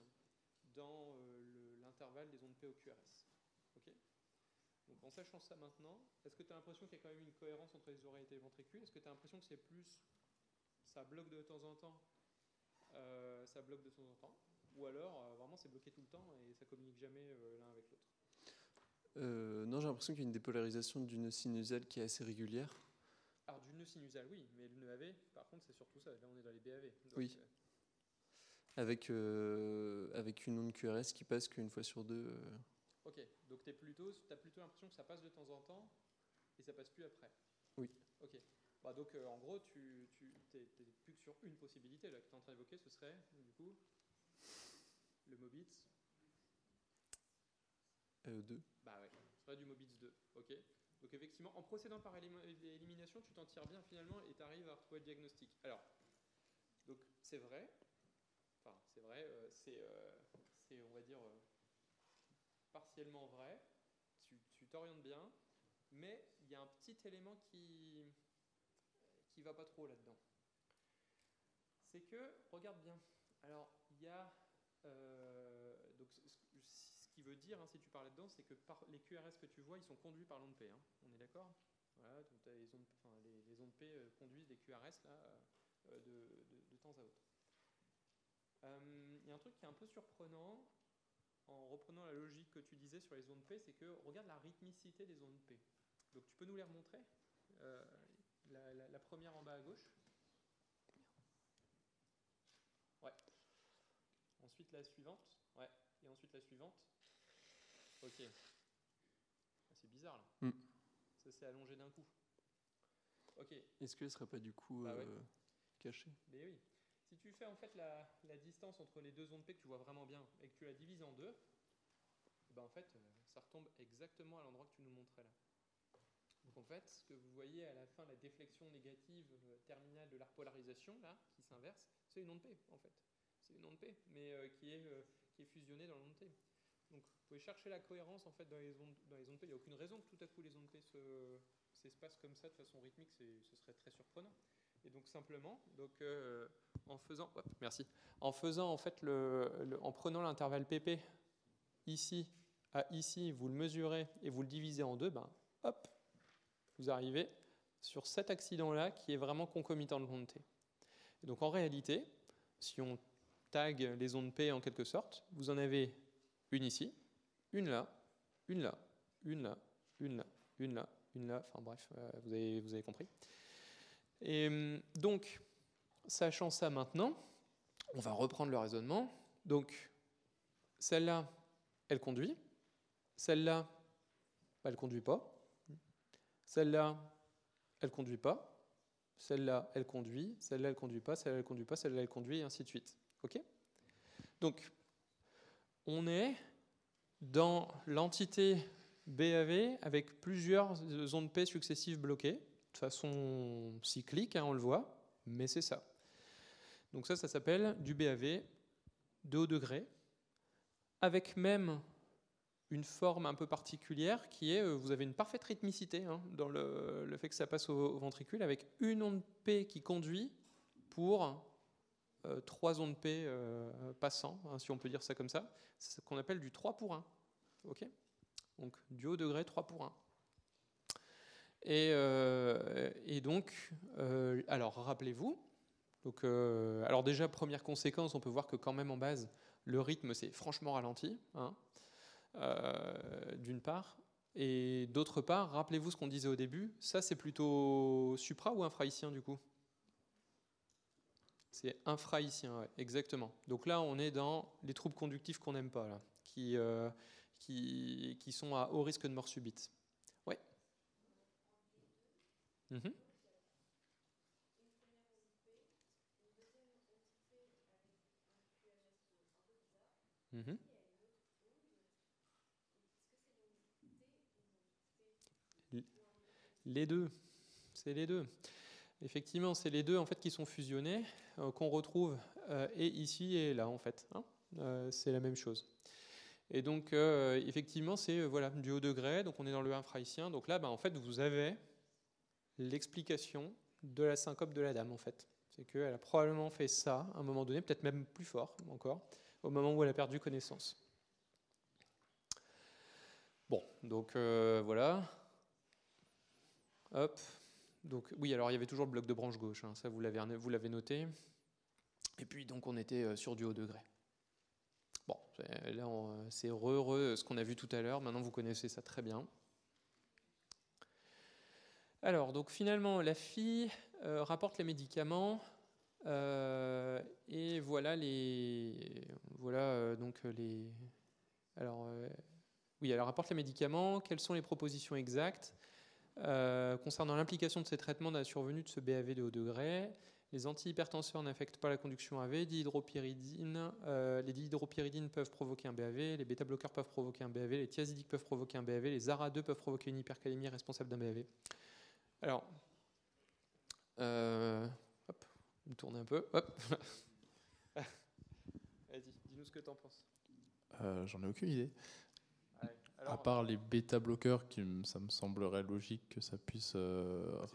dans euh, le- l'intervalle des ondes P au QRS. Ok? Donc en sachant ça maintenant, est-ce que tu as l'impression qu'il y a quand même une cohérence entre les oreilles et les ventricules? Est-ce que tu as l'impression que c'est plus ça bloque de temps en temps euh, ça bloque de temps en temps? Ou alors euh, vraiment c'est bloqué tout le temps et ça communique jamais l'un avec l'autre? Non, j'ai l'impression qu'il y a une dépolarisation d'une sinusale qui est assez régulière. Alors du nœud sinusal oui, mais le nœud AV par contre c'est surtout ça, là on est dans les BAV. Donc, Oui. Avec, euh, avec une onde QRS qui passe qu'une fois sur deux. euh, ok, donc tu as plutôt, plutôt l'impression que ça passe de temps en temps et ça passe plus après Oui. Ok. Bah, donc euh, en gros tu, t'es plus que sur une possibilité là que tu es en train d'évoquer, ce serait du coup le Mobits euh, deux. Bah ouais, ce serait du Mobits 2, ok Donc effectivement, en procédant par élim- élimination, tu t'en tires bien finalement et tu arrives à retrouver le diagnostic. Alors, donc c'est vrai, c'est vrai, euh, c'est, euh, c'est, on va dire, euh, partiellement vrai, tu, t'orientes bien, mais il y a un petit élément qui qui va pas trop là-dedans. C'est que, regarde bien, alors il y a donc, ce- qui veut dire, hein, si tu parlais dedans, c'est que par, les QRS que tu vois, ils sont conduits par l'onde P. hein. On est d'accord? Voilà, donc t'as les, ondes, enfin, les, ondes P conduisent les QRS là, de temps à autre. Euh, Il y a un truc qui est un peu surprenant en reprenant la logique que tu disais sur les ondes P, c'est que regarde la rythmicité des ondes P. Donc tu peux nous les remontrer Euh, la, la- la première en bas à gauche. Ouais. Ensuite la suivante. Ouais. Et ensuite la suivante. Ok. Ah, C'est bizarre là. Hmm. Ça s'est allongé d'un coup. Ok. Est-ce qu'elle serait pas du coup Bah ouais. euh, cachée? Mais oui. Si tu fais en fait la, distance entre les deux ondes P que tu vois vraiment bien et que tu la divises en deux, eh ben en fait euh, ça retombe exactement à l'endroit que tu nous montrais là. Donc en fait, ce que vous voyez à la fin, la déflexion négative euh, terminale de la repolarisation là, qui s'inverse, c'est une onde P en fait. c'est une onde P, mais euh, qui, est, qui est fusionnée dans l'onde T. Donc vous pouvez chercher la cohérence en fait dans les ondes, dans les ondes P. Il n'y a aucune raison que tout à coup les ondes P se- s'espacent comme ça de façon rythmique, ce serait très surprenant. Et donc simplement, donc, en faisant, merci, en faisant en fait le, en prenant l'intervalle PP ici à ici, vous le mesurez et vous le divisez en deux, ben hop, vous arrivez sur cet accident-là qui est vraiment concomitant de l'onde T. Donc en réalité, si on tag les ondes P en quelque sorte, vous en avez une ici, une là, une là, une là, une là, une là, une là, enfin bref, euh, vous, avez, vous avez compris. Et hum, donc, sachant ça maintenant, on va reprendre le raisonnement. Donc, celle-là, elle conduit. Celle-là, elle ne conduit pas. Celle-là, elle ne conduit pas. Celle-là, elle conduit. Celle-là, elle ne conduit pas. Celle-là, elle conduit pas. Celle-là, elle conduit, et ainsi de suite. OK? Donc, on est dans l'entité BAV avec plusieurs ondes P successives bloquées, de façon cyclique, hein, on le voit, mais c'est ça. Donc ça, ça s'appelle du BAV de haut degré, avec même une forme un peu particulière qui est, euh, vous avez une parfaite rythmicité hein, dans le, fait que ça passe au, ventricule, avec une onde P qui conduit pour euh, trois ondes P euh, passant, hein, si on peut dire ça comme ça. C'est ce qu'on appelle du 3 pour 1. ok? Donc du haut degré 3 pour 1. Et, donc, alors rappelez-vous, euh, alors déjà première conséquence, on peut voir que quand même en base, le rythme s'est franchement ralenti, hein, euh, d'une part, et d'autre part, rappelez-vous ce qu'on disait au début, ça c'est plutôt supra ou infraïcien du coup? C'est infraïcien, ouais, exactement. Donc là, on est dans les troubles conductifs qu'on n'aime pas, euh, qui, sont à haut risque de mort subite. Oui. Mhm. Mhm. Les deux, c'est les deux. Effectivement, c'est les deux en fait qui sont fusionnés, euh, qu'on retrouve euh, et ici et là en fait. hein. Euh, c'est la même chose. Et donc, effectivement, c'est voilà, du haut degré, donc on est dans le infraïcien. Donc là, bah, en fait, vous avez l'explication de la syncope de la dame, en fait. C'est qu'elle a probablement fait ça à un moment donné, peut-être même plus fort encore, au moment où elle a perdu connaissance. Bon, donc euh, voilà. Hop. Donc oui, alors il y avait toujours le bloc de branche gauche, hein, ça vous l'avez noté. Et puis donc on était euh, sur du haut degré. Bon, là, on- c'est heureux, ce qu'on a vu tout à l'heure. Maintenant, vous connaissez ça très bien. Alors, donc finalement, la fille euh, rapporte les médicaments euh, et voilà les, voilà euh, donc les. Alors, euh, oui, elle rapporte les médicaments. Quelles sont les propositions exactes euh, concernant l'implication de ces traitements dans la survenue de ce BAV de haut degré les antihypertenseurs n'affectent pas la conduction AV. Dihydropyridine, euh, les dihydropyridines peuvent provoquer un BAV, les bêta-bloqueurs peuvent provoquer un BAV, les thiazidiques peuvent provoquer un BAV, les ARA2 peuvent provoquer une hypercalémie responsable d'un BAV. Alors, euh, me tourner un peu. Hop. [LAUGHS] Vas-y, dis-nous ce que tu en penses. Euh, J'en ai aucune idée. Ouais, À part les bêta-bloqueurs, qui me- ça me semblerait logique que ça puisse, euh,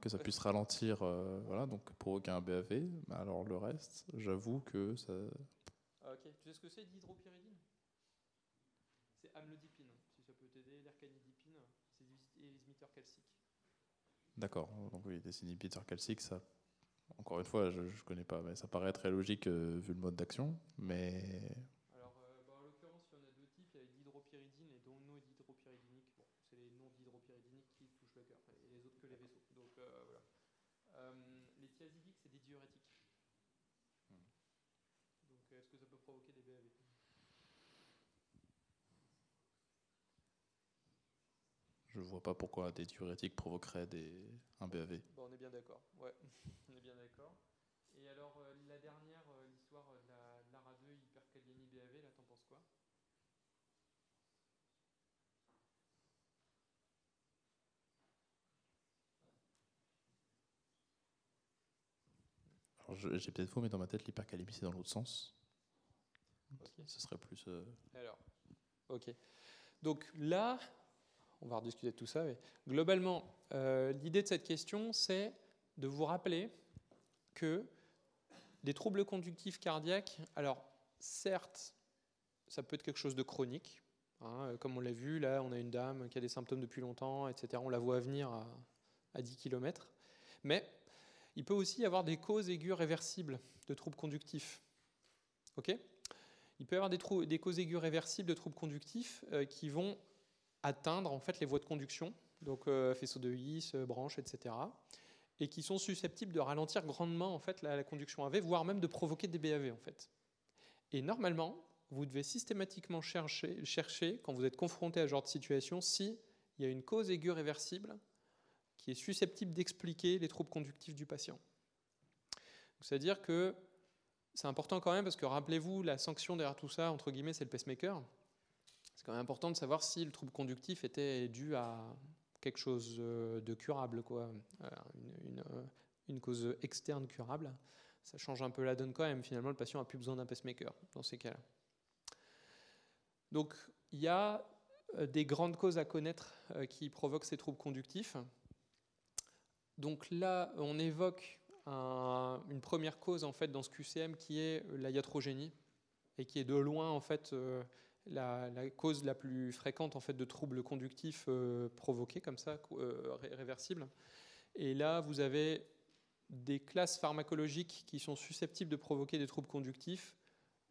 que ça puisse ralentir, euh, voilà, donc provoquer un BAV. Mais alors le reste, j'avoue que ça. Ah, ok, tu sais ce que c'est dihydropyridine? C'est amlodipine, si ça peut t'aider. L'ercanidipine, c'est des inhibiteurs calciques. D'accord. Donc oui, des inhibiteurs calciques, ça. Encore une fois, je, je connais pas, mais ça paraît très logique euh, vu le mode d'action. Mais Alors, euh, bah, en l'occurrence, il y en a deux types. Il y a les dihydropyridines et non-dihydropyridiniques. Bon, c'est les non-dihydropyridiniques qui touchent le cœur, et les autres que les vaisseaux. Donc, euh, voilà. Euh, les thiazidiques, c'est des diurétiques. Donc, euh, est-ce que ça peut provoquer des BAV je vois pas pourquoi des diurétiques provoqueraient des, un BAV. Bon, on est bien d'accord. Ouais, [LAUGHS] on est bien d'accord. Et alors, euh, la dernière, euh, l'histoire de la, de l'ARA2 hypercalémie BAV, là, t'en penses quoi? Alors j'ai peut-être faux, mais dans ma tête, l'hypercalémie, c'est dans l'autre sens. Ce serait plus. euh, Alors, ok. Donc là, on va rediscuter de tout ça. Mais globalement, euh, l'idée de cette question, c'est de vous rappeler que des troubles conductifs cardiaques, alors certes, ça peut être quelque chose de chronique. hein, euh, comme on l'a vu, là, on a une dame qui a des symptômes depuis longtemps, etc. On la voit venir à, à 10 km. Mais il peut aussi y avoir des causes aiguës réversibles de troubles conductifs. Il peut y avoir des causes aiguës réversibles de troubles conductifs euh, qui vont atteindre en fait les voies de conduction, donc euh, faisceau de His, euh, branches, etc., et qui sont susceptibles de ralentir grandement en fait la, la conduction AV, voire même de provoquer des BAV en fait. Et normalement, vous devez systématiquement chercher, chercher quand vous êtes confronté à ce genre de situation, si il y a une cause aiguë réversible qui est susceptible d'expliquer les troubles conductifs du patient. C'est-à-dire que c'est important quand même parce que rappelez-vous, la sanction derrière tout ça, entre guillemets, c'est le pacemaker. C'est quand même important de savoir si le trouble conductif était dû à quelque chose euh, de curable, quoi, Euh, euh, une cause externe curable. Ça change un peu la donne quand même. Finalement, le patient n'a plus besoin d'un pacemaker dans ces cas-là. Donc, il y a des grandes causes à connaître qui provoquent ces troubles conductifs. Donc là, on évoque un- une première cause en fait dans ce QCM qui est la iatrogénie et qui est de loin en fait la, cause la plus fréquente en fait de troubles conductifs euh, provoqués comme ça, euh, ré- réversibles. Et là, vous avez des classes pharmacologiques qui sont susceptibles de provoquer des troubles conductifs.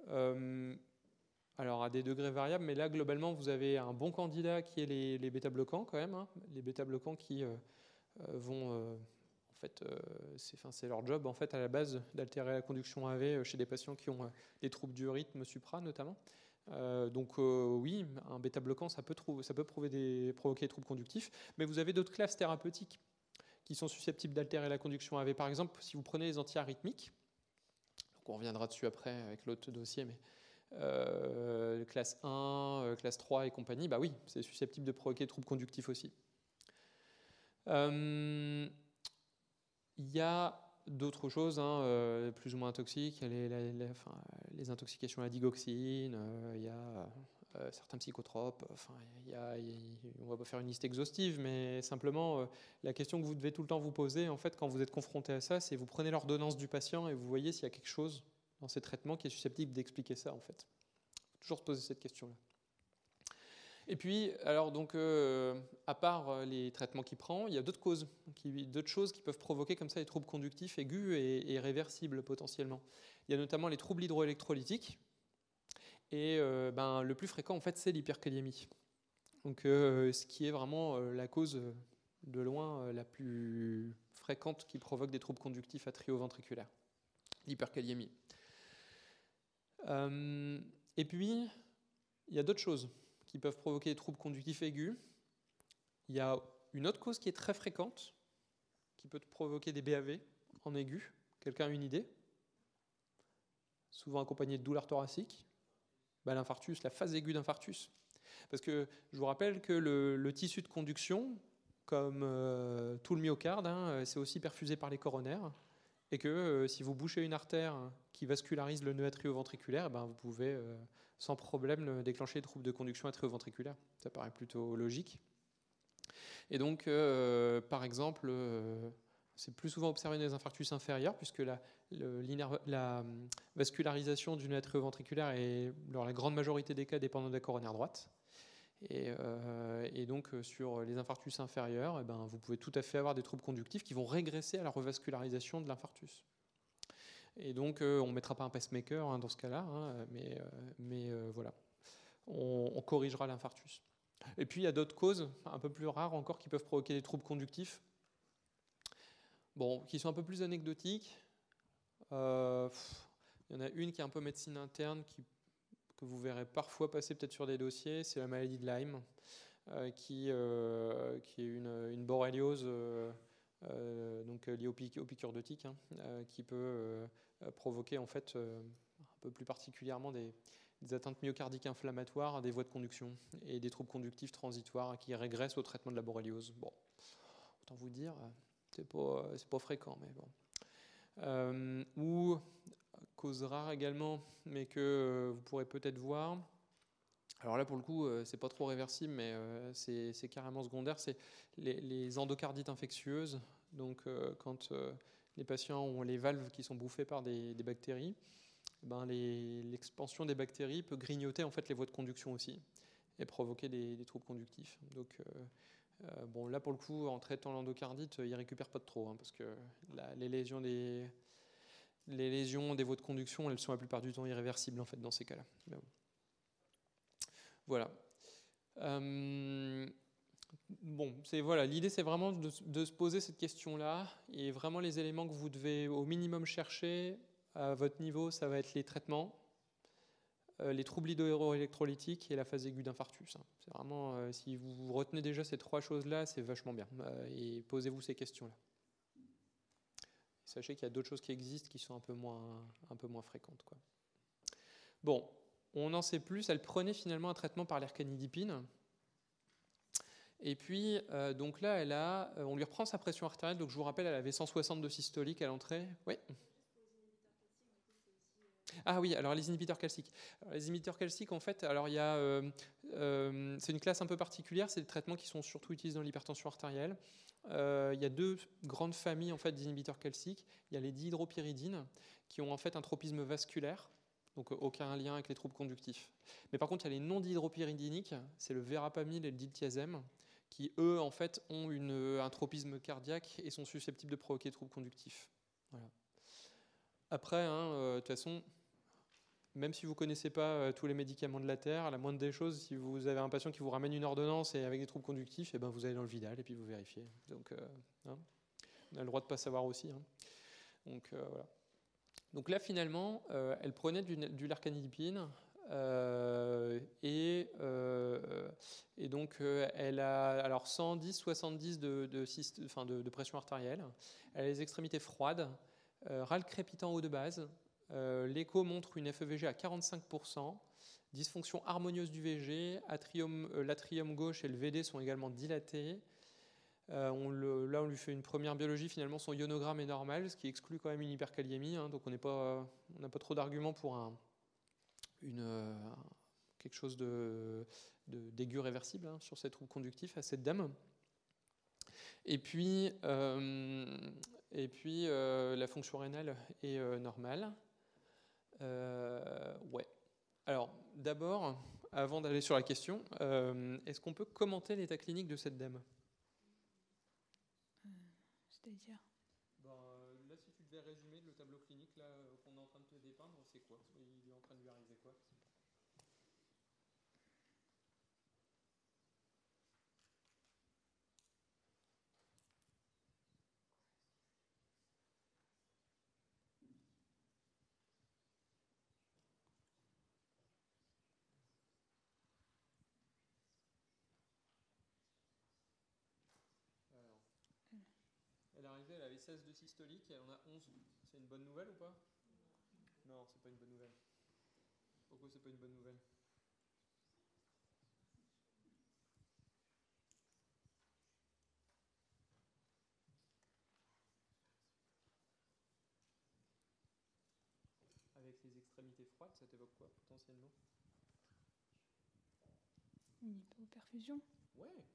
euh, alors à des degrés variables, mais là globalement vous avez un bon candidat qui est les, les bêta-bloquants quand même, hein. les bêta-bloquants qui vont en fait, c'est leur job en fait à la base d'altérer la conduction AV chez des patients qui ont des troubles du rythme supra notamment. Euh, donc euh, oui, un bêta-bloquant ça peut, provoquer des troubles conductifs, mais vous avez d'autres classes thérapeutiques qui sont susceptibles d'altérer la conduction AV. Par exemple, si vous prenez les antiarythmiques, donc on reviendra dessus après avec l'autre dossier, mais euh, classe 1, euh, classe 3 et compagnie, bah oui, c'est susceptible de provoquer des troubles conductifs aussi. Il y a d'autres choses hein, euh, plus ou moins toxiques, les, les intoxications à la digoxine, euh, il y a euh, certains psychotropes, enfin, il y a, on va pas faire une liste exhaustive, mais simplement la question que vous devez tout le temps vous poser en fait quand vous êtes confronté à ça, c'est vous prenez l'ordonnance du patient et vous voyez s'il y a quelque chose dans ces traitements qui est susceptible d'expliquer ça en fait. Faut toujours se poser cette question-là. Et puis, alors donc, euh, à part euh, les traitements qu'il prend, il y a d'autres causes, d'autres choses qui peuvent provoquer comme ça des troubles conductifs aigus et, réversibles potentiellement. Il y a notamment les troubles hydroélectrolytiques. Et euh, ben, le plus fréquent, en fait, c'est l'hyperkaliémie. Donc, ce qui est vraiment la cause de loin la plus fréquente qui provoque des troubles conductifs atrioventriculaires, l'hyperkaliémie. Et puis, il y a d'autres choses qui peuvent provoquer des troubles conductifs aigus. Il y a une autre cause qui est très fréquente, qui peut provoquer des BAV en aigu. Quelqu'un a une idée? Souvent accompagné de douleurs thoraciques. Bah, L'infarctus, la phase aiguë d'infarctus. Parce que je vous rappelle que le, le tissu de conduction, comme euh, tout le myocarde, hein, c'est aussi perfusé par les coronaires. Et que euh, si vous bouchez une artère qui vascularise le nœud atrioventriculaire, ben, vous pouvez euh, sans problème le- déclencher des troubles de conduction atrioventriculaire. Ça paraît plutôt logique. Et donc, euh, par exemple, c'est plus souvent observé dans les infarctus inférieurs, puisque la, vascularisation du nœud atrioventriculaire est, dans la grande majorité des cas, dépendante de la coronaire droite. Et, euh, et donc, euh, sur les infarctus inférieurs, eh ben, vous pouvez tout à fait avoir des troubles conductifs qui vont régresser à la revascularisation de l'infarctus. Et donc, euh, on ne mettra pas un pacemaker hein, dans ce cas-là, hein, mais, mais voilà, on, on corrigera l'infarctus. Et puis, il y a d'autres causes, un peu plus rares encore, qui peuvent provoquer des troubles conductifs, bon, qui sont un peu plus anecdotiques. Il y en a une qui est un peu médecine interne, qui, que vous verrez parfois passer peut-être sur des dossiers, c'est la maladie de Lyme, euh, qui, euh, qui est une, une borréliose euh, donc, liée aux, piqûres- de hein, qui peut provoquer en fait un peu plus particulièrement des, atteintes myocardiques inflammatoires des voies de conduction et des troubles conductifs transitoires qui régressent au traitement de la borréliose. Bon, autant vous dire, c'est pas, pas fréquent, mais bon. ou cause rare également, mais que euh, vous pourrez peut-être voir. Alors là, pour le coup, euh, c'est pas trop réversible, mais euh, c'est carrément secondaire. C'est les, endocardites infectieuses. Donc, quand les patients ont les valves qui sont bouffées par des, bactéries, ben les- l'expansion des bactéries peut grignoter en fait les voies de conduction aussi et provoquer des, troubles conductifs. Donc, bon, là pour le coup, en traitant l'endocardite, ils récupèrent pas de trop, hein, parce que les lésions des les lésions des voies de conduction, elles sont la plupart du temps irréversibles en fait dans ces cas-là. Voilà. Euh, bon, c'est voilà. L'idée, c'est vraiment de, se poser cette question-là et vraiment les éléments que vous devez au minimum chercher à votre niveau, ça va être les traitements, euh, les troubles hydroélectrolytiques et la phase aiguë d'infarctus. hein. C'est vraiment, euh, si vous retenez déjà ces trois choses-là, c'est vachement bien. Et posez-vous ces questions-là. Sachez qu'il y a d'autres choses qui existent qui sont un peu moins, un peu moins fréquentes. Bon, on en sait plus. Elle prenait finalement un traitement par l'ercanidipine. Et puis, euh, donc là, elle a, euh, on lui reprend sa pression artérielle. Donc, je vous rappelle, elle avait 160 de systolique à l'entrée. Oui. Ah oui, alors les inhibiteurs calciques. Les inhibiteurs calciques, en fait, alors il y a, euh, c'est une classe un peu particulière. C'est des traitements qui sont surtout utilisés dans l'hypertension artérielle. Euh, il y a deux grandes familles en fait d'inhibiteurs calciques. Il y a les dihydropyridines qui ont en fait un tropisme vasculaire, donc euh, aucun lien avec les troubles conductifs. Mais par contre, il y a les non dihydropyridiniques, c'est le verapamil et le diltiazem, qui eux en fait ont une, un tropisme cardiaque et sont susceptibles de provoquer des troubles conductifs. Voilà. Après, hein, euh, de toute façon, même si vous ne connaissez pas euh, tous les médicaments de la Terre, la moindre des choses, si vous avez un patient qui vous ramène une ordonnance et avec des troubles conductifs, et ben vous allez dans le Vidal et puis vous vérifiez. Donc, euh, hein, on a le droit de ne pas savoir aussi. hein. Donc, euh. Donc là, finalement, elle prenait du, du larcanidipine et, donc elle a alors 110, 70 de, pression artérielle. Elle a les extrémités froides, râle crépitant haut de base. Euh, L'écho montre une FEVG à 45%. Dysfonction harmonieuse du VG. Euh, L'atrium gauche et le VD sont également dilatés. Euh, là, on lui fait une première biologie. Finalement, son ionogramme est normal, ce qui exclut quand même une hyperkaliémie. hein, donc, on n'a pas trop d'arguments pour quelque chose d'aigu réversible hein, sur ces troubles conductifs à cette dame. Et puis, la fonction rénale est normale. Euh, ouais. Alors, d'abord, avant d'aller sur la question, euh, est-ce qu'on peut commenter l'état clinique de cette dame? C'est-à-dire Là, si tu devais résumer le tableau clinique là, euh, qu'on est en train de te dépeindre, c'est quoi Il est en train de lui arriver quoi Alors, Elle avait 16 de systolique, elle en a 11. C'est une bonne nouvelle ou pas? Non, c'est pas une bonne nouvelle. Pourquoi c'est pas une bonne nouvelle? Avec les extrémités froides, ça t'évoque quoi potentiellement? Une hypoperfusion Ouais,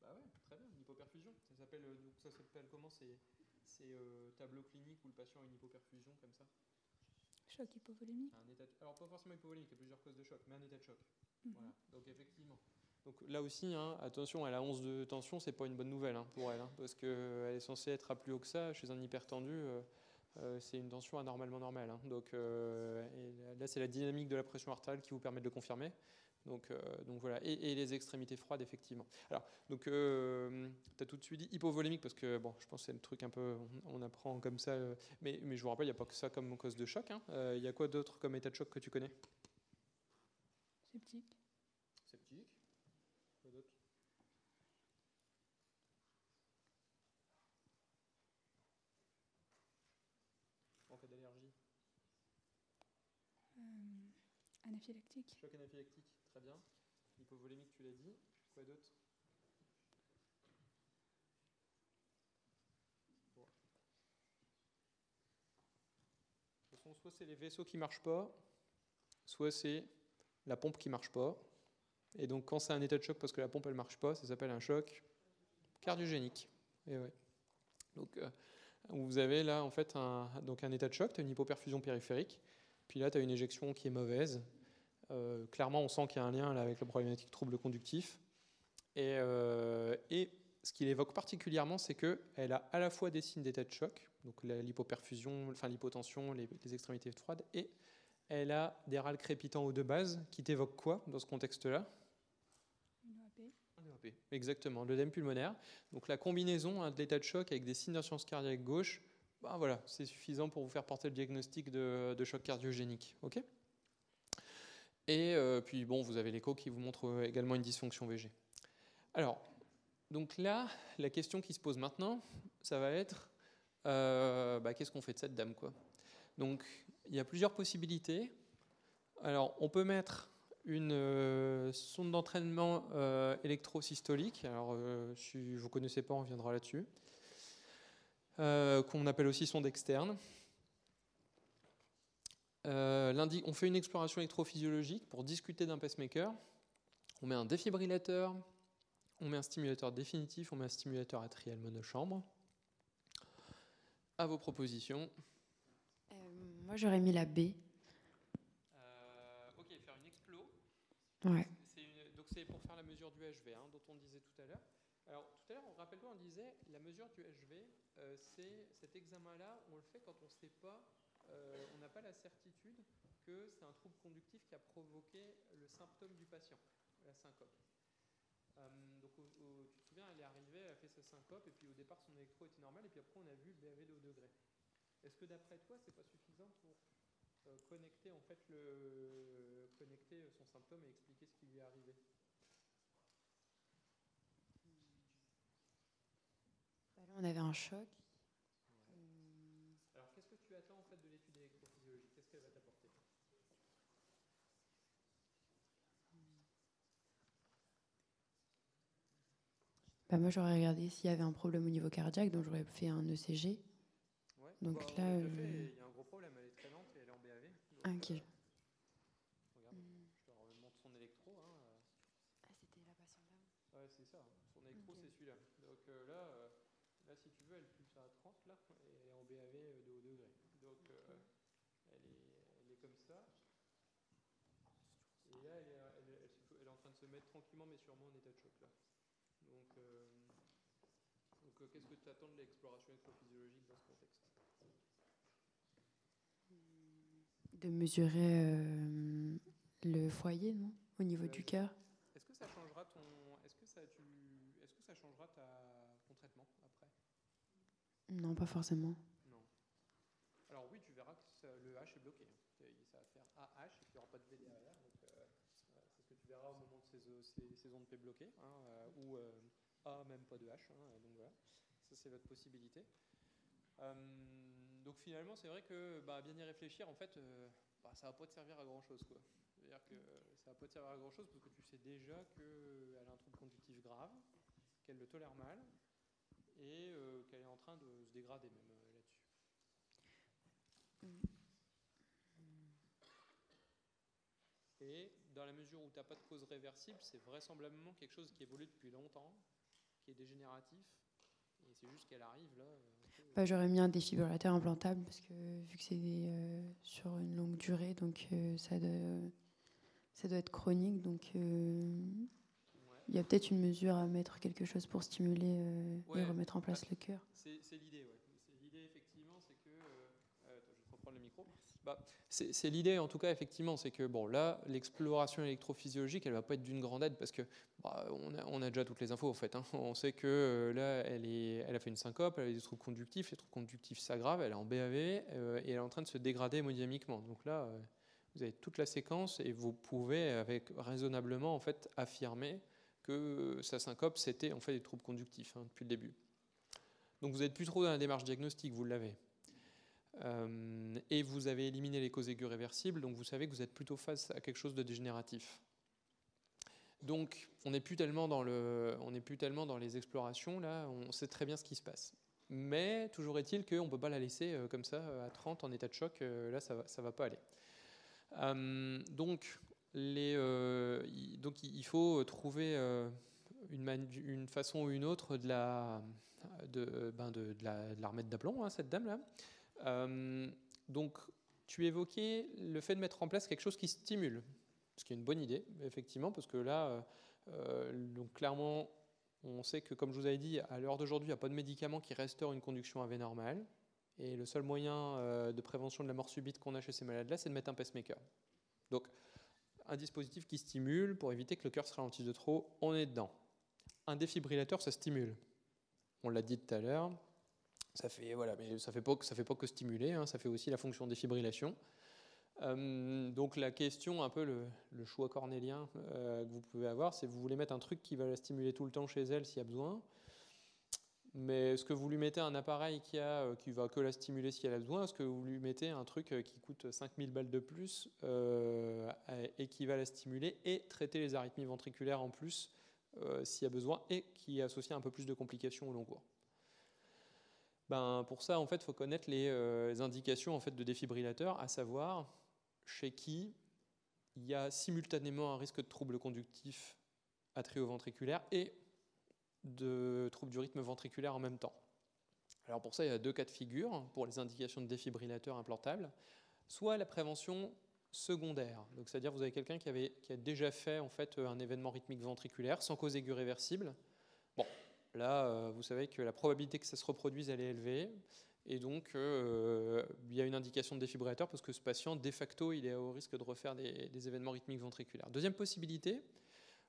bah ouais, très bien, une hypoperfusion. Ça s'appelle euh, donc ça s'appelle comment C'est c'est euh, tableau clinique où le patient a une hypoperfusion comme ça. Choc hypovolémique Un état de- Alors pas forcément hypovolémique, il y a plusieurs causes de choc, mais un état de choc. Mhm. Voilà. Donc effectivement. Donc là aussi, hein, attention, elle a 11 de tension, c'est pas une bonne nouvelle hein, pour elle, hein, parce qu'elle est censée être à plus haut que ça. Chez un hypertendu, euh, euh, c'est une tension anormalement normale. Donc euh, là, c'est la dynamique de la pression artérielle qui vous permet de le confirmer. Donc, euh, donc voilà, et, et les extrémités froides, effectivement. Alors, donc, tu as tout de suite dit hypovolémique, parce que, bon, je pense que c'est le truc un peu, on, on apprend comme ça, euh, mais, mais je vous rappelle, il n'y a pas que ça comme cause de choc. hein. Euh, Il y a quoi d'autre comme état de choc que tu connais? Septique Septique. Quoi d'autre? En cas d'allergie. euh, Anaphylactique Choc anaphylactique, très bien. Hypovolémique, tu l'as dit. Quoi d'autre? Soit c'est les vaisseaux qui marchent pas, soit c'est la pompe qui marche pas. Et donc quand c'est un état de choc parce que la pompe elle marche pas, ça s'appelle un choc cardiogénique. Et ouais. Donc euh, vous avez là en fait un, donc un état de choc, tu as une hypoperfusion périphérique, puis là tu as une éjection qui est mauvaise. Euh, clairement on sent qu'il y a un lien là, avec la problématique trouble conductif. Et, euh, et ce qu'il évoque particulièrement, c'est qu'elle a à la fois des signes d'état de choc, donc l'hypoperfusion, enfin l'hypotension, les, les extrémités froides, et elle a des râles crépitants aux deux bases, qui t'évoquent quoi dans ce contexte-là? Exactement, l'œdème pulmonaire. Donc la combinaison hein, de l'état de choc avec des signes d'insuffisance cardiaque gauche, bah voilà, c'est suffisant pour vous faire porter le diagnostic de, de choc cardiogénique. ok? Et euh, puis bon, vous avez l'écho qui vous montre euh, également une dysfonction VG. Alors, donc là, la question qui se pose maintenant, ça va être euh, bah, qu'est-ce qu'on fait de cette dame quoi? Donc, il y a plusieurs possibilités. Alors, on peut mettre une sonde d'entraînement électrosystolique. Alors, si vous ne connaissez pas, on viendra là-dessus. Qu'on appelle aussi sonde externe. Euh, lundi, on fait une exploration électrophysiologique pour discuter d'un pacemaker. On met un défibrillateur, on met un stimulateur définitif, on met un stimulateur atrial monochambre. À vos propositions. Euh, moi, j'aurais mis la B. Euh, ok, faire une explo. Ouais. C'est une- donc c'est pour faire la mesure du HV, hein, dont on disait tout à l'heure. Alors tout à l'heure, on rappelle-toi, on disait la mesure du HV, c'est cet examen-là, on le fait quand on ne sait pas, euh, on n'a pas la certitude que c'est un trouble conductif qui a provoqué le symptôme du patient, la syncope. Euh, donc tu te souviens, elle est arrivée, elle a fait sa syncope, et puis au départ son électro était normal, et puis après on a vu le BAV de haut degré. Est-ce que d'après toi, c'est pas suffisant pour euh, connecter en fait le connecter son symptôme et expliquer ce qui lui est arrivé? Bah on avait un choc. Alors qu'est-ce que tu attends en fait de l'étude électrophysiologique Qu'est-ce qu'elle va t'apporter Bah, moi, j'aurais regardé s'il y avait un problème au niveau cardiaque, donc j'aurais fait un ECG. Ouais, Donc bah, là, euh, il y a un gros problème, elle est très lente et elle est en BAV. donc, Ah, ok. euh, regarde, je te remonte son électro. Hein. Ah, c'était la patiente là Ouais, c'est ça. Son électro, c'est celui-là. Donc euh, là, euh, là, si tu veux, elle pulse à 30 là, et elle est en BAV de haut degré. Donc euh, elle, est, elle est comme ça. Et là, elle est, elle est en train de se mettre tranquillement, mais sûrement en état de choc là. Donc, euh, donc euh, qu'est-ce que tu attends de l'exploration électrophysiologique dans ce contexte? De mesurer euh, le foyer, non? Au niveau du cœur? Est-ce que ça changera ton, est-ce que ça, tu, est-ce que ça changera ta, ton traitement après? Non, pas forcément. Non. Alors oui, tu verras que ça- le H est bloqué. hein. Ça va faire AH et qu'il n'y aura pas de V derrière. C'est verras au moment de ces, euh, ces, ces ondes P bloquées, hein, euh, ou euh, A même pas de H. hein, donc voilà, ça c'est votre possibilité. Donc finalement, c'est vrai que bah, bien y réfléchir, en fait, bah, ça va pas te servir à grand chose, quoi. C'est-à-dire que ça va pas te servir à grand chose parce que tu sais déjà qu'elle a un trouble conductif grave, qu'elle le tolère mal et euh, qu'elle est en train de se dégrader même euh, là-dessus. Et dans la mesure où tu n'as pas de cause réversible, c'est vraisemblablement quelque chose qui évolue depuis longtemps, qui est dégénératif. Et c'est juste qu'elle arrive là. euh, Bah, j'aurais mis un défibrillateur implantable parce que vu que c'est euh, sur une longue durée, donc euh, ça, doit, ça doit être chronique. Donc euh, il y a peut-être une mesure à mettre, quelque chose pour stimuler Ouais. et remettre en place le cœur. C'est c'est l'idée, ouais. C'est l'idée, effectivement, c'est que. euh, attends, je vais te reprendre le micro. Bah, c'est l'idée, en tout cas, effectivement, c'est que, bon, là, l'exploration électrophysiologique, elle va pas être d'une grande aide parce que bah, on, a, on a déjà toutes les infos, en fait. hein. On sait que euh, là, elle, est, elle a fait une syncope, elle a des troubles conductifs, les troubles conductifs s'aggravent, elle est en BAV euh, et elle est en train de se dégrader hémodynamiquement. Donc là, euh, vous avez toute la séquence et vous pouvez, avec raisonnablement, en fait, affirmer que sa syncope, c'était en fait des troubles conductifs hein, depuis le début. Donc vous n'êtes plus trop dans la démarche diagnostique, vous l'avez. Euh, et vous avez éliminé les causes aiguës réversibles, donc vous savez que vous êtes plutôt face à quelque chose de dégénératif. Donc on n'est plus tellement dans les explorations là, on sait très bien ce qui se passe. mais toujours est-il qu'on ne peut pas la laisser euh, comme ça euh, à 30 en état de choc. là, ça ne va, pas aller. Donc, il- faut trouver une, façon ou une autre de la, de, ben remettre d'aplomb, hein, cette dame-là. Euh, donc, tu évoquais le fait de mettre en place quelque chose qui stimule, ce qui est une bonne idée, effectivement, parce que là, euh, donc clairement, on sait que, comme je vous avais dit, à l'heure d'aujourd'hui, il n'y a pas de médicament qui restaure une conduction AV normale. Et le seul moyen euh, de prévention de la mort subite qu'on a chez ces malades-là, c'est de mettre un pacemaker. Donc, un dispositif qui stimule pour éviter que le cœur se ralentisse de trop, on est dedans. Un défibrillateur, ça stimule. On l'a dit tout à l'heure. Ça fait voilà, mais ça fait pas que ça fait pas que stimuler, hein, ça fait aussi la fonction défibrillation. Euh, donc la question, un peu le, choix cornélien euh, que vous pouvez avoir, c'est vous voulez mettre un truc qui va la stimuler tout le temps chez elle s'il y a besoin, mais est-ce que vous lui mettez un appareil qui, euh, qui va que la stimuler si elle a besoin Est-ce que vous lui mettez un truc euh, qui coûte 5000 balles de plus et qui va la stimuler et traiter les arythmies ventriculaires en plus s'il y a besoin et qui associe un peu plus de complications au long cours? Ben, Pour ça, en fait, il faut connaître les, euh, les indications en fait, de défibrillateur, à savoir chez qui il y a simultanément un risque de trouble conductif atrioventriculaire et de troubles du rythme ventriculaire en même temps. Alors pour ça, il y a deux cas de figure pour les indications de défibrillateur implantable. Soit la prévention secondaire, c'est-à-dire vous avez quelqu'un qui, qui a déjà fait en fait un événement rythmique ventriculaire sans cause aiguë réversible. Là, euh, vous savez que la probabilité que ça se reproduise, elle est élevée. Et donc, euh, il y a une indication de défibrillateur parce que ce patient, de facto, il est au risque de refaire des, événements rythmiques ventriculaires. Deuxième possibilité,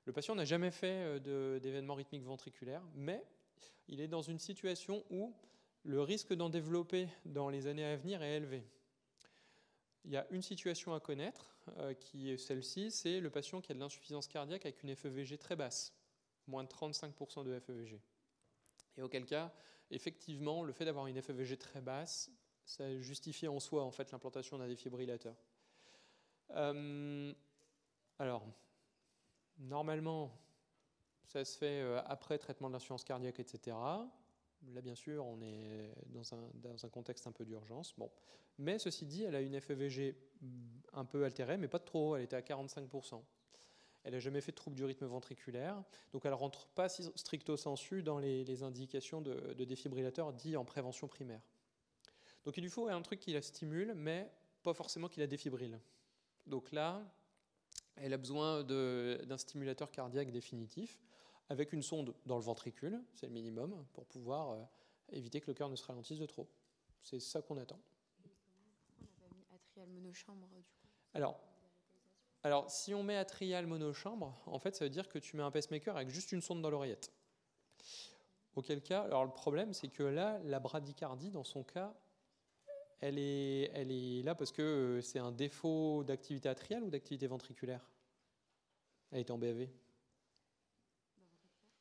le patient n'a jamais fait euh, d'événements rythmiques ventriculaires, mais il est dans une situation où le risque d'en développer dans les années à venir est élevé. Il y a une situation à connaître, qui est celle-ci, c'est le patient qui a de l'insuffisance cardiaque avec une FEVG très basse, moins de 35% de FEVG. Et auquel cas, effectivement, le fait d'avoir une FEVG très basse, ça justifie en soi en fait l'implantation d'un défibrillateur. Euh, alors, normalement, ça se fait euh, après traitement de l'insuffisance cardiaque, etc. Là, bien sûr, on est dans un, dans un contexte un peu d'urgence. Bon. Mais ceci dit, elle a une FEVG un peu altérée, mais pas trop. Elle était à 45%. Elle n'a jamais fait de trouble du rythme ventriculaire, donc elle ne rentre pas stricto sensu dans les, les indications de, de défibrillateur dit en prévention primaire. Donc il lui faut un truc qui la stimule, mais pas forcément qui la défibrille. Donc là, elle a besoin d'un stimulateur cardiaque définitif, avec une sonde dans le ventricule, c'est le minimum, pour pouvoir euh, éviter que le cœur ne se ralentisse de trop. C'est ça qu'on attend. On mis atrial monochambre du coup? Alors, alors, si on met atrial monochambre, en fait, ça veut dire que tu mets un pacemaker avec juste une sonde dans l'oreillette. Auquel cas, alors le problème, c'est que là, la bradycardie, dans son cas, elle est, elle est là parce que euh, c'est un défaut d'activité atriale ou d'activité ventriculaire? Elle était en BAV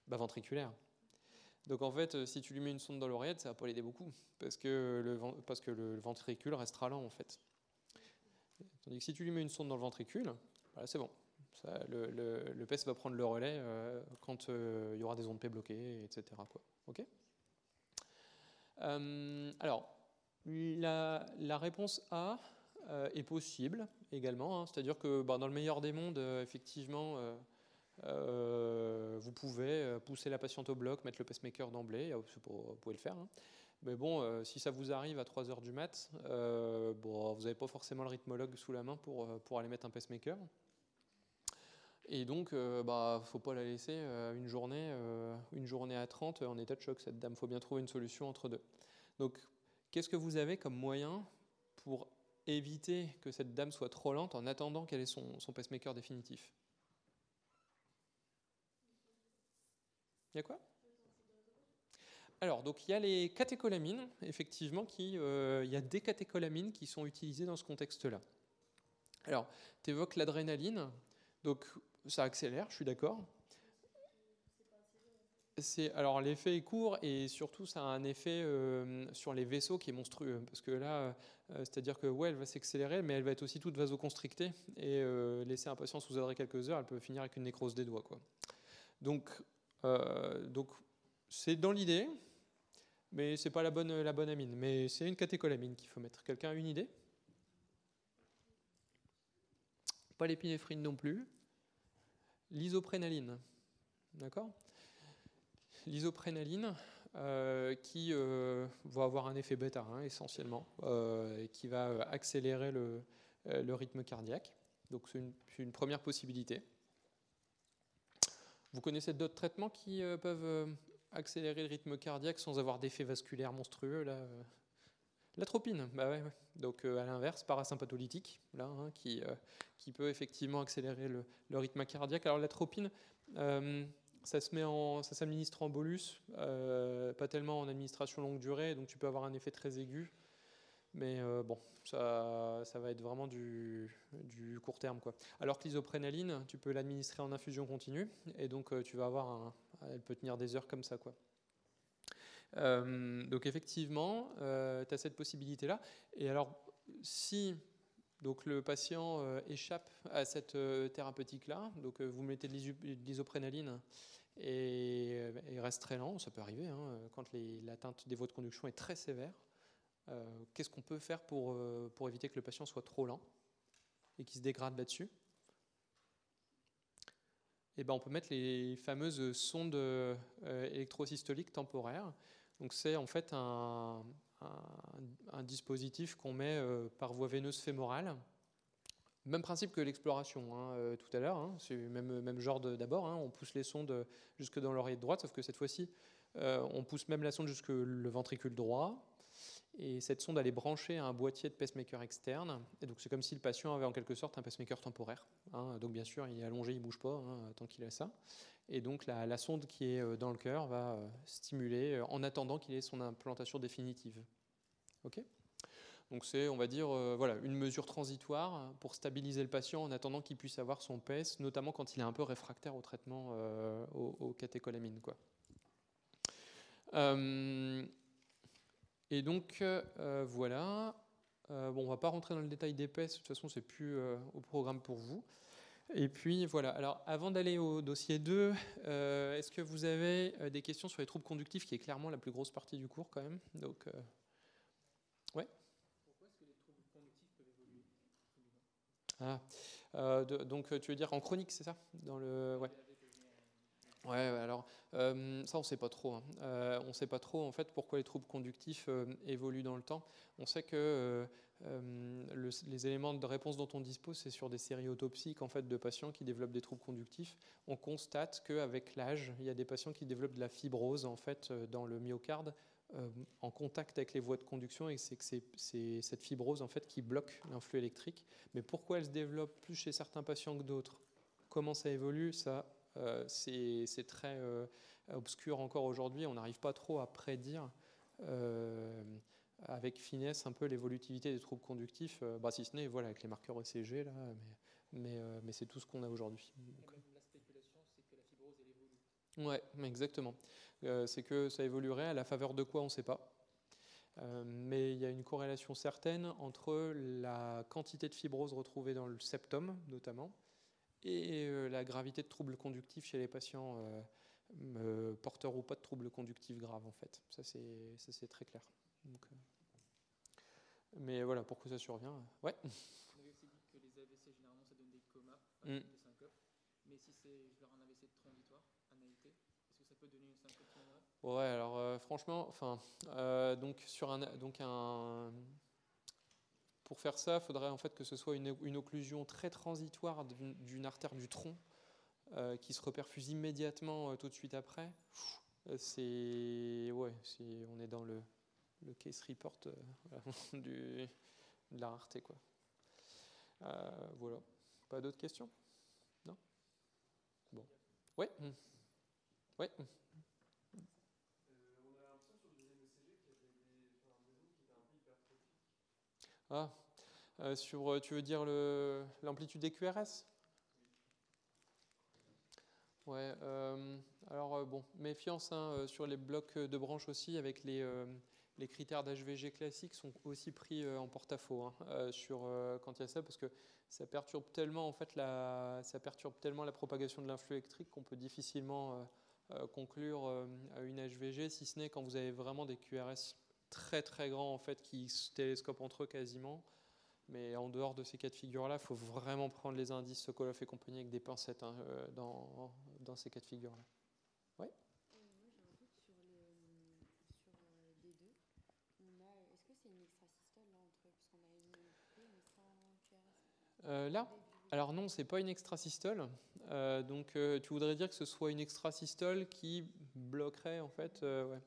bah, Ventriculaire. Donc en fait, euh, si tu lui mets une sonde dans l'oreillette, ça va pas l'aider beaucoup, parce que le, parce que le ventricule restera lent en fait. Si tu lui mets une sonde dans le ventricule, voilà, c'est bon. Le, PES va prendre le relais euh, quand euh, il y aura des ondes P bloquées, etc. Euh, alors, la, réponse A est possible également. hein. C'est-à-dire que bah, dans le meilleur des mondes, effectivement, vous pouvez pousser la patiente au bloc, mettre le pacemaker d'emblée, vous pouvez le faire. hein. Mais bon, euh, si ça vous arrive à 3h du mat, euh, bon, vous n'avez pas forcément le rythmologue sous la main pour, euh, pour aller mettre un pacemaker. Et donc, euh, bah, faut pas la laisser une, journée, une journée à 30 en état de choc, cette dame. faut bien trouver une solution entre deux. Donc, qu'est-ce que vous avez comme moyen pour éviter que cette dame soit trop lente en attendant qu'elle ait son, son pacemaker définitif? Il y a quoi? Alors, donc il y a les catécholamines, effectivement, qui, euh, il y a des catécholamines qui sont utilisées dans ce contexte-là. Alors, tu évoques l'adrénaline, donc ça accélère, je suis d'accord. C'est, alors l'effet est court et surtout ça a un effet euh, sur les vaisseaux qui est monstrueux parce que là, euh, c'est-à-dire que ouais, elle va s'accélérer, mais elle va être aussi toute vasoconstrictée et laisser un patient sous adré quelques heures, elle peut finir avec une nécrose des doigts, quoi. Donc, donc c'est dans l'idée. Mais c'est pas la bonne, la bonne amine. Mais c'est une catécholamine qu'il faut mettre. Quelqu'un a une idée? Pas l'épinéphrine non plus. L'isoprénaline. D'accord? L'isoprénaline, euh, qui euh, va avoir un effet bêta hein, essentiellement, euh, et qui va accélérer le, rythme cardiaque. Donc c'est une, première possibilité. Vous connaissez d'autres traitements qui peuvent accélérer le rythme cardiaque sans avoir d'effet vasculaire monstrueux là euh L'atropine, bah donc euh, à l'inverse, parasympatholytique, hein, qui, euh, qui peut effectivement accélérer le, rythme cardiaque. Alors l'atropine, ça s'administre en bolus, pas tellement en administration longue durée, donc tu peux avoir un effet très aigu. Mais bon, ça, va être vraiment du, court terme. Alors que l'isoprénaline, tu peux l'administrer en infusion continue, et donc tu vas avoir un, elle peut tenir des heures comme ça. Quoi. Euh, donc effectivement, euh, tu as cette possibilité-là. Et alors, si donc, le patient euh, échappe à cette thérapeutique-là, donc vous mettez de l'iso- de l'isoprénaline et il reste très lent, ça peut arriver, hein, quand l'atteinte des voies de conduction est très sévère. Qu'est-ce qu'on peut faire pour, pour éviter que le patient soit trop lent et qu'il se dégrade là-dessus? Eh ben, on peut mettre les fameuses sondes euh, électrosystoliques temporaires. Donc c'est en fait un, un- dispositif qu'on met euh, par voie veineuse fémorale. Même principe que l'exploration hein, euh, tout à l'heure. hein. C'est le même, même genre d'abord. hein. On pousse les sondes jusque dans l'oreille droite, sauf que cette fois-ci, on pousse même la sonde jusque le ventricule droit. Et cette sonde, elle est branchée à un boîtier de pacemaker externe. Donc, c'est comme si le patient avait en quelque sorte un pacemaker temporaire. hein. Donc, bien sûr, il est allongé, il ne bouge pas hein, tant qu'il a ça. Et donc, la, sonde qui est euh, dans le cœur va euh, stimuler euh, en attendant qu'il ait son implantation définitive. OK? Donc c'est, on va dire, voilà, une mesure transitoire pour stabiliser le patient en attendant qu'il puisse avoir son PES, notamment quand il est un peu réfractaire au traitement aux, catécholamines. Quoi. Et donc, euh, voilà. Euh, bon, on va pas rentrer dans le détail PES, de toute façon, c'est plus euh, au programme pour vous. Et puis, voilà. Alors, avant d'aller au dossier 2, euh, est-ce que vous avez des questions sur les troubles conductifs, qui est clairement la plus grosse partie du cours, quand même? Donc, ouais. Ah, euh, de- donc euh, tu veux dire en chronique, c'est ça? Dans le, ouais. Ouais, alors euh, ça on sait pas trop. hein. Euh, on sait pas trop en fait pourquoi les troubles conductifs euh, évoluent dans le temps. On sait que le- les éléments de réponse dont on dispose, c'est sur des séries autopsiques en fait de patients qui développent des troubles conductifs. On constate qu'avec l'âge, il y a des patients qui développent de la fibrose en fait dans le myocarde en contact avec les voies de conduction et c'est que c'est cette fibrose en fait qui bloque l'influx électrique. Mais pourquoi elle se développe plus chez certains patients que d'autres? Comment ça évolue? Ça, c'est c'est très euh, obscur encore aujourd'hui. On n'arrive pas trop à prédire euh, avec finesse un peu l'évolutivité des troubles conductifs, euh, bah, si ce n'est voilà, avec les marqueurs ECG, là, mais, mais, euh, mais c'est tout ce qu'on a aujourd'hui. La spéculation, c'est que la fibrose, elle évolue. Ouais, exactement. Euh, c'est que ça évoluerait à la faveur de quoi, on ne sait pas. Euh, mais il y a une corrélation certaine entre la quantité de fibrose retrouvée dans le septum, notamment, et euh, la gravité de troubles conductifs chez les patients euh, porteurs ou pas de troubles conductifs graves, en fait. Ça, c'est très clair. Donc, euh, mais voilà, pourquoi ça survient Ouais. On avait aussi dit que les AVC, généralement, ça donne des comas, pas Mm. des syncopes. Mais si c'est un AVC transitoire, un AIT, est-ce que ça peut donner une syncope Ouais, alors euh, franchement, enfin, euh, donc sur un, donc un, pour faire ça, il faudrait en fait que ce soit une, occlusion très transitoire d'une artère du tronc euh, qui se reperfuse immédiatement euh, tout de suite après. Euh, C'est ouais, on est dans le, le case report [LAUGHS] de la rareté quoi. Voilà. Pas d'autres questions? Non? Bon. Ouais. hmm. Ouais. Ah, euh, sur, euh, tu veux dire l'amplitude des QRS Ouais, euh, alors bon, méfiance hein, sur les blocs de branches aussi, avec les, les critères d'HVG classiques sont aussi pris en porte-à-faux hein, sur, quand il y a ça, parce que ça perturbe tellement, en fait, la, ça perturbe tellement la propagation de l'influx électrique qu'on peut difficilement conclure à une HVG, si ce n'est quand vous avez vraiment des QRS très très grands en fait qui se télescopent entre eux quasiment. Mais en dehors de ces cas de figure-là, il faut vraiment prendre les indices Sokolov et compagnie avec des pincettes hein, euh, dans, dans ces cas de figure-là. Ouais. sur le sur les deux. On a est-ce que c'est une extrasystole là entre parce qu'on a une P mais sans QRS Euh, là, alors non, c'est pas une extrasystole. Euh, donc euh, tu voudrais dire que ce soit une extrasystole qui bloquerait en fait. ouais.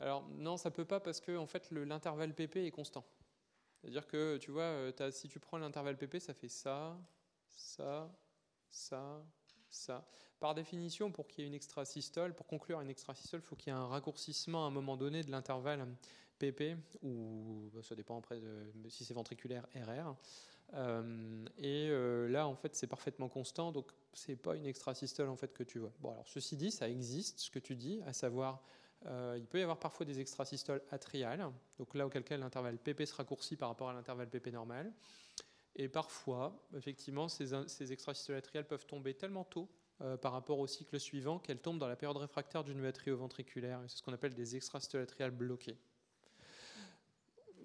Alors non, ça peut pas parce que en fait le- l'intervalle PP est constant. C'est-à-dire que tu vois, euh, si tu prends l'intervalle PP, ça fait ça, ça, ça, ça. Par définition, pour qu'il y ait une extrasystole, pour conclure une extrasystole, il faut qu'il y ait un raccourcissement à un moment donné de l'intervalle PP, ou bah, ça dépend après de, si c'est ventriculaire RR. Euh, et euh, là, en fait, c'est parfaitement constant, donc c'est pas une extrasystole en fait que tu vois. Bon, alors ceci dit, ça existe, ce que tu dis, à savoir, euh, il peut y avoir parfois des extrasystoles atriales, donc là auquel cas l'intervalle PP se raccourcit par rapport à l'intervalle PP normal. Et parfois, effectivement, ces, extrasystoles atriales peuvent tomber tellement tôt euh, par rapport au cycle suivant qu'elles tombent dans la période réfractaire d'une atrioventriculaire. Et c'est ce qu'on appelle des extrasystoles atriales bloquées.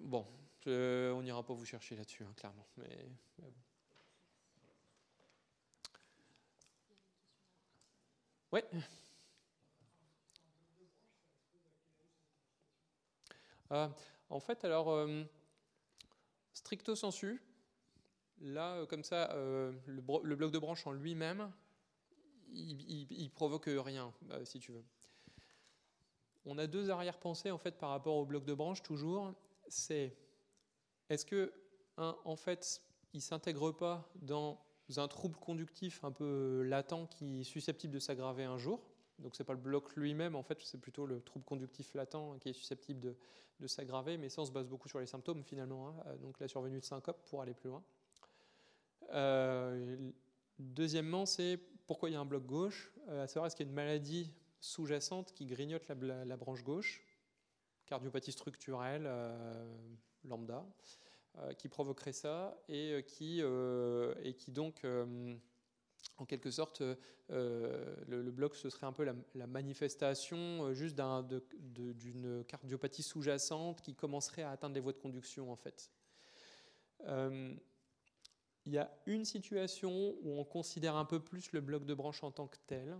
Bon, on n'ira pas vous chercher là-dessus, hein, clairement. Mais. Ouais. Ah, en fait, alors, euh, stricto sensu, là, euh, comme ça, euh, le, bloc de branche en lui-même, il, provoque rien, si tu veux. On a deux arrière-pensées en fait par rapport au bloc de branche toujours. C'est est-ce que un, en fait, il s'intègre pas dans un trouble conductif un peu latent qui est susceptible de s'aggraver un jour? Donc c'est pas le bloc lui-même, en fait, c'est plutôt le trouble conductif latent qui est susceptible de, s'aggraver. Mais ça, on se base beaucoup sur les symptômes finalement. hein. Euh, Donc la survenue de syncope pour aller plus loin. Euh, deuxièmement, c'est pourquoi il y a un bloc gauche, euh, à savoir est-ce qu'il y a une maladie sous-jacente qui grignote la, branche gauche, cardiopathie structurelle lambda, qui provoquerait ça et qui, donc, en quelque sorte, euh, le, le bloc, ce serait un peu la, manifestation euh, juste d'une cardiopathie sous-jacente qui commencerait à atteindre les voies de conduction, en fait. Euh, il y a une situation où on considère un peu plus le bloc de branche en tant que tel.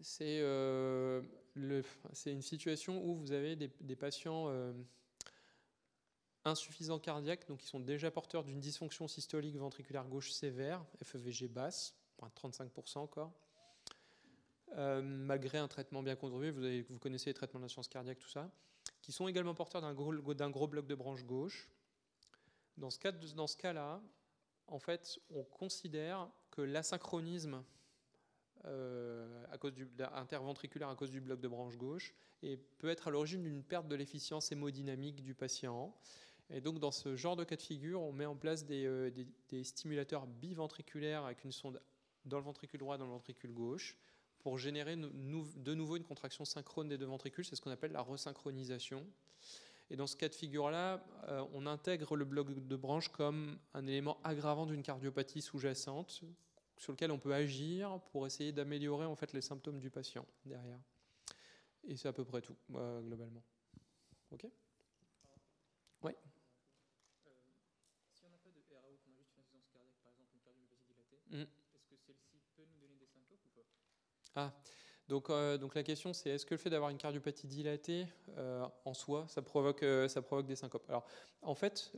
C'est euh, une situation où vous avez des, patients euh, insuffisants cardiaques, donc qui sont déjà porteurs d'une dysfonction systolique ventriculaire gauche sévère, FEVG basse, à 35% encore, euh, malgré un traitement bien contrôlé, vous, connaissez les traitements d'insuffisance cardiaque, tout ça, qui sont également porteurs d'un gros, bloc de branche gauche. Dans ce, cas-là, en fait, on considère que l'asynchronisme euh, à cause interventriculaire à cause du bloc de branche gauche et peut être à l'origine d'une perte de l'efficience hémodynamique du patient. Et donc, dans ce genre de cas de figure, on met en place des, euh, stimulateurs biventriculaires avec une sonde dans le ventricule droit, dans le ventricule gauche, pour générer de nouveau une contraction synchrone des deux ventricules. C'est ce qu'on appelle la resynchronisation. Et dans ce cas de figure-là, euh, on intègre le bloc de branche comme un élément aggravant d'une cardiopathie sous-jacente sur lequel on peut agir pour essayer d'améliorer en fait les symptômes du patient derrière. Et c'est à peu près tout, euh, globalement. Ok? Ouais. Euh, si on n'a pas de RAO, qu'on a juste une insuffisance cardiaque, par exemple une cardiomyopathie dilatée, Mm. est-ce que celle-ci peut nous donner des symptômes ou pas Ah, donc, euh, donc la question c'est est-ce que le fait d'avoir une cardiopathie dilatée euh, en soi, ça provoque, euh, des syncopes? Alors, en fait,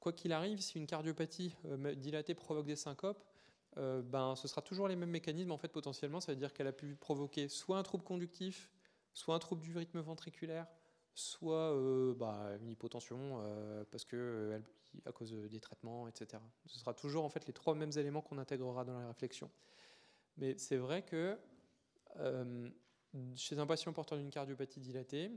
quoi qu'il arrive, si une cardiopathie dilatée provoque des syncopes, ben, ce sera toujours les mêmes mécanismes. En fait, potentiellement, ça veut dire qu'elle a pu provoquer soit un trouble conductif, soit un trouble du rythme ventriculaire, soit bah, une hypotension parce que à cause des traitements, etc. Ce sera toujours en fait les trois mêmes éléments qu'on intégrera dans la réflexion. Mais c'est vrai que euh, chez un patient porteur d'une cardiopathie dilatée,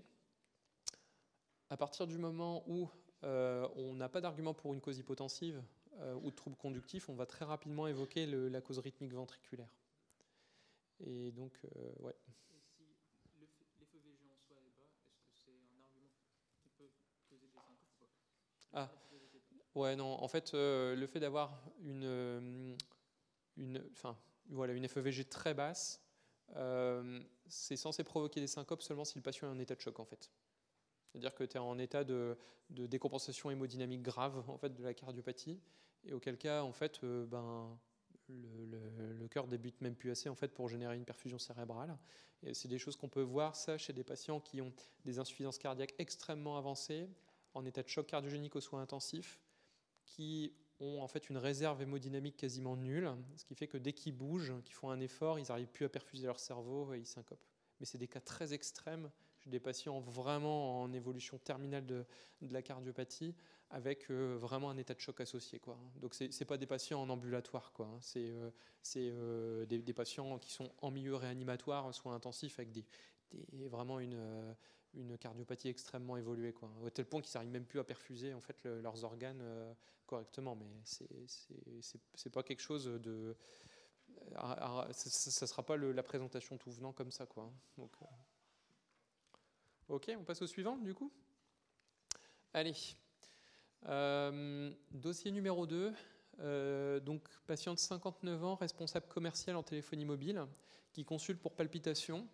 à partir du moment où euh, on n'a pas d'argument pour une cause hypotensive euh, ou de trouble conductif, on va très rapidement évoquer le- la cause rythmique ventriculaire. Et donc, ouais. Et si le f- l'FEVG en soi est bas, est-ce que c'est un argument qui peut causer des syncopes ou pas? Ah, ouais, non, en fait, euh, le fait d'avoir une, une, enfin, voilà, une FEVG très basse, euh, c'est censé provoquer des syncopes seulement si le patient est en état de choc en fait. C'est-à-dire que tu es en état de, de, décompensation hémodynamique grave en fait, de la cardiopathie, et auquel cas, en fait, euh, ben, le, le, le, cœur débute même plus assez en fait, pour générer une perfusion cérébrale. C'est des choses qu'on peut voir ça chez des patients qui ont des insuffisances cardiaques extrêmement avancées, en état de choc cardiogénique aux soins intensifs, qui ont en fait une réserve hémodynamique quasiment nulle, ce qui fait que dès qu'ils bougent, qu'ils font un effort, ils n'arrivent plus à perfuser leur cerveau et ils syncopent. Mais c'est des cas très extrêmes des patients vraiment en évolution terminale de, la cardiopathie, avec euh, vraiment un état de choc associé. Donc ce n'est pas des patients en ambulatoire, quoi. c'est euh, euh, des, patients qui sont en milieu réanimatoire, soins intensifs, avec des, vraiment une, une cardiopathie extrêmement évoluée, quoi, au tel point qu'ils n'arrivent même plus à perfuser en fait, le, leurs organes euh, correctement. Mais c'est pas quelque chose de. ça ne sera pas la présentation tout venant comme ça. Quoi. Donc, euh... Ok, on passe au suivant du coup Allez. Euh, dossier numéro 2. Euh, donc, patient de 59 ans, responsable commercial en téléphonie mobile, qui consulte pour palpitation.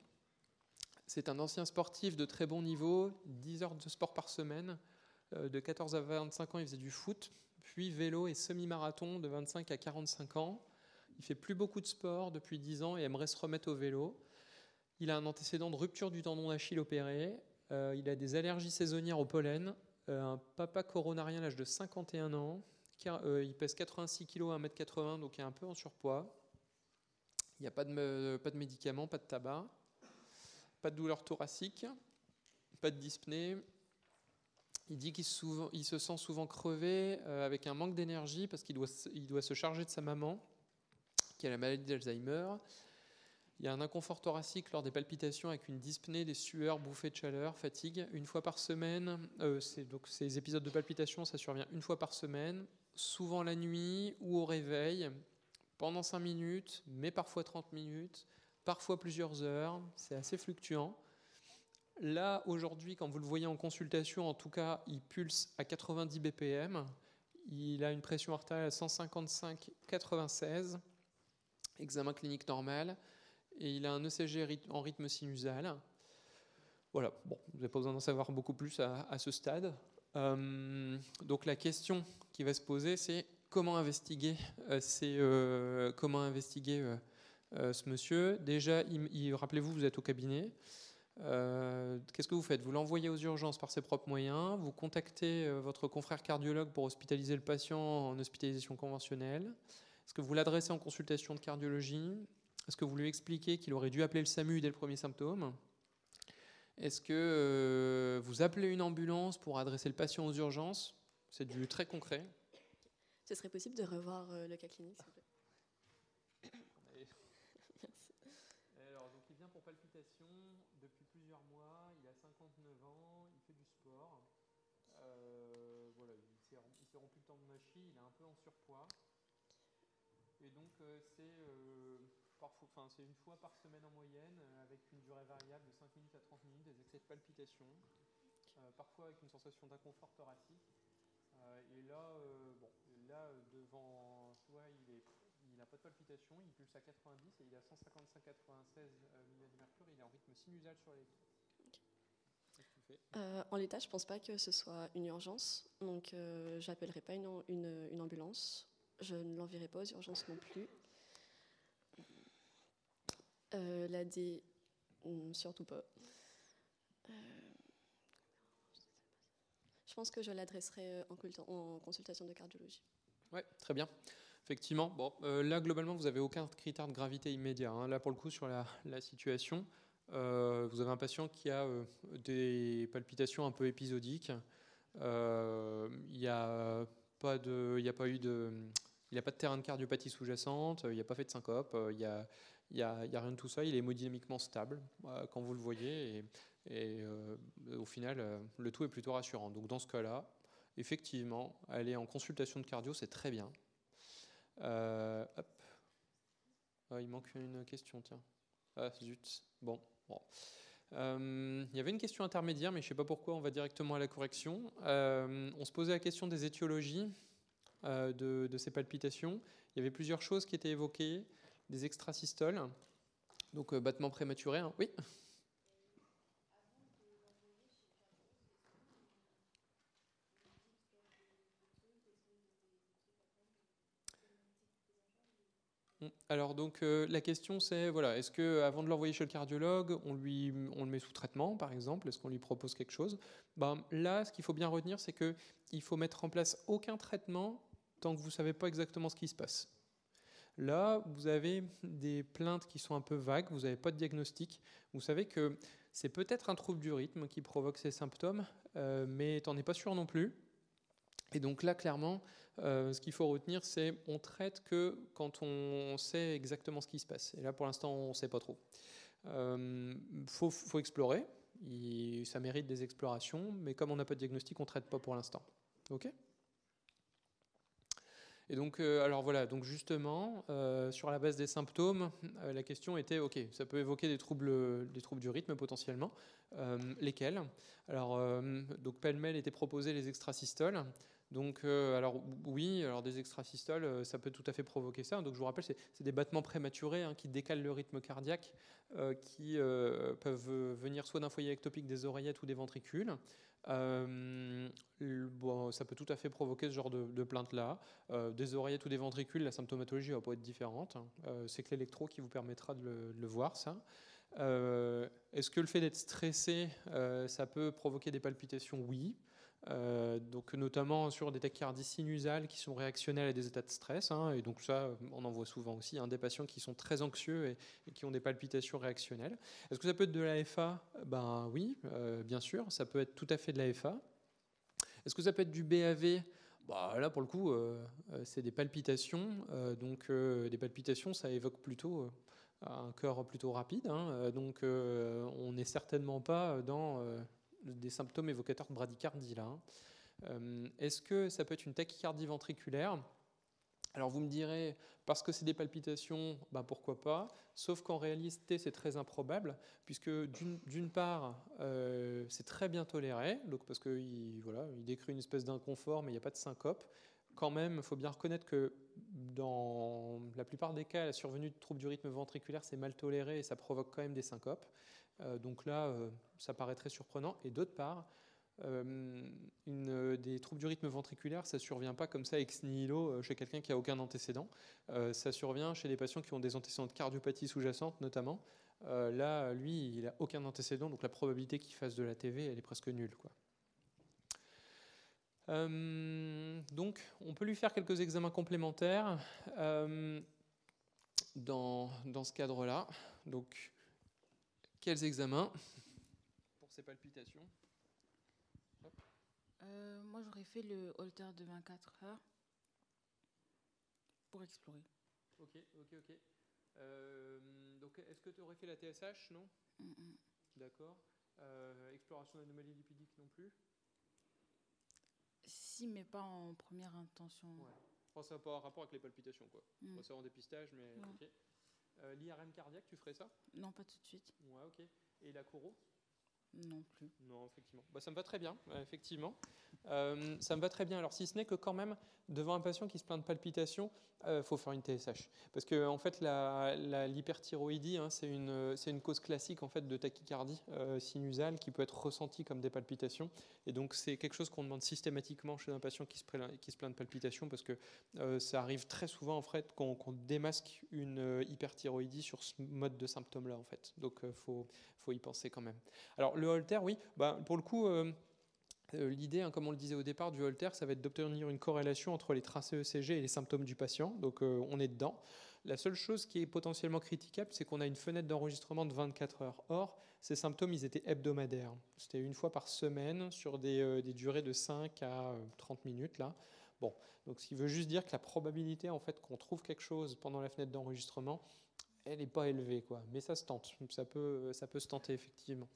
C'est un ancien sportif de très bon niveau, 10 heures de sport par semaine. Euh, de 14 à 25 ans, il faisait du foot, puis vélo et semi-marathon de 25 à 45 ans. Il fait plus beaucoup de sport depuis 10 ans et aimerait se remettre au vélo. Il a un antécédent de rupture du tendon d'Achille opéré. Euh, il a des allergies saisonnières au pollen. Euh, un papa coronarien à l'âge de 51 ans. Il pèse 86 kg à 1m80, donc il est un peu en surpoids. Il n'y a pas de médicaments, pas de tabac pas de douleur thoracique, pas de dyspnée. Il dit qu'il se, sent souvent crevé, euh, avec un manque d'énergie, parce qu'il doit, se charger de sa maman, qui a la maladie d'Alzheimer. Il y a un inconfort thoracique lors des palpitations, avec une dyspnée, des sueurs, bouffées de chaleur, fatigue. Une fois par semaine, euh, donc ces épisodes de palpitation, ça survient une fois par semaine, souvent la nuit ou au réveil, pendant 5 minutes, mais parfois 30 minutes parfois plusieurs heures, c'est assez fluctuant. Là, aujourd'hui, quand vous le voyez en consultation, en tout cas, il pulse à 90 BPM, il a une pression artérielle à 155-96, examen clinique normal, et il a un ECG en rythme sinusal. Voilà, bon, vous n'avez pas besoin d'en savoir beaucoup plus à, ce stade. Euh, donc la question qui va se poser, c'est comment investiguer, euh, euh, comment investiguer euh, ce monsieur. Déjà, rappelez-vous, vous êtes au cabinet. Euh, Qu'est-ce que vous faites? Vous l'envoyez aux urgences par ses propres moyens, vous contactez euh, votre confrère cardiologue pour hospitaliser le patient en hospitalisation conventionnelle. Est-ce que vous l'adressez en consultation de cardiologie? Est-ce que vous lui expliquez qu'il aurait dû appeler le SAMU dès le premier symptôme? Est-ce que vous appelez une ambulance pour adresser le patient aux urgences? C'est du très concret. Ce serait possible de revoir le cas clinique, s'il vous plaît pour palpitation depuis plusieurs mois. Il a 59 ans, il fait du sport. Euh, voilà, il s'est rompu le tendon d'Achille, il est un peu en surpoids. Et donc euh, c'est euh, enfin, une fois par semaine en moyenne, avec une durée variable de 5 minutes à 30 minutes, des excès de palpitation, euh, parfois avec une sensation d'inconfort thoracique. et là, bon, là devant toi, il est il n'a pas de palpitation, il pulse à 90 et il a 155-96 mm de mercure, il est en rythme sinusal sur l'électrode. Okay. Euh, en l'état, je ne pense pas que ce soit une urgence, donc euh, j'appellerai pas une, une, une, ambulance. Je ne l'enverrai pas aux urgences non plus. Euh, la D, surtout pas. Euh, je pense que je l'adresserai en, en consultation de cardiologie. Ouais, très bien. Effectivement, bon, euh, là globalement vous n'avez aucun critère de gravité immédiat. Hein. Là pour le coup sur la, situation, euh, vous avez un patient qui a euh, des palpitations un peu épisodiques. Euh, il n'y a pas de, a pas de, terrain de cardiopathie sous-jacente, il n'y a pas fait de syncope, il n'y a, il y a, rien de tout ça. Il est hémodynamiquement stable quand vous le voyez et, et au final le tout est plutôt rassurant. Donc dans ce cas-là, effectivement, aller en consultation de cardio c'est très bien. Euh, hop. Ah, il manque une question, tiens. Ah, zut. Bon. Euh, il y avait une question intermédiaire, mais je ne sais pas pourquoi, on va directement à la correction. Euh, on se posait la question des étiologies de, ces palpitations. Il y avait plusieurs choses qui étaient évoquées. Des extrasystoles, donc euh, battements prématurés. hein. Oui Mm. Alors donc euh, la question c'est voilà est-ce que avant de l'envoyer chez le cardiologue on lui on le met sous traitement par exemple? Est-ce qu'on lui propose quelque chose? Ben, là ce qu'il faut bien retenir c'est que il faut mettre en place aucun traitement tant que vous savez pas exactement ce qui se passe là vous avez des plaintes qui sont un peu vagues vous n'avez pas de diagnostic vous savez que c'est peut-être un trouble du rythme qui provoque ces symptômes euh, mais t'en es pas sûr non plus et donc là, clairement, euh, ce qu'il faut retenir, c'est on traite que quand on sait exactement ce qui se passe. Et là, pour l'instant, on ne sait pas trop. Il euh, faut, explorer. Ça mérite des explorations, mais comme on n'a pas de diagnostic, on ne traite pas pour l'instant. OK? Et donc, euh, alors voilà, donc justement, euh, sur la base des symptômes, euh, la question était, ok, ça peut évoquer des troubles, des troubles du rythme potentiellement, lesquels? Alors, donc pêle-mêle était proposé les extrasystoles. Donc, alors oui, alors des extrasystoles, ça peut tout à fait provoquer ça. Donc, je vous rappelle, c'est des battements prématurés hein, qui décalent le rythme cardiaque, qui peuvent venir soit d'un foyer ectopique des oreillettes ou des ventricules. Euh, ça peut tout à fait provoquer ce genre de, de plainte-là. Euh, des oreillettes ou des ventricules, la symptomatologie va pas être différente. Hein. Euh, c'est que l'électro qui vous permettra de le, de le voir, ça. Est-ce que le fait d'être stressé, ça peut provoquer des palpitations? Oui. Euh, donc notamment sur des tachycardies sinusales qui sont réactionnelles à des états de stress. Hein, et donc ça, on en voit souvent aussi hein, des patients qui sont très anxieux et, qui ont des palpitations réactionnelles. Est-ce que ça peut être de l'AFA Ben oui, euh, bien sûr, ça peut être tout à fait de l'AFA. Est-ce que ça peut être du BAV là, pour le coup, euh, c'est des palpitations. Donc, des palpitations, ça évoque plutôt un cœur plutôt rapide. Hein, donc, on n'est certainement pas dans des symptômes évocateurs de bradycardie là. Hein. Euh, Est-ce que ça peut être une tachycardie ventriculaire? Alors vous me direz, parce que c'est des palpitations, ben pourquoi pas, sauf qu'en réalité c'est très improbable, puisque d'une part euh, c'est très bien toléré, parce qu'il voilà, il décrit une espèce d'inconfort, mais il n'y a pas de syncope. Quand même, il faut bien reconnaître que dans la plupart des cas, la survenue de troubles du rythme ventriculaire, c'est mal toléré et ça provoque quand même des syncopes. Euh, donc là, euh, ça paraît très surprenant. Et d'autre part, euh, des troubles du rythme ventriculaire, ça ne survient pas comme ça ex nihilo chez quelqu'un qui n'a aucun antécédent. ça survient chez des patients qui ont des antécédents de cardiopathie sous-jacente notamment. là, lui, il n'a aucun antécédent, donc la probabilité qu'il fasse de la TV, elle est presque nulle. Donc, on peut lui faire quelques examens complémentaires dans, dans, ce cadre-là. Donc, quels examens pour ces palpitations euh, Moi, j'aurais fait le holter de 24 heures pour explorer. Ok, ok, ok. Euh, donc, est-ce que tu aurais fait la TSH Non mm -mm. D'accord. Euh, exploration d'anomalies lipidiques non plus Si, mais pas en première intention. Ouais. Oh, ça n'a pas rapport avec les palpitations, quoi. Mm. Bon, ça en dépistage, mais Ouais. ok. Euh, L'IRM cardiaque, tu ferais ça? Non, pas tout de suite. Ouais, ok. Et la choro? Non plus. Non, effectivement. Bah, ça me va très bien, euh, effectivement. Euh, ça me va très bien. Alors, si ce n'est que quand même, devant un patient qui se plaint de palpitations, il euh, faut faire une TSH. Parce que, en fait, l'hyperthyroïdie, hein, c'est une, une cause classique en fait, de tachycardie sinusale qui peut être ressentie comme des palpitations. Et donc, c'est quelque chose qu'on demande systématiquement chez un patient qui se, plaint, qui se plaint de palpitations parce que ça arrive très souvent en fait, qu'on démasque une hyperthyroïdie sur ce mode de symptômes-là. En fait. Donc, il faut, faut y penser quand même. Alors, le holter, oui, bah, pour le coup. euh, euh, L'idée, hein, comme on le disait au départ, du holter, ça va être d'obtenir une corrélation entre les tracés ECG et les symptômes du patient. Donc euh, on est dedans. La seule chose qui est potentiellement critiquable, c'est qu'on a une fenêtre d'enregistrement de 24 heures. Or, ces symptômes, ils étaient hebdomadaires. C'était une fois par semaine sur des, durées de 5 à euh, 30 minutes. Là. Bon, donc ce qui veut juste dire que la probabilité en fait, qu'on trouve quelque chose pendant la fenêtre d'enregistrement, elle n'est pas élevée. Quoi. Mais ça se tente. Ça peut, ça peut se tenter effectivement.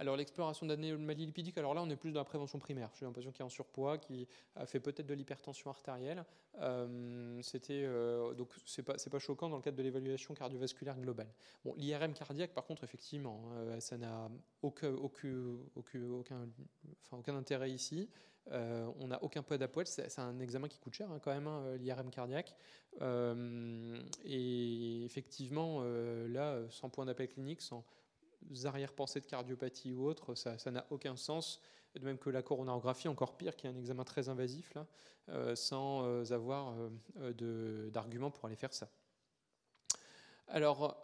Alors l'exploration d'anomalies lipidiques, alors là on est plus dans la prévention primaire. J'ai un patient qui est en surpoids, qui a fait peut-être de l'hypertension artérielle. Euh, C'était euh, donc c'est pas c'est pas choquant dans le cadre de l'évaluation cardiovasculaire globale. Bon, l'IRM cardiaque par contre effectivement, euh, ça n'a aucun aucun aucun intérêt ici. On n'a aucun poids d'apoil. C'est c'est un examen qui coûte cher hein, quand même, hein, l'IRM cardiaque. Et effectivement, là, sans point d'appel clinique, sans arrière-pensée de cardiopathie ou autre, ça n'a aucun sens. De même que la coronarographie, encore pire, qui est un examen très invasif, euh, sans euh, avoir euh, d'arguments pour aller faire ça. Alors,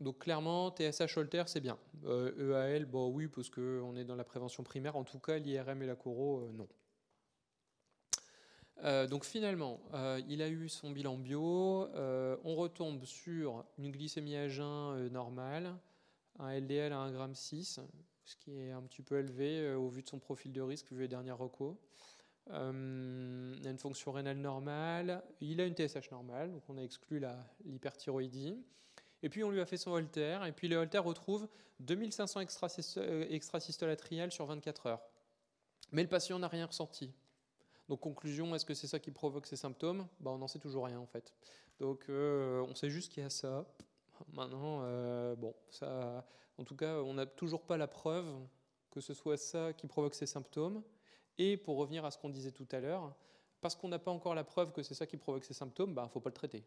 donc clairement, TSH Holter, c'est bien. EAL, bon oui, parce qu'on est dans la prévention primaire. En tout cas, l'IRM et la coro, non. Donc finalement, il a eu son bilan bio. On retombe sur une glycémie à jeun normale, un LDL à 1,6 g, ce qui est un petit peu élevé euh, au vu de son profil de risque vu les dernières recos. Euh, il a une fonction rénale normale, il a une TSH normale, donc on a exclu l'hyperthyroïdie. Et puis on lui a fait son Holter, et puis le Holter retrouve 2500 extrasysto- euh, extrasystoles atriales sur 24 heures. Mais le patient n'a rien ressenti. Donc conclusion, est-ce que c'est ça qui provoque ces symptômes? Bah, On n'en sait toujours rien en fait. Donc euh, on sait juste qu'il y a ça. Maintenant, euh, bon, ça, en tout cas, on n'a toujours pas la preuve que ce soit ça qui provoque ces symptômes. Et pour revenir à ce qu'on disait tout à l'heure, parce qu'on n'a pas encore la preuve que c'est ça qui provoque ces symptômes, il ne faut pas le traiter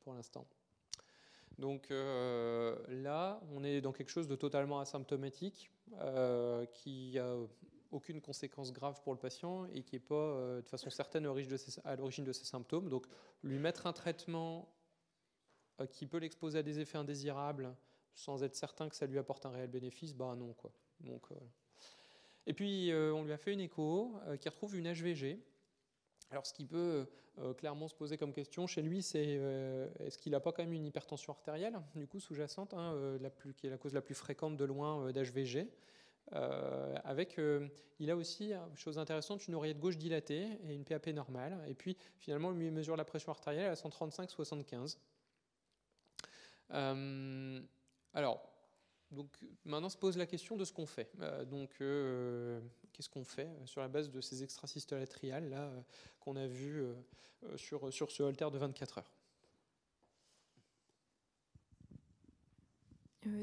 pour l'instant. Donc euh, là, on est dans quelque chose de totalement asymptomatique, euh, qui a aucune conséquence grave pour le patient et qui n'est pas de façon certaine à l'origine de ces symptômes. Donc lui mettre un traitement qui peut l'exposer à des effets indésirables sans être certain que ça lui apporte un réel bénéfice, bah non quoi. Donc, euh, et puis euh, on lui a fait une écho euh, qui retrouve une HVG. Alors ce qui peut euh, clairement se poser comme question chez lui, c'est euh, est-ce qu'il n'a pas quand même une hypertension artérielle, du coup sous-jacente, hein, euh, qui est la cause la plus fréquente de loin euh, d'HVG. Euh, avec, euh, il a aussi, euh, chose intéressante, une oreillette gauche dilatée et une PAP normale. Et puis finalement, lui mesure la pression artérielle à 135-75. Euh, alors, donc maintenant se pose la question de ce qu'on fait. Euh, donc, euh, qu'est-ce qu'on fait sur la base de ces extrasystoles atriales là qu'on a vu sur, sur ce holter de 24 heures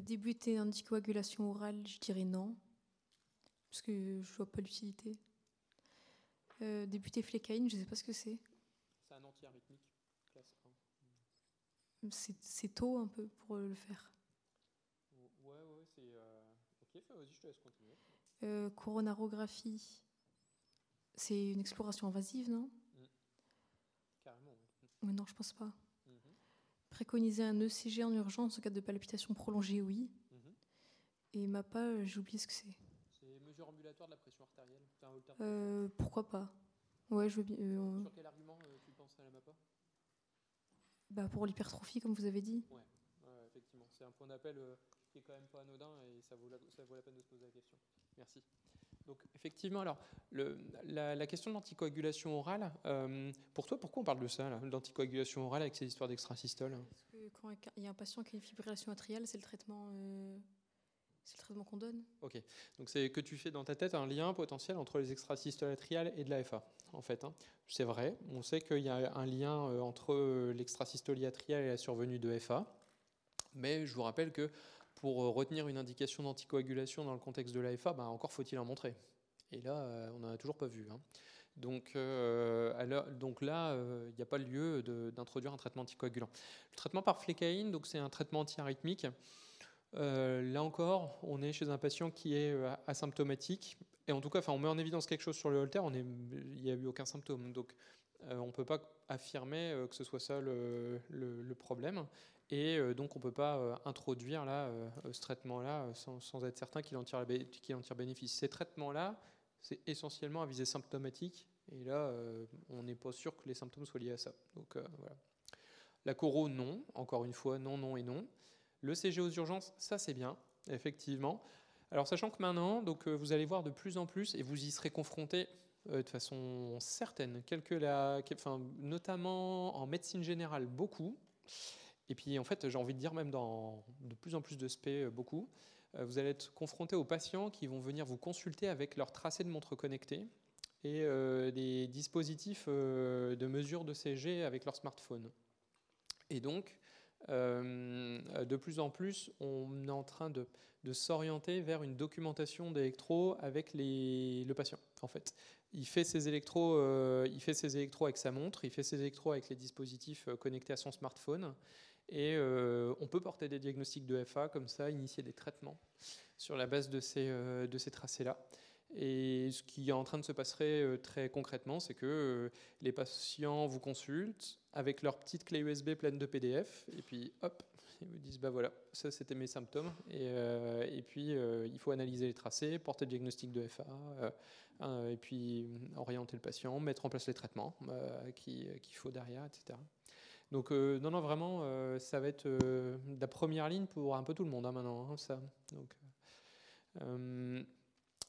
débuter anticoagulation orale, je dirais non, parce que je vois pas l'utilité. Débuter flécaïne, je sais pas ce que c'est. C'est un antiarythmique, C'est tôt un peu pour le faire. 1. Ouais, ouais, c'est. euh, Ok, vas-y, je te laisse continuer. Euh, coronarographie, c'est une exploration invasive, non? Carrément. ouais. Mais non, je pense pas. Mhm. Préconiser un ECG en urgence en cas de palpitation prolongée, oui. Mhm. Et MAPA, euh, j'ai oublié ce que c'est. C'est mesure ambulatoire de la pression artérielle. Euh, pourquoi pas? Ouais, je veux bien. euh, Sur quel argument euh, tu penses à la MAPA? Bah, pour l'hypertrophie, comme vous avez dit. Ouais, ouais, effectivement. C'est un point d'appel euh, qui est quand même pas anodin et ça vaut, la, ça vaut la peine de se poser la question. Merci. Donc, effectivement, alors, le, la, la question de l'anticoagulation orale, euh, pour toi, pourquoi on parle de ça, l'anticoagulation orale avec ces histoires d'extrasystole Parce que quand il y a un patient qui a une fibrillation atriale, c'est le traitement, euh, c'est le traitement qu'on donne. Ok, donc c'est que tu fais dans ta tête un lien potentiel entre les extrasystoles atriales et de l'AFA, en fait. hein. C'est vrai, on sait qu'il y a un lien euh, entre euh, l'extrasystolie atriale et la survenue de FA, mais je vous rappelle que pour euh, retenir une indication d'anticoagulation dans le contexte de l'AFA, ben, encore faut-il en montrer. Et là, on n'en a toujours pas vu. hein. Donc, là, il n'y a pas lieu d'introduire un traitement anticoagulant. Le traitement par flécaïne, c'est un traitement antiarythmique. Euh, là encore, on est chez un patient qui est euh, asymptomatique. Et en tout cas, enfin, on met en évidence quelque chose sur le holter, il n'y a eu aucun symptôme. Donc, euh, on ne peut pas affirmer que ce soit ça le, problème. Et donc, on ne peut pas introduire là, ce traitement-là sans, être certain qu'il en, tire bénéfice. Ces traitements-là, c'est essentiellement à visée symptomatique. Et là, on n'est pas sûr que les symptômes soient liés à ça. Donc. La coro, non. Encore une fois, non, non et non. Le CG aux urgences, ça c'est bien, effectivement. Alors sachant que maintenant, donc, euh, vous allez voir de plus en plus, et vous y serez confrontés euh, de façon certaine, notamment en médecine générale, beaucoup. Et puis en fait, j'ai envie de dire même dans de plus en plus de SP, euh, beaucoup. Vous allez être confronté aux patients qui vont venir vous consulter avec leur tracé de montre connectée et des dispositifs de mesure de CG avec leur smartphone. Et donc, euh, de plus en plus, on est en train de, s'orienter vers une documentation d'électro avec les, le patient. En fait, il fait ses électros, euh, il fait ses avec sa montre, il fait ses électros avec les dispositifs euh, connectés à son smartphone, et on peut porter des diagnostics de FA comme ça, initier des traitements sur la base de ces tracés-là. Et ce qui est en train de se passer euh, très concrètement, c'est que euh, les patients vous consultent avec leur petite clé USB pleine de PDF, et puis hop, ils vous disent bah voilà, ça c'était mes symptômes, et, euh, puis il faut analyser les tracés, porter le diagnostic de FA, et puis orienter le patient, mettre en place les traitements qui- qu'il faut derrière, etc. Donc non, non, vraiment, ça va être la première ligne pour un peu tout le monde hein, maintenant, hein, ça. Donc,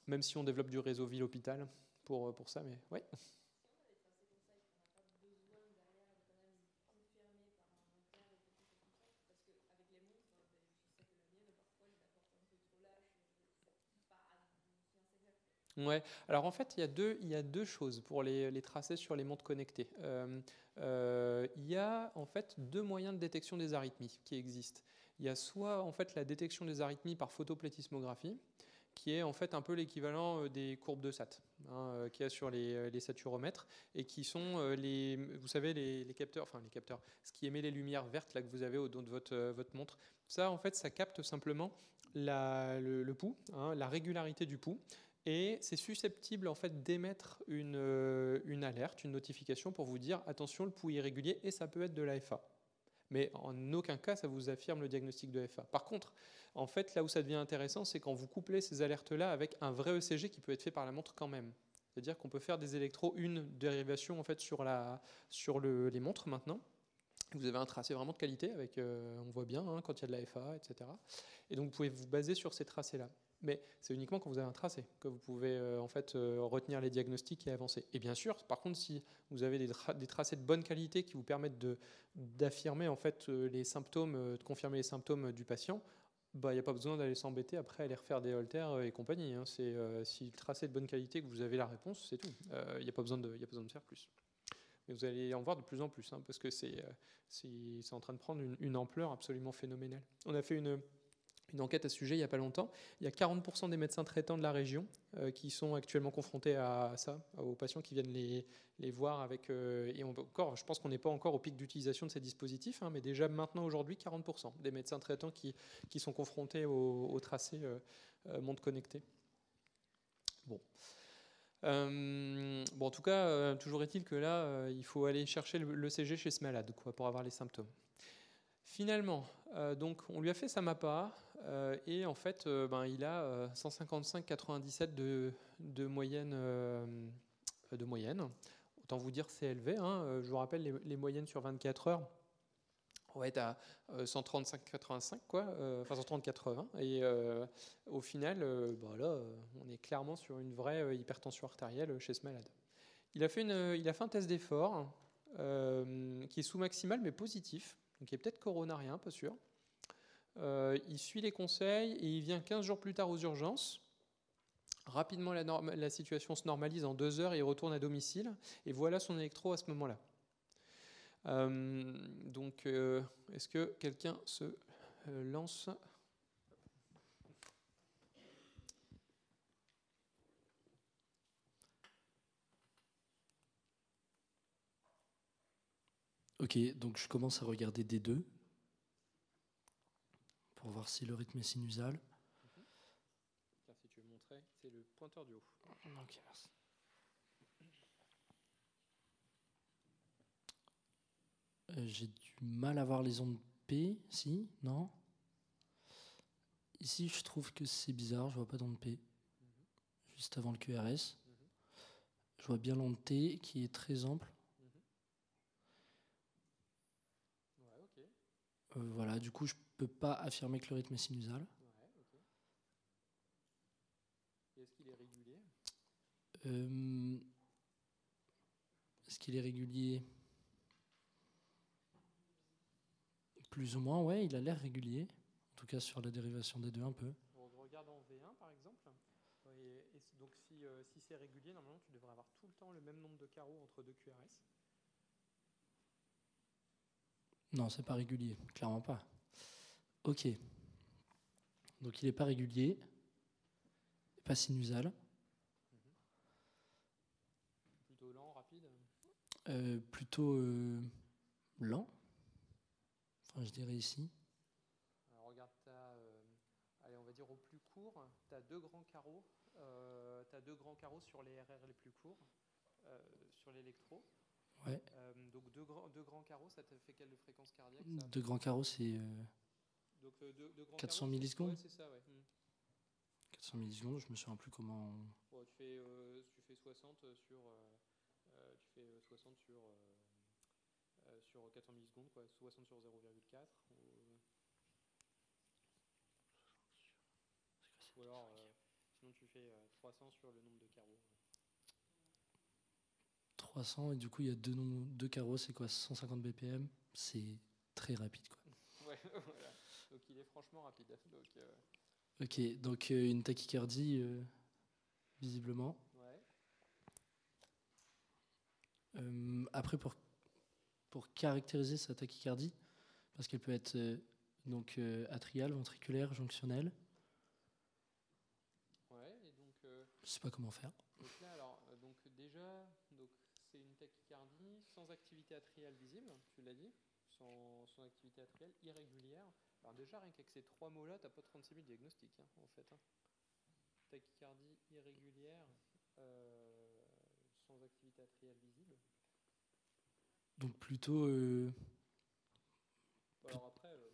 même si on développe du réseau ville-hôpital pour, pour ça, mais ouais. Ouais. Alors en fait, il y a deux, il y a deux choses pour les, les tracés sur les montres connectées. Euh, euh, il y a en fait deux moyens de détection des arythmies qui existent. Il y a soit en fait la détection des arythmies par photoplétismographie, qui est en fait un peu l'équivalent euh, des courbes de SAT hein, euh, qu'il y a sur les, euh, les saturomètres et qui sont les, vous savez, les, capteurs, enfin les capteurs, ce qui émet les lumières vertes là que vous avez au dos de votre, votre montre. Ça, en fait, ça capte simplement le, pouls, hein, la régularité du pouls. Et c'est susceptible en fait d'émettre une, une alerte, une notification pour vous dire attention, le pouls est irrégulier et ça peut être de l'AFA. Mais en aucun cas, ça vous affirme le diagnostic de FA. Par contre, en fait, là où ça devient intéressant, c'est quand vous couplez ces alertes-là avec un vrai ECG qui peut être fait par la montre quand même. C'est-à-dire qu'on peut faire des électros, une dérivation en fait sur, la, sur le- les montres maintenant. Vous avez un tracé vraiment de qualité, avec, euh, on voit bien hein, quand il y a de la FA, etc. Et donc vous pouvez vous baser sur ces tracés-là. Mais c'est uniquement quand vous avez un tracé que vous pouvez euh, en fait euh, retenir les diagnostics et avancer. Et bien sûr, par contre, si vous avez des, tra- des tracés de bonne qualité qui vous permettent d'affirmer en fait les symptômes, de confirmer les symptômes du patient, bah, il n'y a pas besoin d'aller s'embêter après aller refaire des holters euh, et compagnie. hein. C'est euh, si le tracé est de bonne qualité que vous avez la réponse, c'est tout. Euh, Il n'y a pas besoin de, a besoin de faire plus. Mais vous allez en voir de plus en plus, hein, parce que euh, c'est c'est en train de prendre une, une ampleur absolument phénoménale. On a fait une, une enquête à ce sujet il n'y a pas longtemps. Il y a 40% des médecins traitants de la région euh, qui sont actuellement confrontés à ça, aux patients qui viennent les, voir avec. euh, et encore, je pense qu'on n'est pas encore au pic d'utilisation de ces dispositifs, hein, mais déjà maintenant, aujourd'hui, 40% des médecins traitants qui, sont confrontés au, tracé euh, montre connecté. Bon. En tout cas, toujours est-il que là, il faut aller chercher le, CG chez ce malade pour avoir les symptômes. Finalement, donc, on lui a fait sa MAPA et en fait, euh, ben, il a euh, 155,97 de, de, moyenne, euh, de moyenne. Autant vous dire c'est élevé. hein. Euh, Je vous rappelle les, moyennes sur 24 heures. On va être à euh, 135,85 quoi, euh, enfin 130,80 et euh, au final, euh, bah là, euh, on est clairement sur une vraie euh, hypertension artérielle chez ce malade. Il a fait, une, il a fait un test d'effort euh, qui est sous-maximal mais positif, donc il est peut-être coronarien, pas sûr. Euh, il suit les conseils et il vient 15 jours plus tard aux urgences. Rapidement, la, situation se normalise en deux heures et il retourne à domicile. Et voilà son électro à ce moment-là. Euh, donc, euh, est-ce que quelqu'un se lance? Ok, donc je commence à regarder D2 pour voir si le rythme est sinusal. Si tu veux montrer, c'est le pointeur du haut. Ok, merci. Euh, J'ai du mal à voir les ondes P, si, non? Ici, je trouve que c'est bizarre, je vois pas d'onde P. Juste avant le QRS. Je vois bien l'onde T qui est très ample. Euh, voilà, du coup, je peux pas affirmer que le rythme est sinusal. Est-ce qu'il est régulier? Euh, Est-ce qu'il est régulier? Plus ou moins, ouais, il a l'air régulier. En tout cas, sur la dérivation des deux, un peu. On regarde en V1 par exemple. Et, et c- donc si, euh, si c'est régulier, normalement tu devrais avoir tout le temps le même nombre de carreaux entre deux QRS. Non, c'est pas régulier, clairement pas. Ok. Donc il n'est pas régulier, pas sinusal, Plutôt lent, rapide? euh, plutôt euh, lent. Enfin, je dirais ici. Alors regarde, t'as, euh, allez, on va dire au plus court, tu as deux grands carreaux. tu as deux grands carreaux sur les RR les plus courts, euh, sur l'électro. Ouais. Euh, donc deux, grands- deux grands carreaux, ça te fait quelle fréquence cardiaque ça? Deux grands carreaux, c'est euh, Donc, euh, deux grands 400 carreaux, millisecondes Ouais, ça, ouais. Hmm. 400 millisecondes, je me souviens plus comment. Bon, tu, fais, euh, tu fais 60 sur, euh, euh, tu fais euh, 60 sur, euh, euh, sur 400 millisecondes, quoi, 60 sur 0,4. Ou, ou alors, euh, sinon tu fais euh, 300 sur le nombre de carreaux. 300 et du coup il y a deux, nombres- deux carreaux, c'est quoi? 150 BPM C'est très rapide quoi. [LAUGHS] Ouais, voilà. Donc il est franchement rapide. Donc, euh, Ok, donc euh, une tachycardie euh, visiblement. ouais. Euh, après pour, pour caractériser sa tachycardie, parce qu'elle peut être donc atriale, ventriculaire, jonctionnelle, Ouais, et donc, je sais pas comment faire. donc là, alors, donc déjà, donc c'est une tachycardie sans activité atriale visible, tu l'as dit, sans, sans activité atriale irrégulière. Alors déjà, rien qu'avec ces trois mots-là, t'as pas 36 000 diagnostics, hein, en fait. hein. Tachycardie irrégulière euh, sans activité atriale visible. Donc plutôt euh, Alors après, euh,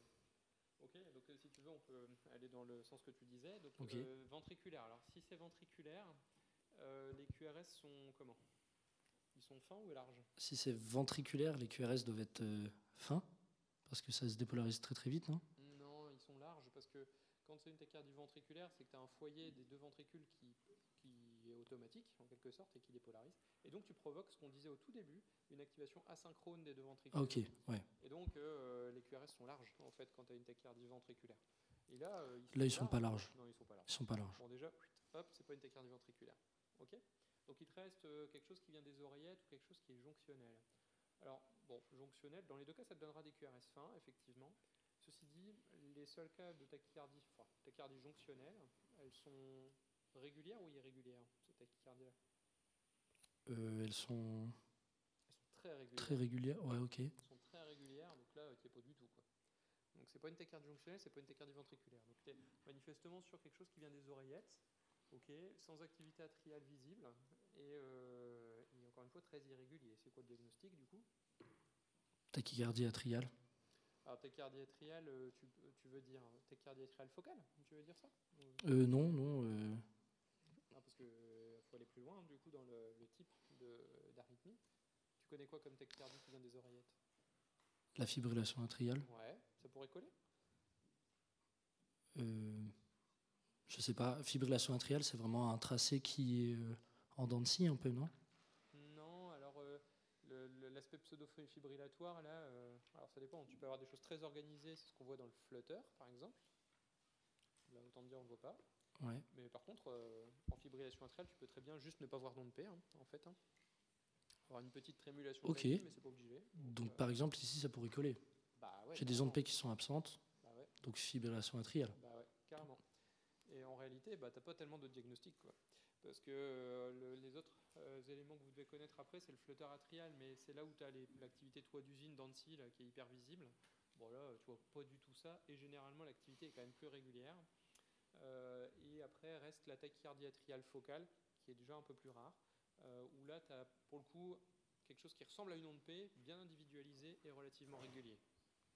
ok, donc euh, si tu veux, on peut aller dans le sens que tu disais. Donc ventriculaire. Alors si c'est ventriculaire, les QRS sont comment? Ils sont fins ou larges? Si c'est ventriculaire, les QRS doivent être fins, parce que ça se dépolarise très très vite, Non, 1,51 du ventriculaire, c'est que tu as un foyer des deux ventricules qui, qui, est automatique, en quelque sorte, et qui dépolarise. Et donc, tu provoques ce qu'on disait au tout début, une activation asynchrone des deux ventricules. Ah, ok, ouais. Et donc, euh, les QRS sont larges, en fait, quand tu as une tachycardie ventriculaire. Et là, euh, ils, sont là sont larges. Larges. Non, ils sont pas larges. ils sont pas larges. Bon, déjà, hop, c'est pas une tachycardie ventriculaire. Ok Donc, il te reste euh, quelque chose qui vient des oreillettes ou quelque chose qui est jonctionnel. Alors, bon, jonctionnel, dans les deux cas, ça te donnera des QRS fins, effectivement. Ceci dit, les seuls cas de tachycardie, enfin, tachycardie jonctionnelle, elles sont régulières ou irrégulières, ces tachycardies-là Euh, elles sont Très régulières. très régulières, ouais, ok. Elles sont très régulières, donc là, tu pas du tout. Quoi. Donc c'est pas une tachycardie jonctionnelle, c'est pas une tachycardie ventriculaire. Donc tu es manifestement sur quelque chose qui vient des oreillettes, ok, sans activité atriale visible, et, euh, et encore une fois très irrégulier. C'est quoi le diagnostic du coup? Tachycardie atriale. Alors tachycardie atriale, euh, tu, tu veux dire tachycardie atriale focale Tu veux dire ça Euh, non, non. euh, parce qu'il faut aller plus loin du coup dans le, le type d'arythmie. Tu connais quoi comme tachycardie qui vient des oreillettes? La fibrillation atriale. Ouais, ça pourrait coller? Euh, je sais pas. Fibrillation atriale, c'est vraiment un tracé qui est euh, en dents de scie un peu, Non, alors euh, le- le- l'aspect pseudo-fibrillatoire, là, euh, alors ça dépend. Tu peux avoir des choses très organisées, c'est ce qu'on voit dans le flutter, par exemple. Là, autant dire, on ne voit pas. Ouais. Mais par contre, euh, en fibrillation atriale, tu peux très bien juste ne pas voir d'onde P, hein, en fait. hein. Avoir une petite trémulation, Ok. mais c'est pas obligé. Donc par exemple, ici, ça pourrait coller. Bah ouais, J'ai des ondes P qui sont absentes, Bah ouais. donc fibrillation atriale. Bah ouais, carrément. Et en réalité, bah, tu n'as pas tellement de diagnostic. Quoi. Parce que euh, le- les autres euh, éléments que vous devez connaître après, c'est le flutter atrial, mais c'est là où tu as l'activité toit d'usine d'Annecy là, qui est hyper visible. Bon là, tu vois pas du tout ça, et généralement l'activité est quand même plus régulière. Euh, et après reste la tachycardie atriale focale, qui est déjà un peu plus rare, euh, où là tu as pour le coup quelque chose qui ressemble à une onde P, bien individualisé et relativement régulier.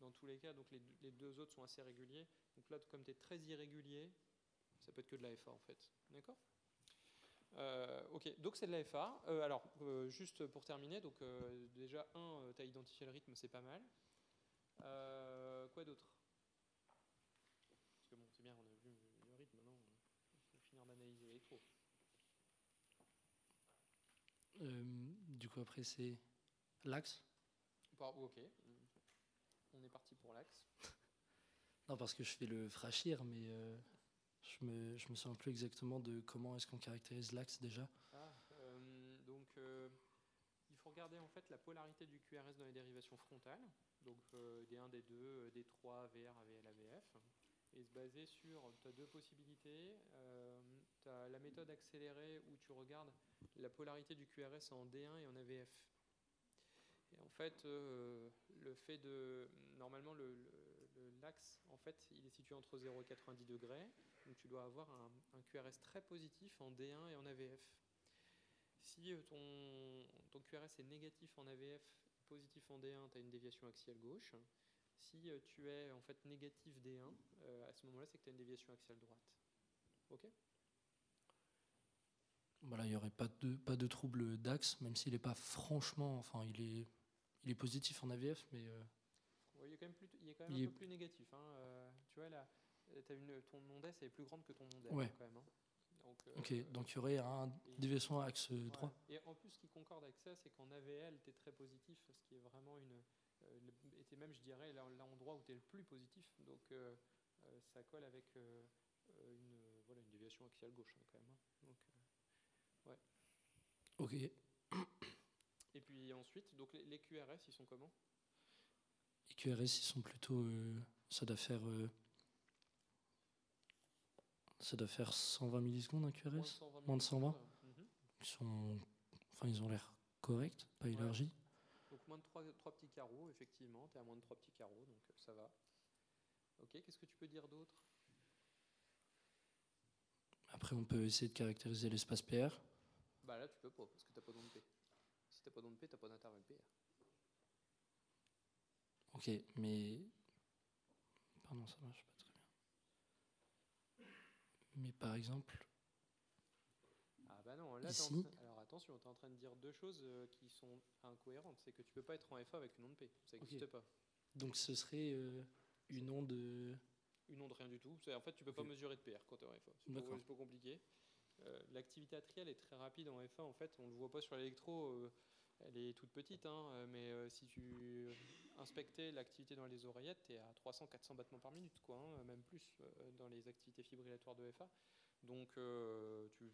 Dans tous les cas, donc les deux autres sont assez réguliers. Donc là, comme tu es très irrégulier, ça peut être que de la FA en fait. D'accord? Euh, Ok, donc c'est de la FA. Euh, alors, euh, juste pour terminer, donc déjà, un, tu as identifié le rythme, c'est pas mal. Quoi d'autre? Parce que bon, c'est bien, on a vu le rythme, maintenant, il faut finir d'analyser l'électro. Du coup, après, c'est l'axe? Ok, on est parti pour l'axe. Non, parce que je fais le frachir, mais je me, je me souviens plus exactement de comment est-ce qu'on caractérise l'axe déjà. Ah, euh, donc, euh, il faut regarder en fait la polarité du QRS dans les dérivations frontales, donc euh, D1, D2, euh, D3, VR, AVL, AVF, et se baser sur, tu as deux possibilités. tu as la méthode accélérée où tu regardes la polarité du QRS en D1 et en AVF. Et en fait, euh, le fait de. Normalement, l'axe, en fait, il est situé entre 0 et 90 degrés. Donc, tu dois avoir un, un QRS très positif en D1 et en AVF. Si euh, ton, ton QRS est négatif en AVF, positif en D1, tu as une déviation axiale gauche. Si euh, tu es en fait négatif D1, à ce moment-là, c'est que tu as une déviation axiale droite. OK? Voilà, il n'y aurait pas de, pas de trouble d'axe, même s'il n'est pas franchement. Enfin, il est il est positif en AVF, mais. Euh, il est quand même, il est quand même un peu plus négatif. Hein. Euh, tu vois, là, as une, ton plus grande que ton ouais. quand même. Hein. Donc, euh, ok, donc il y aurait un déviation axe droit. Et en plus, ce qui concorde avec ça, c'est qu'en AVL, tu es très positif, ce qui est vraiment une. et même, je dirais, l'endroit où tu es le plus positif. Donc, ça colle avec une, voilà, une déviation axiale gauche hein, quand même. Donc, ouais. Ok. Et puis ensuite, donc les, QRS, ils sont comment? Les QRS, ils sont plutôt. Euh, ça doit faire. Ça doit faire 120 millisecondes un QRS Moins de 120, mhm. Ils sont. Enfin, ils ont l'air corrects, pas élargis. Donc moins de 3, petits carreaux, effectivement. Tu es à moins de 3 petits carreaux, donc euh, ça va. Ok, qu'est-ce que tu peux dire d'autre? Après, on peut essayer de caractériser l'espace PR. Bah là, tu peux pas, parce que tu n'as pas d'onde P t'as pas d'onde P, t'as pas d'intervalle PR. Ok, mais. Pardon, ça marche pas bien. Mais par exemple. Ah bah non, là, ici, alors attention, tu es en train de dire deux choses euh, qui sont incohérentes. C'est que tu peux pas être en FA avec une onde P. Ça n'existe pas. Donc ce serait euh, une onde. Euh, une onde rien du tout. En fait, tu peux pas mesurer de PR quand tu es en FA. C'est pas compliqué. L'activité atriale est très rapide en FA. En fait, on le voit pas sur l'électro elle est toute petite, hein, euh, mais euh, si tu inspectais l'activité dans les oreillettes, tu es à 300-400 battements par minute, hein, même plus euh, dans les activités fibrillatoires de FA. Donc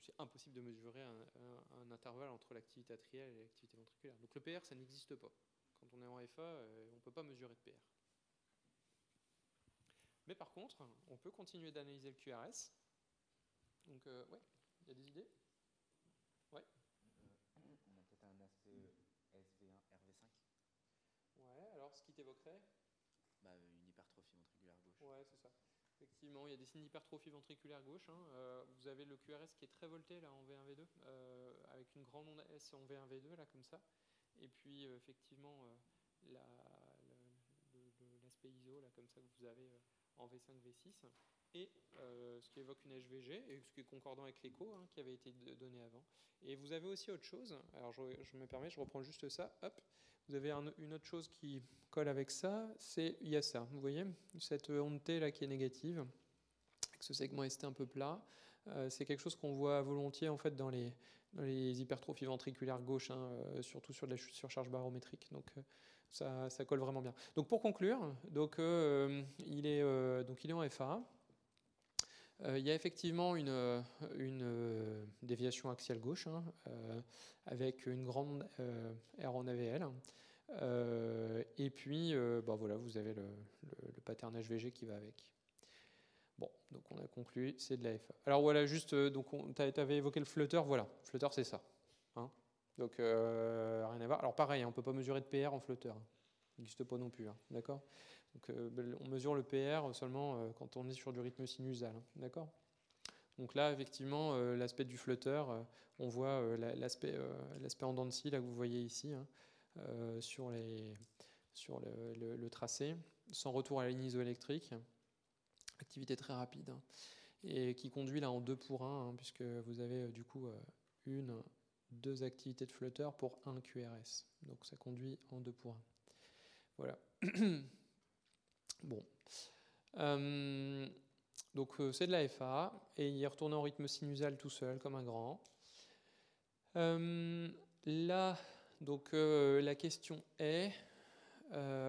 c'est impossible de mesurer un, intervalle entre l'activité atriale et l'activité ventriculaire. Donc le PR, ça n'existe pas. Quand on est en FA, on ne peut pas mesurer de PR. Mais par contre, on peut continuer d'analyser le QRS. Donc, ouais, il y a des idées Ouais. Ouais, alors ce qui t'évoquerait bah, Une hypertrophie ventriculaire gauche. Ouais, c'est ça. Effectivement, il y a des signes d'hypertrophie ventriculaire gauche. Hein. Euh, vous avez le QRS qui est très volté là en V1V2, euh, avec une grande onde S en V1V2 là comme ça. Et puis euh, effectivement l'aspect ISO là comme ça que vous avez en V5, V6 et ce qui évoque une HVG, et ce qui est concordant avec l'écho hein, qui avait été donné avant. Et vous avez aussi autre chose, alors je, me permets, je reprends juste ça, hop, vous avez une autre chose qui colle avec ça, c'est il y a ça, vous voyez, cette onde T là qui est négative, avec ce segment ST un peu plat, euh, c'est quelque chose qu'on voit volontiers en fait dans les, hypertrophies ventriculaires gauches, hein, euh, surtout sur la surcharge barométrique. Donc ça, ça, colle vraiment bien. Donc pour conclure, donc, il est, donc il est en FA. Euh, il y a effectivement une, euh, euh, déviation axiale gauche hein, avec une grande R en AVL. et puis, bah voilà, vous avez le, pattern HVG qui va avec. Bon, donc on a conclu, c'est de la FA. Alors voilà, juste, donc tu avais évoqué le flutter, voilà, flutter c'est ça. Hein. donc rien à voir. Alors pareil, on ne peut pas mesurer de PR en flutter. Hein. Il n'existe pas non plus, d'accord? Donc, euh, ben, on mesure le PR seulement euh, quand on est sur du rythme sinusal. Hein, d'accord? Donc là, effectivement, euh, l'aspect du flotteur, on voit l'aspect en dents de scie, là, que vous voyez ici, hein, sur, le, tracé, sans retour à la ligne isoélectrique. Activité très rapide, hein, et qui conduit là en 2 pour 1, puisque vous avez du coup une, deux activités de flotteur pour un QRS. Donc ça conduit en 2 pour 1. Voilà. [CLEARS THROAT] Bon. Euh, donc euh, c'est de la FA et il est retourné en rythme sinusal tout seul comme un grand. Euh, là, donc la question est,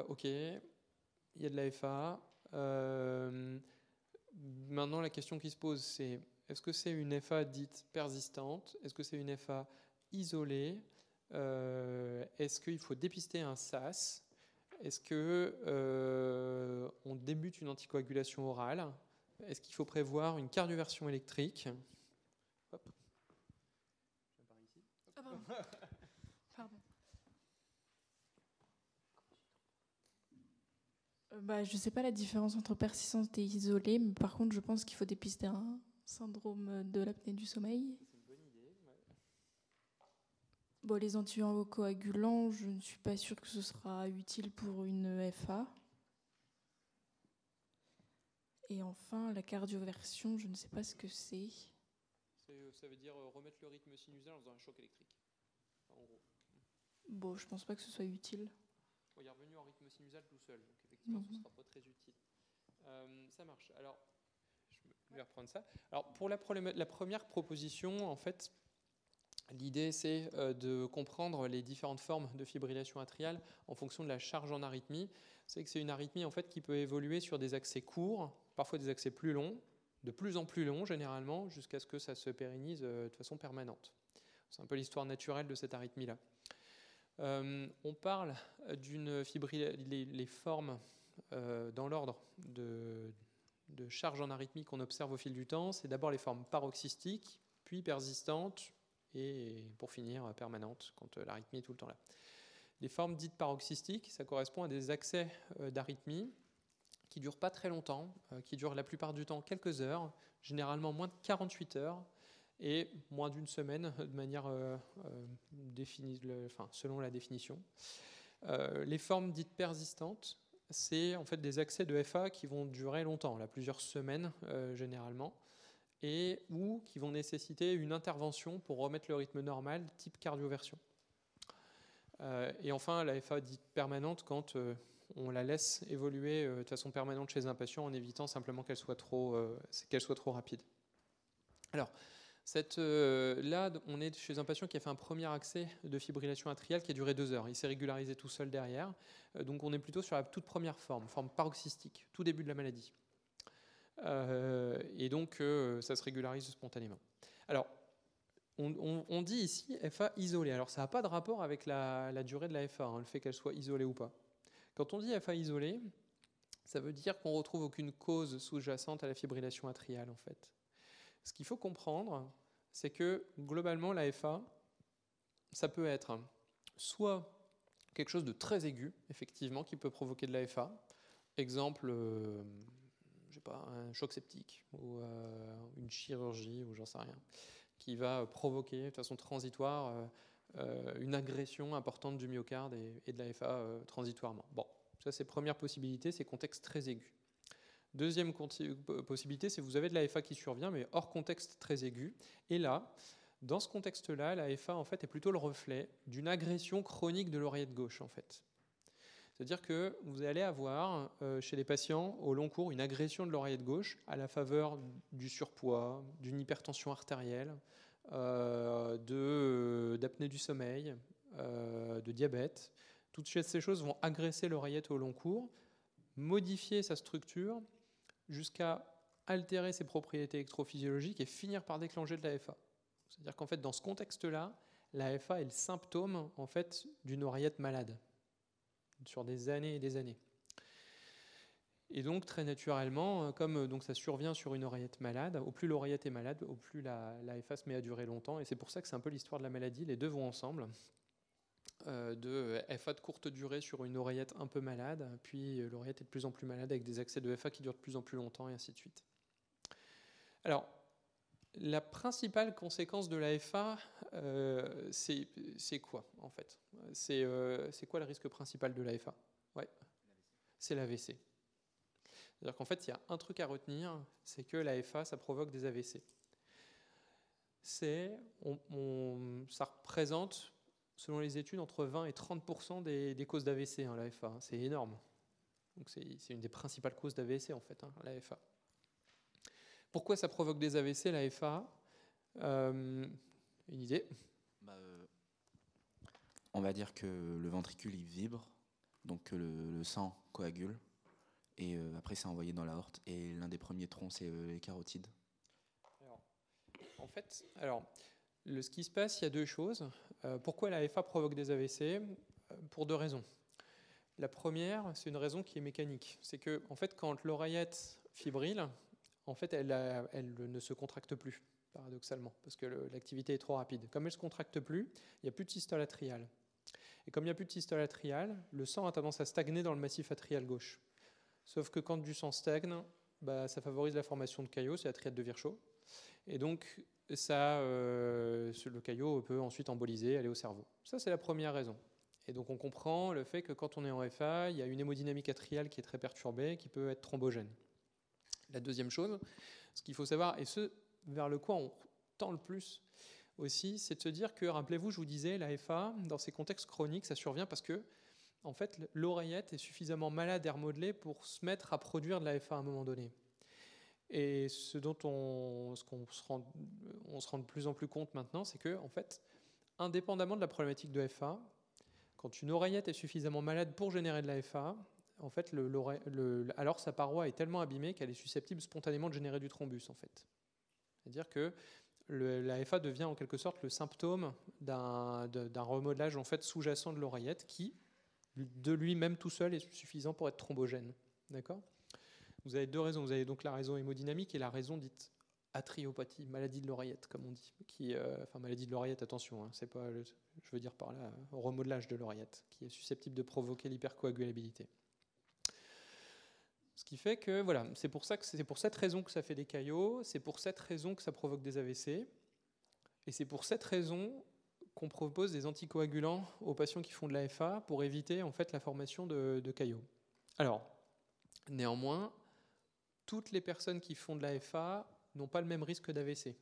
ok, il y a de la FA. maintenant la question qui se pose c'est, est-ce que c'est une FA dite persistante? Est-ce que c'est une FA isolée? Est-ce qu'il faut dépister un SAS? Est-ce que euh, on débute une anticoagulation orale? Est-ce qu'il faut prévoir une cardioversion électrique? Hop. Ah, pardon. [LAUGHS] Pardon. Euh, bah, je ne sais pas la différence entre persistante et isolée, mais par contre, je pense qu'il faut dépister un syndrome de l'apnée du sommeil. Bon, les anticoagulants, je ne suis pas sûre que ce sera utile pour une FA. Et enfin, la cardioversion, je ne sais pas ce que c'est. C'est- Ça veut dire euh, remettre le rythme sinusal en faisant un choc électrique. En gros. Bon, je pense pas que ce soit utile. Bon, il est revenu en rythme sinusal tout seul, donc effectivement, ce ne Mhm. sera pas très utile. Euh, ça marche. Alors, je vais reprendre ça. Alors, pour la première proposition, en fait, l'idée, c'est euh, de comprendre les différentes formes de fibrillation atriale en fonction de la charge en arythmie. C'est que c'est une arythmie, en fait, qui peut évoluer sur des accès courts, parfois des accès plus longs, de plus en plus longs, généralement, jusqu'à ce que ça se pérennise euh, de façon permanente. C'est un peu l'histoire naturelle de cette arythmie-là. Euh, on parle d'une fibrillation, les, formes dans l'ordre de, de charge en arythmie qu'on observe au fil du temps. C'est d'abord les formes paroxystiques, puis persistantes, et pour finir permanentes, quand euh, l'arythmie est tout le temps là. Les formes dites paroxystiques, ça correspond à des accès euh, d'arythmie qui durent pas très longtemps, euh, qui durent la plupart du temps quelques heures, généralement moins de 48 heures, et moins d'une semaine de manière euh, euh, définie, enfin, selon la définition. Euh, les formes dites persistantes, c'est en fait des accès de FA qui vont durer longtemps, plusieurs semaines euh, généralement, et ou qui vont nécessiter une intervention pour remettre le rythme normal, type cardioversion. Euh, et enfin, la FA dite permanente quand euh, on la laisse évoluer euh, de façon permanente chez un patient en évitant simplement qu'elle soit trop, rapide. Alors, là, on est chez un patient qui a fait un premier accès de fibrillation atriale qui a duré deux heures. Il s'est régularisé tout seul derrière. Donc, on est plutôt sur la toute première forme, forme paroxystique, tout début de la maladie. Euh, et donc, euh, ça se régularise spontanément. Alors, on, dit ici FA isolée. Alors, ça n'a pas de rapport avec la, la durée de la FA, hein, le fait qu'elle soit isolée ou pas. Quand on dit FA isolée, ça veut dire qu'on retrouve aucune cause sous-jacente à la fibrillation atriale, en fait. Ce qu'il faut comprendre, c'est que globalement, la FA, ça peut être soit quelque chose de très aigu, effectivement, qui peut provoquer de la FA. Exemple, euh, je sais pas, un choc septique ou euh, une chirurgie ou j'en sais rien, qui va provoquer de façon transitoire euh, euh, une agression importante du myocarde et, de la FA euh, transitoirement. Bon, ça c'est première possibilité, c'est contexte très aigu. Deuxième possibilité, c'est vous avez de la FA qui survient, mais hors contexte très aigu. Et là, dans ce contexte-là, la FA en fait est plutôt le reflet d'une agression chronique de l'oreillette gauche en fait. C'est-à-dire que vous allez avoir euh, chez les patients au long cours une agression de l'oreillette gauche à la faveur du surpoids, d'une hypertension artérielle, euh, de- d'apnée du sommeil, euh, de diabète. Toutes ces choses vont agresser l'oreillette au long cours, modifier sa structure jusqu'à altérer ses propriétés électrophysiologiques et finir par déclencher de la FA. C'est-à-dire qu'en fait, dans ce contexte-là, la FA est le symptôme en fait d'une oreillette malade sur des années et des années. Et donc très naturellement, euh, comme euh, donc ça survient sur une oreillette malade, au plus l'oreillette est malade, au plus la, FA se met à durer longtemps. Et c'est pour ça que c'est un peu l'histoire de la maladie. Les deux vont ensemble. Euh, de FA de courte durée sur une oreillette un peu malade, puis l'oreillette est de plus en plus malade avec des accès de FA qui durent de plus en plus longtemps et ainsi de suite. Alors, la principale conséquence de la FA, euh, c'est quoi en fait? C'est euh, c'est quoi le risque principal de la FA ouais. C'est l'AVC. C'est-à-dire qu'en fait, il y a un truc à retenir, c'est que la FA, ça provoque des AVC. On- on- ça représente, selon les études, entre 20 et 30 des, des causes d'AVC, hein. C'est énorme. C'est une des principales causes d'AVC, en fait, hein, la FA. Pourquoi ça provoque des AVC, la FA Euh, Une idée Bah, euh, on va dire que le ventricule il vibre, donc que le, le sang coagule, et euh, après c'est envoyé dans la horte. Et l'un des premiers troncs c'est euh, les carotides. Alors, en fait, alors, Le, ce qui se passe, il y a deux choses. Euh, pourquoi la FA provoque des AVC Euh, Pour deux raisons. La première, c'est une raison qui est mécanique. C'est que, en fait, quand l'oreillette fibrille, en fait, elle, ne se contracte plus, paradoxalement, parce que l'activité est trop rapide. Comme elle ne se contracte plus, il n'y a plus de systole atriale. Et comme il n'y a plus de systole atriale, le sang a tendance à stagner dans le massif atrial gauche. Sauf que quand du sang stagne, bah, ça favorise la formation de caillots, c'est la triade de Virchow. Et donc, ça, euh, le caillot peut ensuite emboliser, aller au cerveau. Ça, c'est la première raison. Et donc, on comprend le fait que quand on est en FA, il y a une hémodynamique atriale qui est très perturbée, qui peut être thrombogène. La deuxième chose, ce qu'il faut savoir, et ce vers le quoi on tend le plus aussi, c'est de se dire que, rappelez-vous, je vous disais, la FA, dans ces contextes chroniques, ça survient parce que, en fait, l'oreillette est suffisamment malade et remodelée pour se mettre à produire de la FA à un moment donné. Et ce dont on, ce se rend, on se rend de plus en plus compte maintenant, c'est que, en fait, indépendamment de la problématique de FA, quand une oreillette est suffisamment malade pour générer de la FA, en fait, alors sa paroi est tellement abîmée qu'elle est susceptible spontanément de générer du thrombus, en fait. C'est-à-dire que le- devient en quelque sorte le symptôme d'un de- d'un remodelage en fait sous-jacent de l'oreillette qui, de lui-même tout seul, est suffisant pour être thrombogène. D'accord? Vous avez deux raisons. Vous avez donc la raison hémodynamique et la raison dite atriopathie, maladie de l'oreillette, comme on dit. Qui, euh, enfin, maladie de l'oreillette, attention, hein, c'est pas, je veux dire par là, remodelage de l'oreillette, qui est susceptible de provoquer l'hypercoagulabilité. Ce qui fait que voilà, c'est pour pour cette raison que ça fait des caillots, c'est pour cette raison que ça provoque des AVC, et c'est pour cette raison qu'on propose des anticoagulants aux patients qui font de la FA pour éviter en fait la formation de, caillots. Alors, néanmoins, toutes les personnes qui font de la FA n'ont pas le même risque d'AVC.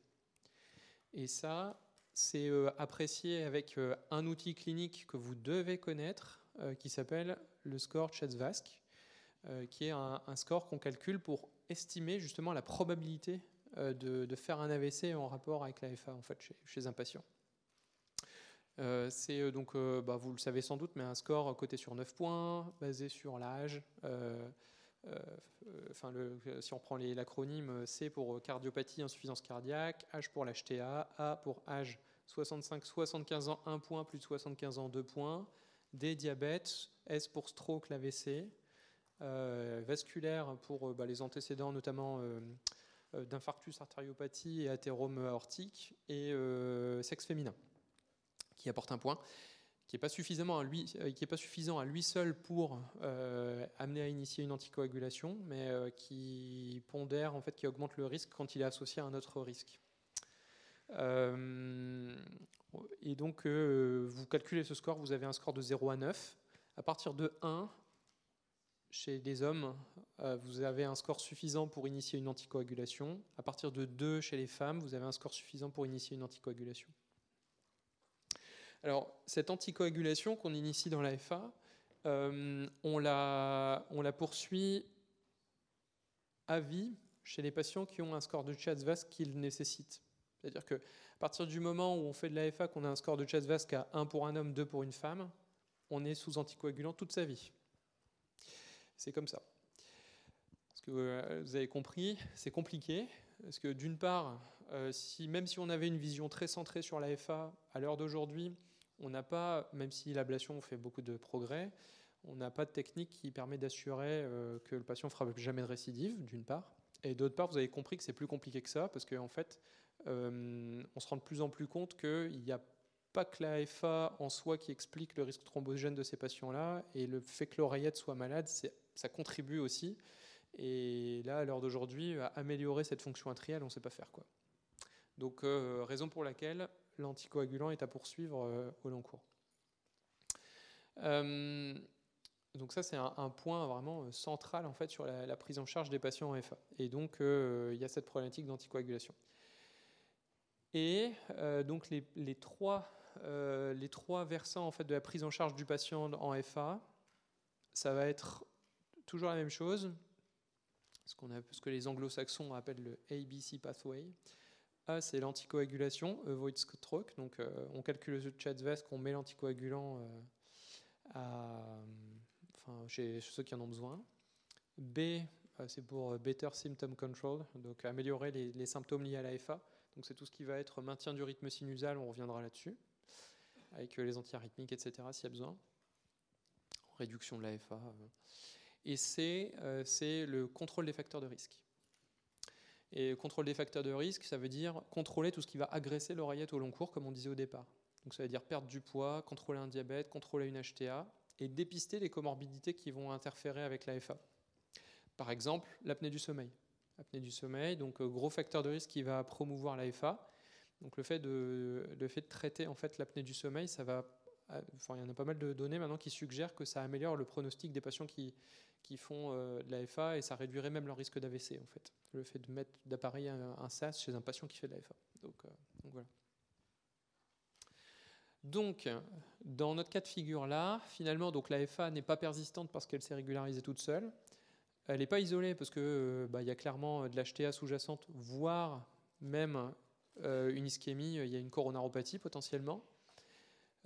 Et ça, c'est euh, apprécié avec euh, un outil clinique que vous devez connaître, euh, qui s'appelle le score Chesvask, euh, qui est un, score qu'on calcule pour estimer justement la probabilité euh, de, faire un AVC en rapport avec la FA en fait, chez, un patient. Euh, c'est euh, donc, euh, bah, vous le savez sans doute, mais un score coté sur 9 points, basé sur l'âge. euh, euh, si on prend l'acronyme, C pour cardiopathie, insuffisance cardiaque, H pour l'HTA, A pour âge 65-75 ans, 1 point, plus de 75 ans, 2 points, D diabète, S pour stroke, l'AVC, euh, vasculaire pour euh, bah, les antécédents notamment euh, d'infarctus, artériopathie et athérome aortique, et sexe féminin qui apporte un point, qui n'est pas, pas suffisant à lui seul pour amener à initier une anticoagulation, mais qui pondère, en fait, qui augmente le risque quand il est associé à un autre risque. Et donc, vous calculez ce score, vous avez un score de 0 à 9. À partir de 1, chez les hommes, euh, vous avez un score suffisant pour initier une anticoagulation. À partir de 2, chez les femmes, vous avez un score suffisant pour initier une anticoagulation. Alors, cette anticoagulation qu'on initie dans la FA, euh, on, la, poursuit à vie chez les patients qui ont un score de Chas-Vasc qu'ils nécessitent. C'est-à-dire qu'à partir du moment où on fait de la FA, qu'on a un score de Chas-Vasc à 1 pour un homme, 2 pour une femme, on est sous anticoagulant toute sa vie. C'est comme ça. Parce que euh, vous avez compris, c'est compliqué. Parce que d'une part, euh, même si on avait une vision très centrée sur la FA, à l'heure d'aujourd'hui, on n'a pas, même si l'ablation fait beaucoup de progrès, on n'a pas de technique qui permet d'assurer euh, que le patient ne fera jamais de récidive, d'une part. Et d'autre part, vous avez compris que c'est plus compliqué que ça, parce qu'en en fait, on se rend de plus en plus compte qu'il n'y a pas que la FA en soi qui explique le risque thrombogène de ces patients-là, et le fait que l'oreillette soit malade, ça contribue aussi. Et là, à l'heure d'aujourd'hui, améliorer cette fonction atriale, on ne sait pas faire quoi. Donc, euh, raison pour laquelle l'anticoagulant est à poursuivre euh, au long cours. Euh, donc ça, c'est un, point vraiment central en fait sur la, prise en charge des patients en FA. Et donc, il y a cette problématique d'anticoagulation. Et donc les, les, trois, les trois versants en fait de la prise en charge du patient en FA, ça va être toujours la même chose, ce, qu'on ce que les anglo-saxons appellent le ABC pathway. A, c'est l'anticoagulation, avoid stroke. Donc, euh, on calcule le Chas-Vasc, on met l'anticoagulant euh, chez, ceux qui en ont besoin. B, euh, c'est pour better symptom control, donc améliorer les, symptômes liés à la FA. Donc c'est tout ce qui va être maintien du rythme sinusal, on reviendra là-dessus, avec les antiarythmiques, etc. s'il y a besoin. Réduction de l'AFA. Et c'est euh, c'est le contrôle des facteurs de risque. Et contrôle des facteurs de risque, ça veut dire contrôler tout ce qui va agresser l'oreillette au long cours, comme on disait au départ. Donc ça veut dire perdre du poids, contrôler un diabète, contrôler une HTA et dépister les comorbidités qui vont interférer avec l'AFA. Par exemple, l'apnée du sommeil. Apnée du sommeil, donc euh, gros facteur de risque qui va promouvoir l'AFA. Donc le fait de, le fait de traiter en fait l'apnée du sommeil, ça va, euh, enfin il y en a pas mal de données maintenant qui suggèrent que ça améliore le pronostic des patients qui, qui font euh, de l'AFA et ça réduirait même leur risque d'AVC en fait. Le fait de mettre d'appareiller un, SAS chez un patient qui fait de l'AFA. Donc, euh, donc dans notre cas de figure là, finalement, donc l'AFA n'est pas persistante parce qu'elle s'est régularisée toute seule. Elle n'est pas isolée parce qu'il euh, bah, y a clairement de l'HTA sous-jacente, voire même une ischémie, il y a une coronaropathie potentiellement.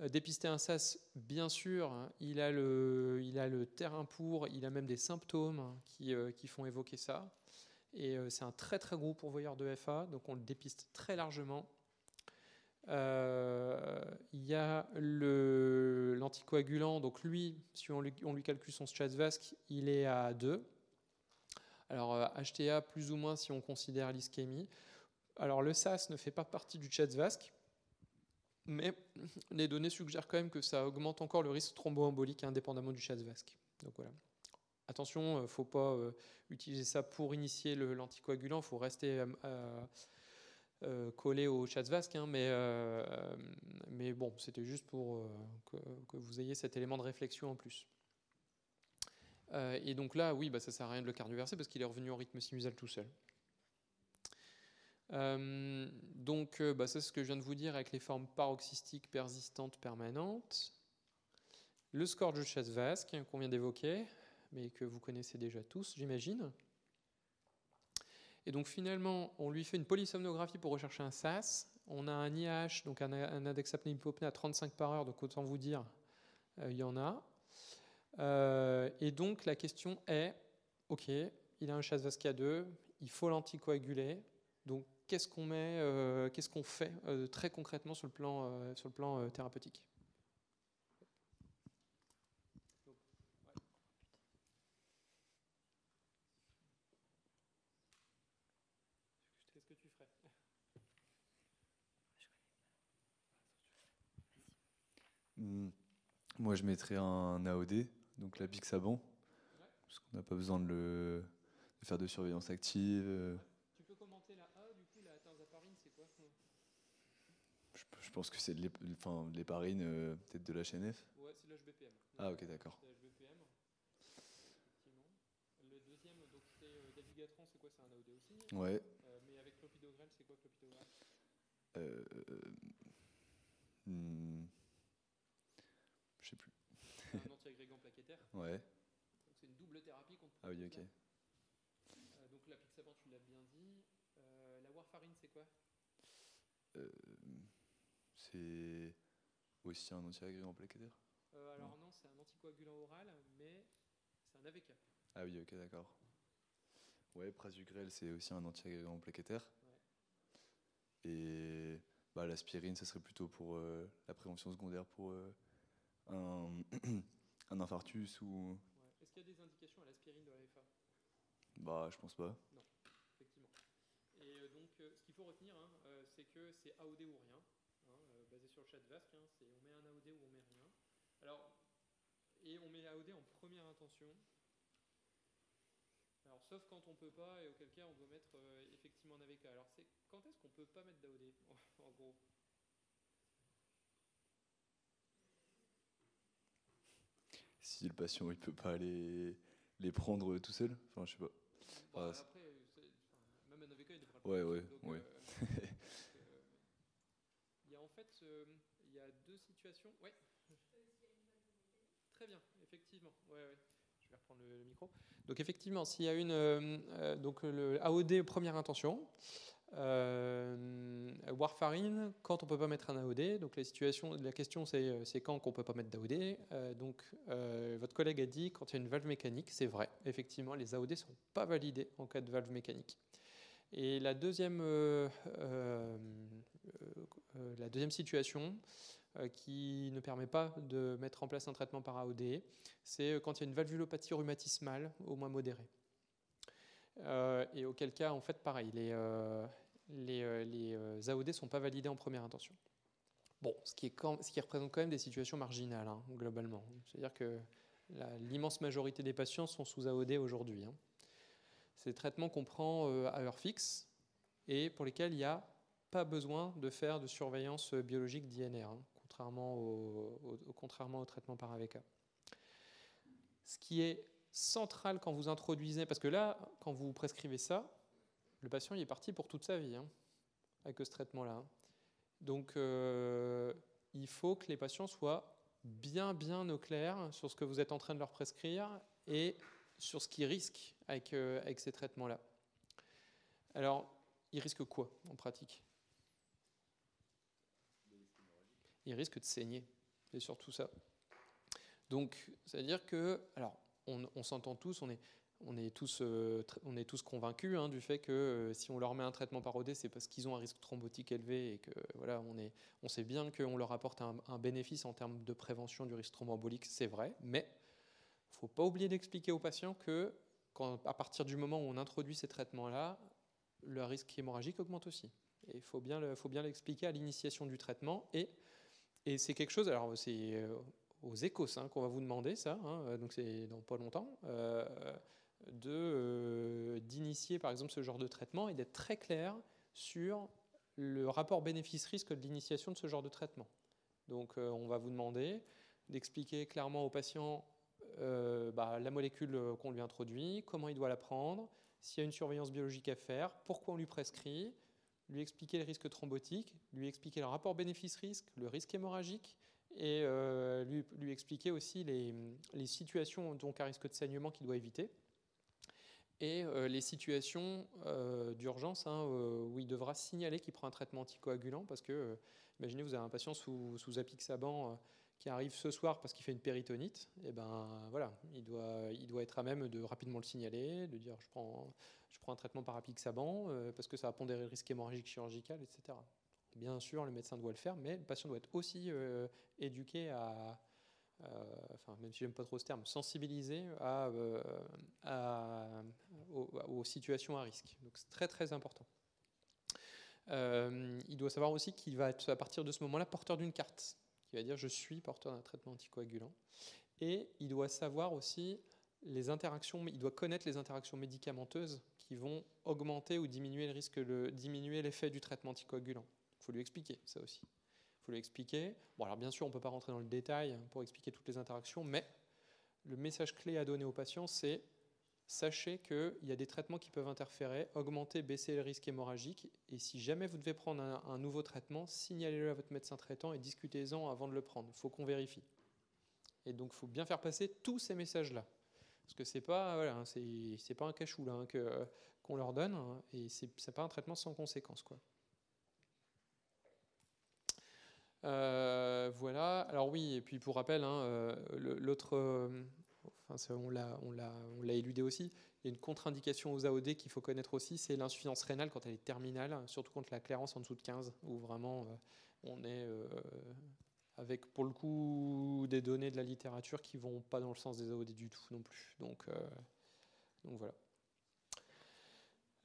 Euh, dépister un SAS, bien sûr, hein, il a, le, terrain pour, il a même des symptômes qui, euh, qui font évoquer ça. Et euh, c'est un très très gros pourvoyeur de FA, donc on le dépiste très largement. Il y a l'anticoagulant, donc lui, si on lui, calcule son Schatzvask, il est à 2. Alors HTA plus ou moins si on considère l'ischémie. Alors le SAS ne fait pas partie du Schatzvask, mais les données suggèrent quand même que ça augmente encore le risque thromboembolique indépendamment du Schatzvask. Donc voilà. Attention, il ne faut pas euh, utiliser ça pour initier l'anticoagulant, il faut rester euh, euh, euh, collé au Schatzvask, hein, mais, euh, bon, c'était juste pour euh, que, vous ayez cet élément de réflexion en plus. Euh, et donc là, oui, bah, ça sert à rien de le cardioverser parce qu'il est revenu au rythme sinusal tout seul. Euh, donc, euh, bah, c'est ce que je viens de vous dire avec les formes paroxystiques persistantes permanentes. Le score de Schatzvask hein, qu'on vient d'évoquer, mais que vous connaissez déjà tous, j'imagine. Et donc finalement, on lui fait une polysomnographie pour rechercher un SAS. On a un IH, donc un, index apnée-hypopnée à 35 par heure, donc autant vous dire, euh, il y en a. Et donc la question est, ok, il a un Schatzvask à 2, il faut l'anticoaguler. Donc qu'est-ce qu'on met, euh, qu'est-ce qu'on fait euh, très concrètement sur le plan, euh, sur le plan thérapeutique Qu'est-ce que tu ferais Moi, je mettrais un AOD, donc la Bixaban, parce qu'on n'a pas besoin de, le, de faire de surveillance active. euh, Tu peux commenter la A, du coup, la tenzaparine, c'est quoi Je, je pense que c'est de l'ép- enfin, de l'héparine, euh, peut-être de la HNF. Ouais, c'est l'HBPM. Ah, ok, d'accord. C'est l'HBPM. Effectivement. Le deuxième, donc c'est euh, c'est quoi? C'est un AOD aussi? Ouais. Euh, mais avec clopidogrel, c'est quoi clopidogrel? Euh, hmm, je sais plus. C'est un [LAUGHS] antiagrégant plaquettaire. Ouais. Donc c'est une double thérapie contre Ah oui, ok. Euh, donc la pixaban, tu l'as bien dit. Euh, la warfarine, c'est quoi? Euh, c'est aussi un antiagrégant plaquettaire? Euh, Alors non, c'est un anticoagulant oral, mais c'est un AVK. Ah oui, ok, d'accord. Ouais, Prasugrel, c'est aussi un antiagrégant plaquettaire. Et bah, l'aspirine, ça serait plutôt pour euh, la prévention secondaire pour euh, un, [CLEARS THROAT] un infarctus ou. Ouais. Est-ce qu'il y a des indications à l'aspirine de la FA Bah, je pense pas. Non, effectivement. Et donc, ce qu'il faut retenir, hein, c'est que c'est AOD ou rien, basé sur le chat vasque. Hein, c'est on met un AOD ou on met rien. Alors, et on met AOD en première intention. Alors, sauf quand on peut pas, et auquel cas on doit mettre euh, effectivement un AVK. Alors, c'est quand est-ce qu'on peut pas mettre d'AOD, [LAUGHS] en gros? Si le patient il peut pas les, les prendre tout seul, enfin, je sais pas. Bon, Ah, c'est- après, même un AVK, il devrait le Ouais, prendre ouais, seul, donc, ouais. euh, [LAUGHS] Il y a en fait, euh, il Ouais. Très bien, effectivement. Je vais reprendre le, micro. Donc effectivement, s'il y a une euh, euh, donc le AOD première intention, euh, warfarine quand on peut pas mettre un AOD. Donc la situation, la question c'est euh, quand qu'on peut pas mettre d'AOD. Donc votre collègue a dit quand il y a une valve mécanique, c'est vrai. Effectivement, les AOD sont pas validés en cas de valve mécanique. Et la deuxième, la deuxième situation qui ne permet pas de mettre en place un traitement par AOD, c'est quand il y a une valvulopathie rhumatismale au moins modérée. Euh, et auquel cas, en fait, pareil, les, euh, les, euh, les, euh, AOD ne sont pas validés en première intention. Bon, ce qui, est ce qui représente quand même des situations marginales, hein, globalement. C'est-à-dire que l'immense majorité des patients sont sous AOD aujourd'hui. hein. C'est des traitements qu'on prend euh, à heure fixe et pour lesquels il n'y a pas besoin de faire de surveillance euh, biologique d'INR, contrairement, au, traitement par AVK. Ce qui est central quand vous introduisez, parce que là, quand vous prescrivez ça, le patient il est parti pour toute sa vie hein, avec ce traitement-là. hein. Donc, euh, il faut que les patients soient bien, bien au clair sur ce que vous êtes en train de leur prescrire et sur ce qu'ils risquent avec, euh, avec ces traitements-là. Alors, ils risquent quoi en pratique? Ils risquent de saigner, c'est surtout ça. Donc, c'est-à-dire que, alors, on, s'entend tous, on est, on est tous, euh, on est tous convaincus hein, du fait que euh, si on leur met un traitement par OD, c'est parce qu'ils ont un risque thrombotique élevé et que voilà, on, est, on sait bien qu'on leur apporte un, bénéfice en termes de prévention du risque thromboembolique, c'est vrai, mais il ne faut pas oublier d'expliquer aux patients que à partir du moment où on introduit ces traitements-là, le risque hémorragique augmente aussi. Et il faut bien, l'expliquer à l'initiation du traitement. Et c'est quelque chose, alors c'est euh, aux échos hein, qu'on va vous demander ça, hein, euh, donc c'est dans pas longtemps, euh, d'initier par exemple ce genre de traitement et d'être très clair sur le rapport bénéfice-risque de l'initiation de ce genre de traitement. Donc on va vous demander d'expliquer clairement au patient bah, la molécule qu'on lui introduit, comment il doit la prendre, s'il y a une surveillance biologique à faire, pourquoi on lui prescrit, lui expliquer les risques thrombotiques, lui expliquer le rapport bénéfice-risque, le risque hémorragique, et euh, lui, expliquer aussi les, situations donc à risque de saignement qu'il doit éviter, et euh, les situations euh, d'urgence hein, où il devra signaler qu'il prend un traitement anticoagulant, parce que, imaginez, vous avez un patient sous, sous apixaban qui arrive ce soir parce qu'il fait une péritonite, et ben voilà, il doit, il doit être à même de rapidement le signaler, de dire je prends, je prends un traitement par apixaban euh, parce que ça va pondérer le risque hémorragique chirurgical, etc. Bien sûr, le médecin doit le faire, mais le patient doit être aussi euh, éduqué à, euh, enfin même si j'aime pas trop ce terme, sensibilisé à, euh, aux, situations à risque. Donc c'est très très important. Il doit savoir aussi qu'il va être à partir de ce moment-là porteur d'une carte, qui va dire je suis porteur d'un traitement anticoagulant. Et il doit savoir aussi les interactions, il doit connaître les interactions médicamenteuses qui vont augmenter ou diminuer le risque, le, diminuer l'effet du traitement anticoagulant. Il faut lui expliquer ça aussi. Il faut lui expliquer. Bon, alors bien sûr, on ne peut pas rentrer dans le détail pour expliquer toutes les interactions, mais le message clé à donner aux patients, c'est sachez qu'il y a des traitements qui peuvent interférer, augmenter, baisser le risque hémorragique. Et si jamais vous devez prendre un, nouveau traitement, signalez-le à votre médecin traitant et discutez-en avant de le prendre. Il faut qu'on vérifie. Et donc, il faut bien faire passer tous ces messages-là. Parce que pas, voilà, hein, pas un cachou là, hein, que, qu'on leur donne, hein, et c'est, c'est pas un traitement sans conséquence. Quoi. Euh, voilà. Alors oui, et puis pour rappel, euh, l'autre, euh, on l'a, éludé aussi. Il y a une contre-indication aux AOD qu'il faut connaître aussi, c'est l'insuffisance rénale quand elle est terminale, surtout quand la clairance en dessous de 15, où vraiment euh, on est euh, avec pour le coup des données de la littérature qui vont pas dans le sens des AOD du tout non plus. Donc, euh, donc voilà.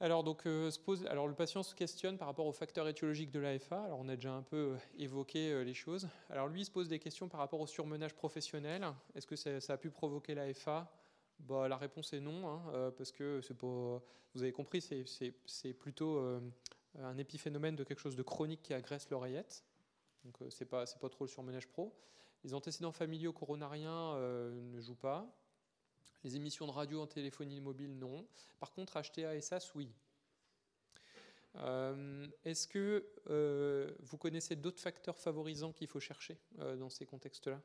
Alors, donc, euh, se pose, alors, le patient se questionne par rapport aux facteurs étiologiques de l'AFA. Alors, on a déjà un peu euh, évoqué euh, les choses. Alors, lui, il se pose des questions par rapport au surmenage professionnel. Est-ce que ça, a pu provoquer l'AFA bah, La réponse est non, hein, parce que vous avez compris, c'est- plutôt un épiphénomène de quelque chose de chronique qui agresse l'oreillette. Donc, euh, c'est pas, pas trop le surmenage pro. Les antécédents familiaux coronariens ne jouent pas. Les émissions de radio en téléphonie mobile, non. Par contre, HTA et SAS, oui. Euh, Est-ce que euh, vous connaissez d'autres facteurs favorisants qu'il faut chercher euh, dans ces contextes-là?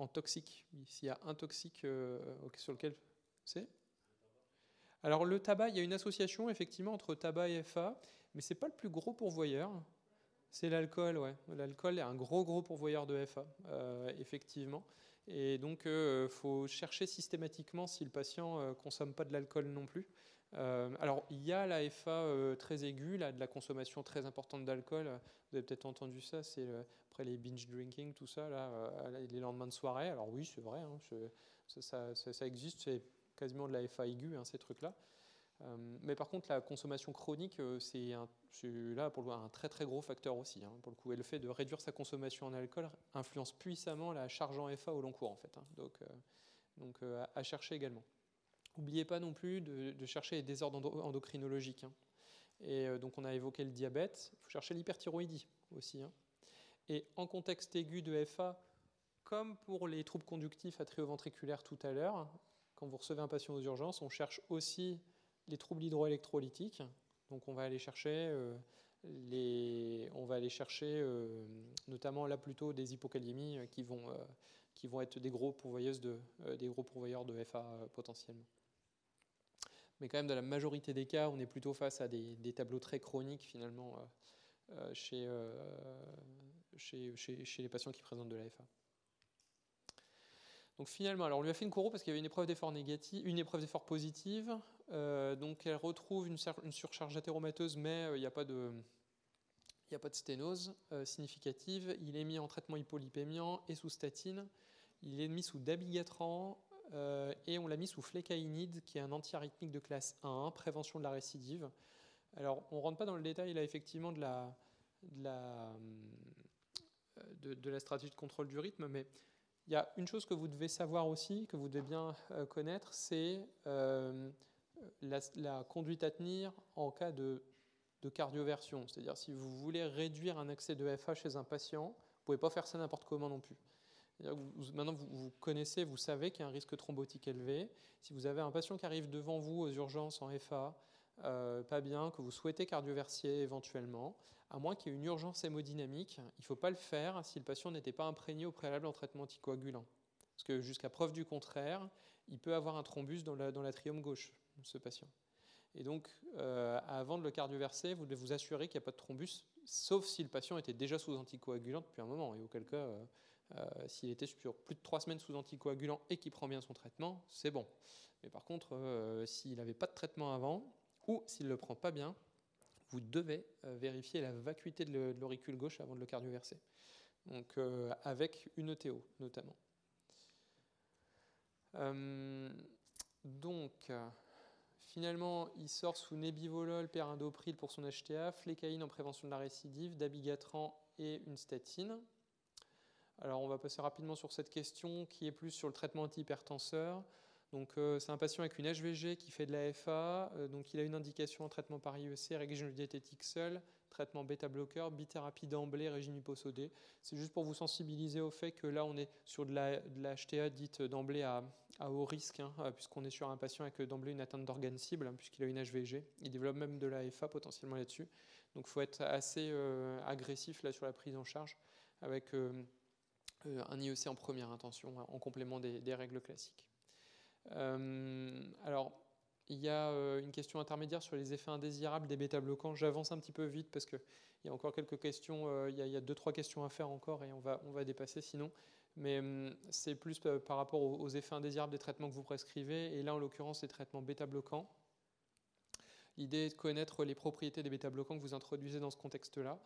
En toxique, s'il y a un toxique sur lequel c'est? Alors le tabac, il y a une association effectivement entre tabac et FA, mais c'est pas le plus gros pourvoyeur. C'est l'alcool, ouais. L'alcool est un gros gros pourvoyeur de FA, euh, effectivement. Et donc, il faut chercher systématiquement si le patient ne consomme pas de l'alcool non plus. Euh, alors, il y a la FA très aiguë, de la consommation très importante d'alcool. Vous avez peut-être entendu ça, c'est après les binge drinking, tout ça, là, les lendemains de soirée. Alors oui, c'est vrai, hein, ça, ça, ça, existe, c'est quasiment de la FA aiguë, hein, ces trucs-là. Euh, mais par contre, la consommation chronique, euh, c'est là pour le un très très gros facteur aussi. Hein, pour le coup, et le fait de réduire sa consommation en alcool influence puissamment la charge en FA au long cours, en fait. Hein. donc, euh, à, chercher également. N'oubliez pas non plus de, chercher les désordres endocrinologiques. Hein. Et donc, on a évoqué le diabète. Il faut chercher l'hyperthyroïdie aussi. Et en contexte aigu de FA, comme pour les troubles conductifs atrioventriculaires tout à l'heure, quand vous recevez un patient aux urgences, on cherche aussi les troubles hydroélectrolytiques. Donc on va aller chercher, euh, les, on va aller chercher euh, notamment là plutôt des hypokaliémies euh, qui vont, qui vont être des gros, pourvoyeuses de, des gros pourvoyeurs de FA potentiellement. Mais quand même, dans la majorité des cas, on est plutôt face à des, tableaux très chroniques finalement chez, chez, chez, chez les patients qui présentent de la FA. Donc finalement, alors on lui a fait une coro parce qu'il y avait une épreuve d'effort négative, une épreuve d'effort positive. Euh, donc elle retrouve une, surcharge athéromateuse, mais euh, il n'y a pas de sténose euh, significative. Il est mis en traitement hypolipémiant et sous statine. Il est mis sous dabigatran et on l'a mis sous flécaïnide, qui est un antiarythmique de classe 1, prévention de la récidive. Alors on ne rentre pas dans le détail là effectivement de la, stratégie de contrôle du rythme, mais il y a une chose que vous devez savoir aussi, que vous devez bien connaître, c'est la, conduite à tenir en cas de, cardioversion. C'est-à-dire si vous voulez réduire un accès de FA chez un patient, vous ne pouvez pas faire ça n'importe comment non plus. maintenant, vous, connaissez, vous savez qu'il y a un risque thrombotique élevé. Si vous avez un patient qui arrive devant vous aux urgences en FA, euh, pas bien, que vous souhaitez cardioversier éventuellement, à moins qu'il y ait une urgence hémodynamique, il ne faut pas le faire si le patient n'était pas imprégné au préalable en traitement anticoagulant. Parce que jusqu'à preuve du contraire, il peut avoir un thrombus dans l'atrium gauche, ce patient. Et donc, euh, avant de le cardioverser, vous devez vous assurer qu'il n'y a pas de thrombus, sauf si le patient était déjà sous anticoagulant depuis un moment, et auquel cas, euh, euh, s'il était sur plus de trois semaines sous anticoagulant et qu'il prend bien son traitement, c'est bon. Mais par contre, s'il n'avait pas de traitement avant, ou s'il ne le prend pas bien, vous devez vérifier la vacuité de l'auricule gauche avant de le cardioverser. Donc, avec une ETO notamment. Donc, finalement, il sort sous Nebivolol, Perindopril pour son HTA, Flécaïne en prévention de la récidive, Dabigatran et une statine. Alors, on va passer rapidement sur cette question qui est plus sur le traitement antihypertenseur. Donc, euh, c'est un patient avec une HVG qui fait de la FA. Euh, donc, il a une indication en traitement par IEC, régime diététique seul, traitement bêta-bloqueur, bithérapie d'emblée, régime hyposodé. C'est juste pour vous sensibiliser au fait que là, on est sur de la, HTA dite d'emblée à, haut risque, hein, euh, puisqu'on est sur un patient avec d'emblée une atteinte d'organe cible, hein, puisqu'il a une HVG. Il développe même de la FA potentiellement là-dessus. Donc, il faut être assez agressif là sur la prise en charge avec un IEC en première intention, en complément des règles classiques. Euh, alors, il y a euh, une question intermédiaire sur les effets indésirables des bêta-bloquants. J'avance un petit peu vite parce qu'il y a encore quelques questions, euh, il y, a deux, trois questions à faire encore et on va, on va dépasser sinon. Mais c'est plus par rapport aux effets indésirables des traitements que vous prescrivez, et là en l'occurrence les traitements bêta-bloquants. L'idée est de connaître les propriétés des bêta-bloquants que vous introduisez dans ce contexte-là.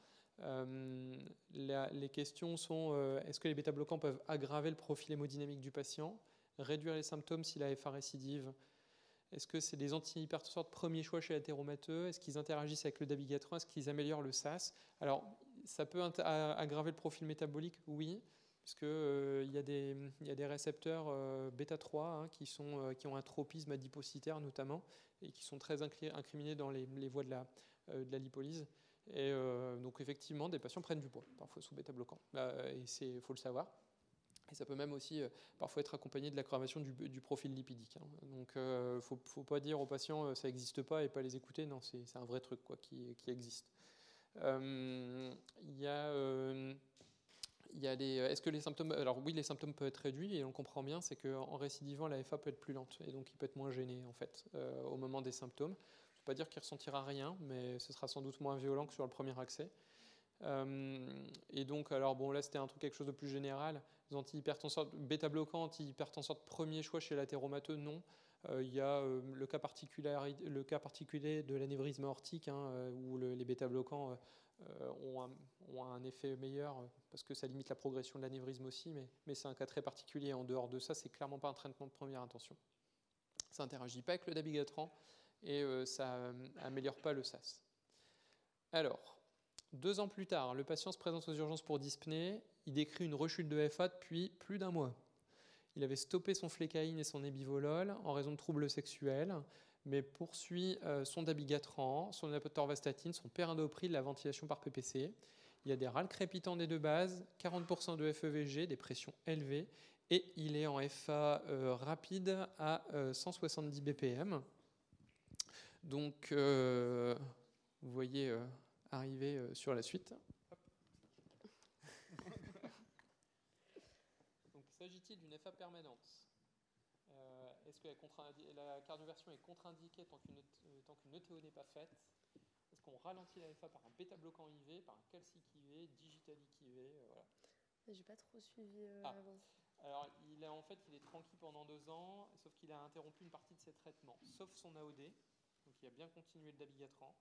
les questions sont est-ce que les bêta-bloquants peuvent aggraver le profil hémodynamique du patient réduire les symptômes si la FA récidive? Est-ce que c'est des antihypertenseurs de premier choix chez l'athéromateux Est-ce qu'ils interagissent avec le dabigatran? Est-ce qu'ils améliorent le SAS Alors, ça peut aggraver le profil métabolique, oui, puisqu'il euh, y, a des récepteurs euh, bêta-3 hein, qui, euh, qui ont un tropisme adipocytaire notamment, et qui sont très incriminés dans les, voies de la, la lipolyse. Et donc effectivement, des patients prennent du poids, parfois sous bêta-bloquant. et il faut le savoir. Et ça peut même aussi euh, parfois être accompagné de l'aggravation du, profil lipidique. Hein. Donc il euh, ne faut, pas dire aux patients euh, ça n'existe pas et pas les écouter. Non, c'est un vrai truc quoi, qui, qui existe. Il y a, des. Est-ce que les symptômes. Alors oui, les symptômes peuvent être réduits et on comprend bien, c'est qu'en récidivant, la FA peut être plus lente et donc il peut être moins gêné en fait au moment des symptômes. Je ne veux pas dire qu'il ressentira rien, mais ce sera sans doute moins violent que sur le premier accès. et donc, alors bon, là c'était un truc quelque chose de plus général. antihypertenseurs, bêta-bloquants, antihypertenseurs de premier choix chez l'athéromateux, non. Euh, il y a euh, le, cas particulier, le cas particulier de l'anévrisme aortique, hein, euh, où le- les bêta-bloquants euh, ont, un, un effet meilleur euh, parce que ça limite la progression de l'anévrisme aussi, mais, mais c'est un cas très particulier. En dehors de ça, c'est clairement pas un traitement de première intention. Ça n'interagit pas avec le dabigatran et euh, ça euh, améliore pas le SAS. Alors, deux ans plus tard, le patient se présente aux urgences pour dyspnée. Il décrit une rechute de FA depuis plus d'un mois. Il avait stoppé son flécaïne et son ébivolol en raison de troubles sexuels, mais poursuit euh, son dabigatran, son atorvastatine, son périndopril, la ventilation par PPC. Il y a des râles crépitants des deux bases, 40% de FEVG, des pressions élevées, et il est en FA euh, rapide à euh, 170 BPM. Donc, euh, vous voyez euh, arriver euh, sur la suite. [LAUGHS] S'agit-il d'une FA permanente? Euh, Est-ce que la, cardioversion est contre-indiquée tant qu'une euh, ETO n'est pas faite? Est-ce qu'on ralentit la FA par un bêta-bloquant IV, par un calcique IV, digitalique IV euh, voilà. J'ai pas trop suivi euh, Ah. avant. Alors, il a, en fait, il est tranquille pendant deux ans, sauf qu'il a interrompu une partie de ses traitements, sauf son AOD, donc il a bien continué le dabigatran.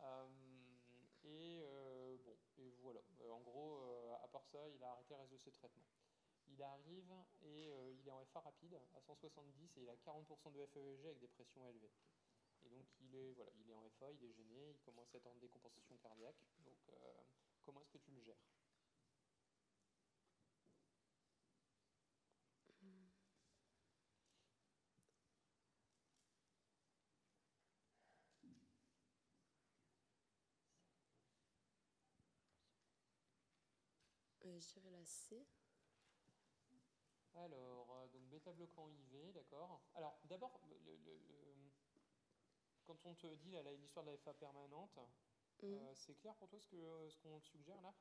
Euh, et euh, bon, et voilà. Euh, en gros, euh, à part ça, il a arrêté le reste de ses traitements. Il arrive et euh, il est en FA rapide à 170 et il a 40% de FEVG avec des pressions élevées. Et donc il est, voilà, il est en FA, il est gêné, il commence à être en décompensation cardiaque. Donc euh, comment est-ce que tu le gères? Euh, je dirais la C. Alors, euh, donc bêta-bloquant IV, d'accord. Alors, d'abord, le- le- le- quand on te dit l'histoire de la FA permanente, euh, c'est clair pour toi ce ce qu'on te suggère là?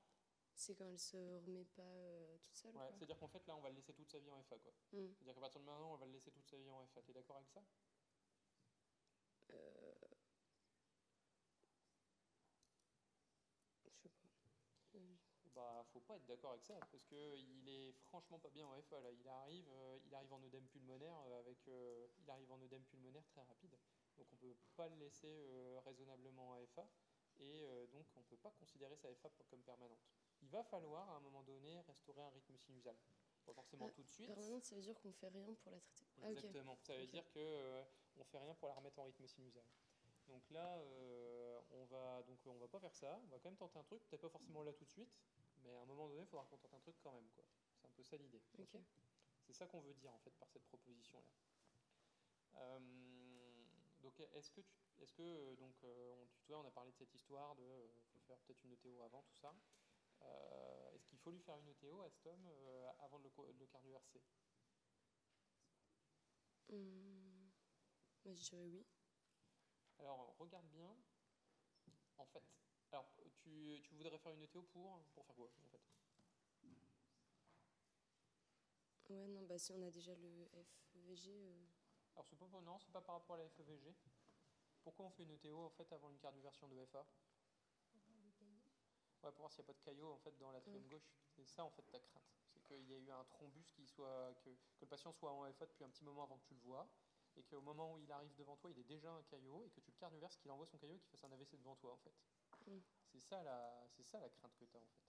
C'est quand elle se remet pas euh, toute seule. Ouais. C'est-à-dire qu'en fait, là, on va le laisser toute sa vie en FA, quoi. Mm. C'est-à-dire qu'à partir de maintenant, on va le laisser toute sa vie en FA. T'es d'accord avec ça? Euh, Je sais pas. Euh, Bah, faut pas être d'accord avec ça, parce que il est franchement pas bien en FA. Là, il arrive, euh, il arrive en œdème pulmonaire euh, avec, euh, il arrive en œdème pulmonaire très rapide. Donc, on peut pas le laisser euh, raisonnablement en FA, et donc on peut pas considérer sa FA comme permanente. Il va falloir à un moment donné restaurer un rythme sinusal. Pas forcément Ah, tout de suite. Permanente, ça veut dire qu'on fait rien pour la traiter. Ah. Exactement. Ça veut dire que on fait rien pour la remettre en rythme sinusal. Donc là, euh, on va donc on va pas faire ça. On va quand même tenter un truc, peut-être pas forcément là tout de suite, mais à un moment donné, il faudra qu'on tente un truc quand même, quoi. C'est un peu ça l'idée. C'est ça qu'on veut dire en fait par cette proposition là. donc est-ce que tu, est-ce que euh, donc euh, on, tu vois, on a parlé de cette histoire de euh, faut faire peut-être une ETO avant tout ça. Euh, est-ce qu'il faut lui faire une ETO à cet homme euh, avant de le, de le cardioverser Hum, je dirais oui. Alors, regarde bien. En fait, alors, tu, tu voudrais faire une ETO pour, pour faire quoi, en fait? Ouais, non, bah si on a déjà le FVG. euh, Alors, c'est pas, non, c'est pas par rapport à la FEVG. Pourquoi on fait une ETO, en fait, avant une cardioversion de FA Ouais, pour voir s'il n'y a pas de caillot, en fait, dans l'atrium gauche. C'est ça, en fait, ta crainte. C'est qu'il y a eu un thrombus qui soit, que, que le patient soit en FA depuis un petit moment avant que tu le vois, et qu'au moment où il arrive devant toi, il est déjà un caillot, et que tu le cardioverses, qu'il envoie son caillot et qu'il fasse un AVC devant toi, en fait. Mm. C'est ça, la, c'est ça la crainte que tu as, en fait.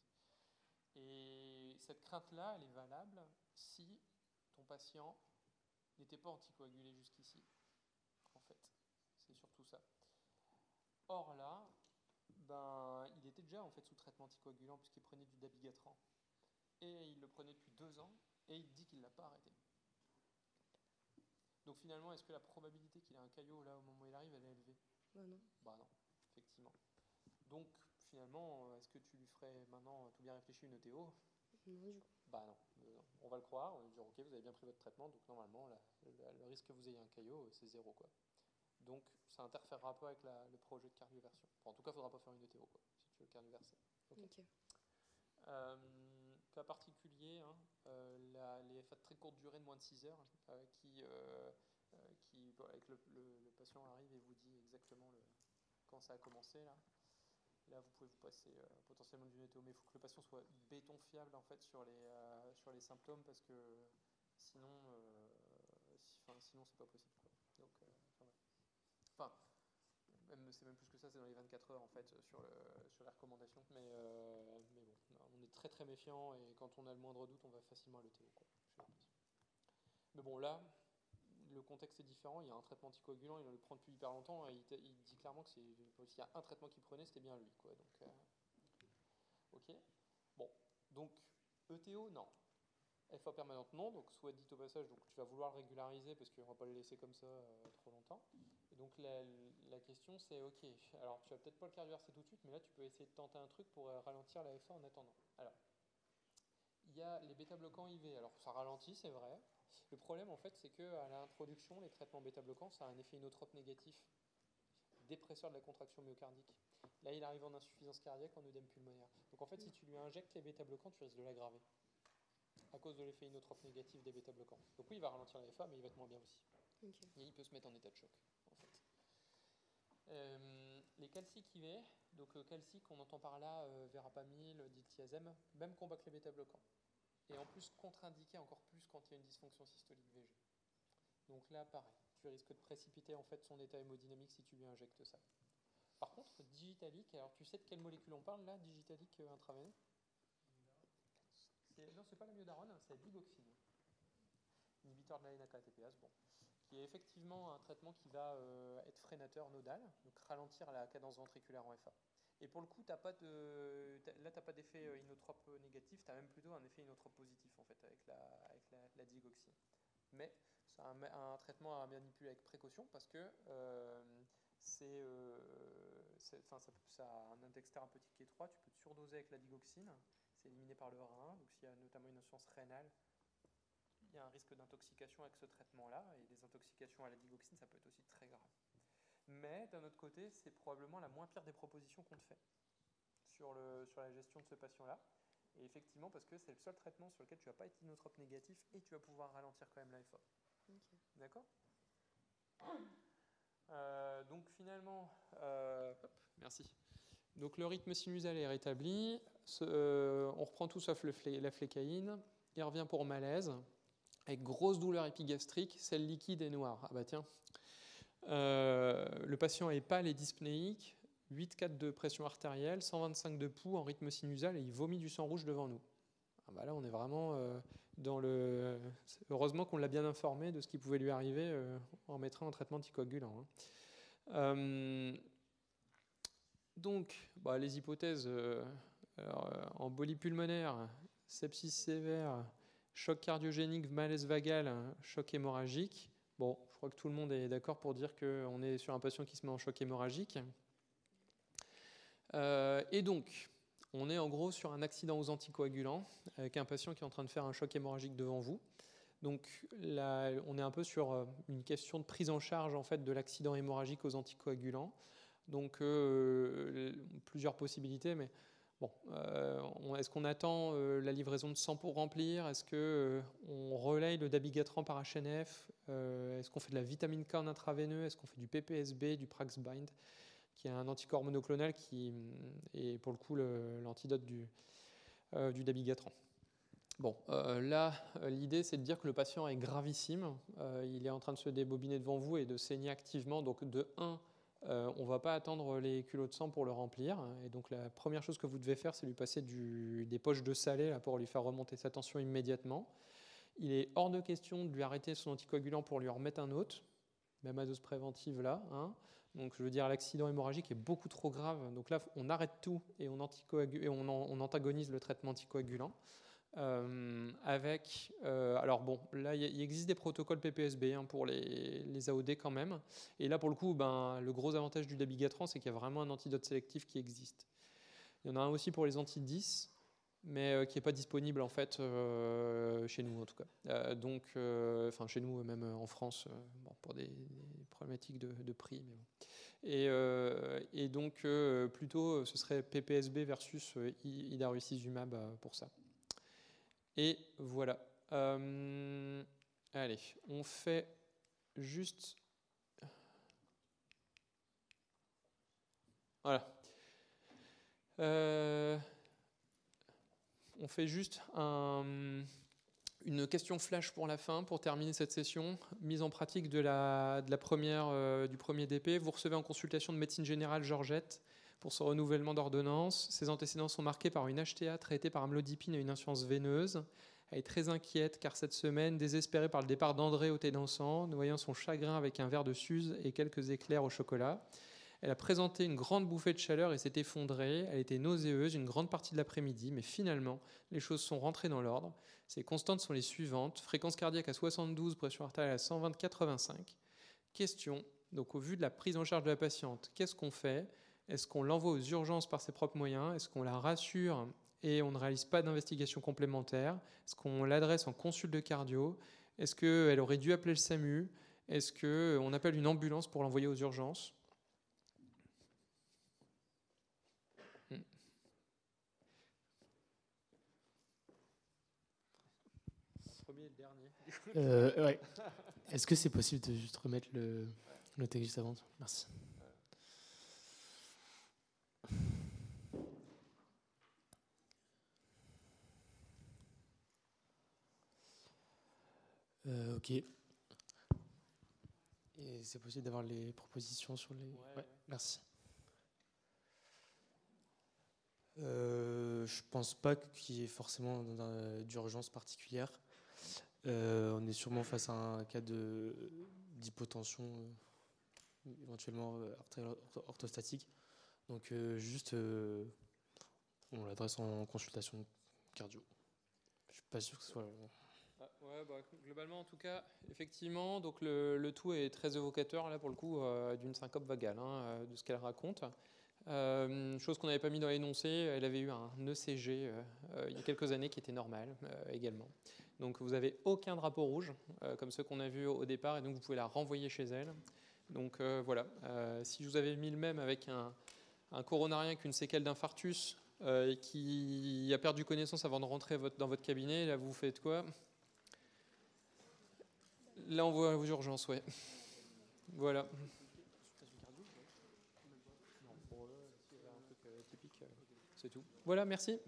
Et cette crainte-là, elle est valable si ton patient n'était pas anticoagulé jusqu'ici. En fait, c'est surtout ça. Or là, ben, il était déjà en fait sous traitement anticoagulant puisqu'il prenait du dabigatran. Et il le prenait depuis deux ans et il dit qu'il ne l'a pas arrêté. Donc finalement, est-ce que la probabilité qu'il ait un caillot là au moment où il arrive, elle est élevée? Bah non. Bah non, effectivement. Donc finalement, euh, est-ce que tu lui ferais maintenant, euh, tout bien réfléchi, une ETO Non, du coup. Bah non, euh, on va le croire, on va lui dire ok, vous avez bien pris votre traitement, donc normalement la- la- le risque que vous ayez un caillot, c'est zéro quoi. Donc ça interférera pas avec la- le projet de cardioversion. Enfin, en tout cas, il faudra pas faire une ETO quoi, si tu veux cardioverser. Ok. Euh, cas particulier, hein, euh, la- les FA de très courte durée de moins de 6 heures, euh, qui, qui bon, avec le, le- le patient arrive et vous dit exactement le, quand ça a commencé là. Là, vous pouvez vous passer euh, potentiellement du netto, mais il faut que le patient soit béton fiable en fait sur les, euh, sur les symptômes parce que sinon, euh, si- sinon c'est pas possible. Donc, euh, enfin, c'est même plus que ça, c'est dans les 24 heures en fait sur, le, sur les recommandations. Mais, mais bon, on est très très méfiant et quand on a le moindre doute, on va facilement à l'ETO. Mais bon, là, le contexte est différent. Il y a un traitement anticoagulant, il en le prend depuis hyper longtemps il, dit clairement que s'il y a un traitement qu'il prenait, c'était bien lui. Donc, euh, ok. Bon, donc ETO, non. FA permanente, non. Donc, soit dit au passage, donc tu vas vouloir le régulariser parce qu'on ne va pas le laisser comme ça euh, trop longtemps. Donc, la, question, c'est ok. Alors, tu vas peut-être pas le cardioverser tout de suite, mais là, tu peux essayer de tenter un truc pour euh, ralentir la FA en attendant. Il y a les bêta-bloquants IV. Alors, ça ralentit, c'est vrai. Le problème, en fait, c'est qu'à l'introduction, les traitements bêta-bloquants, ça a un effet inotrope négatif, dépresseur de la contraction myocardique. Là, il arrive en insuffisance cardiaque, en œdème pulmonaire. Donc, en fait, si tu lui injectes les bêta-bloquants, tu risques de l'aggraver à cause de l'effet inotrope négatif des bêta-bloquants. Donc, oui, il va ralentir la FA, mais il va être moins bien aussi. Et il peut se mettre en état de choc, en fait. Euh, les calciques IV, donc euh, calcique, on entend par là euh, verapamil, diltiazem, même combat que les bêta-bloquants. Et en plus, contre-indiqué encore plus quand il y a une dysfonction systolique VG. Donc là, pareil, tu risques de précipiter en fait son état hémodynamique si tu lui injectes ça. Par contre, digitalique, alors tu sais de quelle molécule on parle là, digitalique euh, intraveineux C'est- Non, c'est pas la myodarone, c'est la digoxine. Inhibiteur de la NAK-ATPase, bon. Qui est effectivement un traitement qui va euh, être freinateur nodal, donc ralentir la cadence ventriculaire en FA. Et pour le coup, t'as pas de, là, tu n'as pas d'effet euh, inotrope négatif, tu as même plutôt un effet inotrope positif en fait avec la, avec la, digoxine. Mais c'est un, traitement à manipuler avec précaution parce que euh, c'est, euh, ça a un index thérapeutique étroit, tu peux te surdoser avec la digoxine, c'est éliminé par le rein, donc s'il y a notamment une insuffisance rénale, il y a un risque d'intoxication avec ce traitement-là, et des intoxications à la digoxine, ça peut être aussi très grave. Mais d'un autre côté, c'est probablement la moins pire des propositions qu'on te fait sur, le, sur la gestion de ce patient-là. Et effectivement, parce que c'est le seul traitement sur lequel tu vas pas être inotrope négatif et tu vas pouvoir ralentir quand même FA. D'accord? [COUGHS] Euh, Donc finalement, euh, hop, merci. Donc le rythme sinusal est rétabli. Ce- euh, on reprend tout sauf le flé- la flécaïne. Il revient pour malaise, avec grosse douleur épigastrique, celle liquide et noire. Ah bah tiens. Euh, le patient est pâle et dyspnéique, 8,4 de pression artérielle, 125 de pouls en rythme sinusal et il vomit du sang rouge devant nous. Ah bah là, on est vraiment euh, dans le. Heureusement qu'on l'a bien informé de ce qui pouvait lui arriver euh, en mettant un traitement anticoagulant. hein. Donc, bah, les hypothèses embolie pulmonaire, sepsis sévère, choc cardiogénique, malaise vagal, choc hémorragique. Bon, crois que tout le monde est d'accord pour dire qu'on est sur un patient qui se met en choc hémorragique. Euh, et donc, on est en gros sur un accident aux anticoagulants, avec un patient qui est en train de faire un choc hémorragique devant vous. Donc là, on est un peu sur euh, une question de prise en charge en fait de l'accident hémorragique aux anticoagulants. Donc euh, plusieurs possibilités, mais bon, euh, est-ce qu'on attend euh, la livraison de sang pour remplir? Est-ce que euh, on relaye le dabigatran par HNF Est-ce qu'on fait de la vitamine K en intraveineux? Est-ce qu'on fait du PPSB, du Praxbind, qui est un anticorps monoclonal qui hum, est pour le coup l'antidote du, du dabigatran Bon, là, l'idée, c'est de dire que le patient est gravissime. Il est en train de se débobiner devant vous et de saigner activement. Donc, de 1, on ne va pas attendre les culots de sang pour le remplir. Et donc, la première chose que vous devez faire, c'est lui passer des poches de salé là, pour lui faire remonter sa tension immédiatement. Il est hors de question de lui arrêter son anticoagulant pour lui en remettre un autre, même à dose préventive là. hein. Donc, je veux dire, l'accident hémorragique est beaucoup trop grave. Donc là, on arrête tout et on, et on antagonise le traitement anticoagulant. Euh, avec, euh, alors bon, là il existe des protocoles PPSB hein, pour les, AOD quand même. Et là pour le coup, ben, le gros avantage du dabigatran, c'est qu'il y a vraiment un antidote sélectif qui existe. Il y en a un aussi pour les anti-10, mais euh, qui n'est pas disponible en fait chez nous en tout cas. Donc, enfin chez nous, même en France, pour des, problématiques de, prix. Et, donc plutôt, ce serait PPSB versus euh, I- idarucizumab euh, pour ça. Et voilà. Euh, allez, on fait juste. Voilà. Euh, on fait juste un- une question flash pour la fin, pour terminer cette session. Mise en pratique de la première, euh, du premier DP. Vous recevez en consultation de médecine générale Georgette pour son renouvellement d'ordonnance. Ses antécédents sont marqués par une HTA traitée par amlodipine et une insuffisance veineuse. Elle est très inquiète car cette semaine, désespérée par le départ d'André au thé dansant, noyant son chagrin avec un verre de suze et quelques éclairs au chocolat, elle a présenté une grande bouffée de chaleur et s'est effondrée. Elle était nauséeuse une grande partie de l'après-midi, mais finalement, les choses sont rentrées dans l'ordre. Ses constantes sont les suivantes fréquence cardiaque à 72, pression artérielle à 120-85. Question donc, au vu de la prise en charge de la patiente, qu'est-ce qu'on fait? Est-ce qu'on l'envoie aux urgences par ses propres moyens? Est-ce qu'on la rassure et on ne réalise pas d'investigation complémentaire? Est-ce qu'on l'adresse en consulte de cardio? Est-ce qu'elle aurait dû appeler le SAMU? Est-ce qu'on appelle une ambulance pour l'envoyer aux urgences? Premier et le dernier. Euh, ouais. Est-ce que c'est possible de juste remettre le, le texte juste avant? Merci. Euh, ok. Et c'est possible d'avoir les propositions sur les. Ouais, merci. Euh, je pense pas qu'il y ait forcément d'urgence particulière. Euh, on est sûrement face à un cas de d'hypotension, euh, éventuellement orthostatique. Donc juste, on l'adresse en consultation cardio. Je suis pas sûr que ce soit. Ah, bah, globalement, en tout cas, effectivement, donc le, tout est très évocateur, là, pour le coup, euh, d'une syncope vagale, hein, euh, de ce qu'elle raconte. Euh, chose qu'on n'avait pas mis dans l'énoncé, elle avait eu un ECG il y a quelques années qui était normal également. Donc vous n'avez aucun drapeau rouge, comme ceux qu'on a vus au, départ, et donc vous pouvez la renvoyer chez elle. Donc voilà, si vous avais mis le même avec un, un coronarien avec une séquelle d'infarctus et qui a perdu connaissance avant de rentrer dans votre cabinet, là vous faites quoi? Là, on voit aux urgences, ouais. Voilà. C'est tout. Voilà, merci.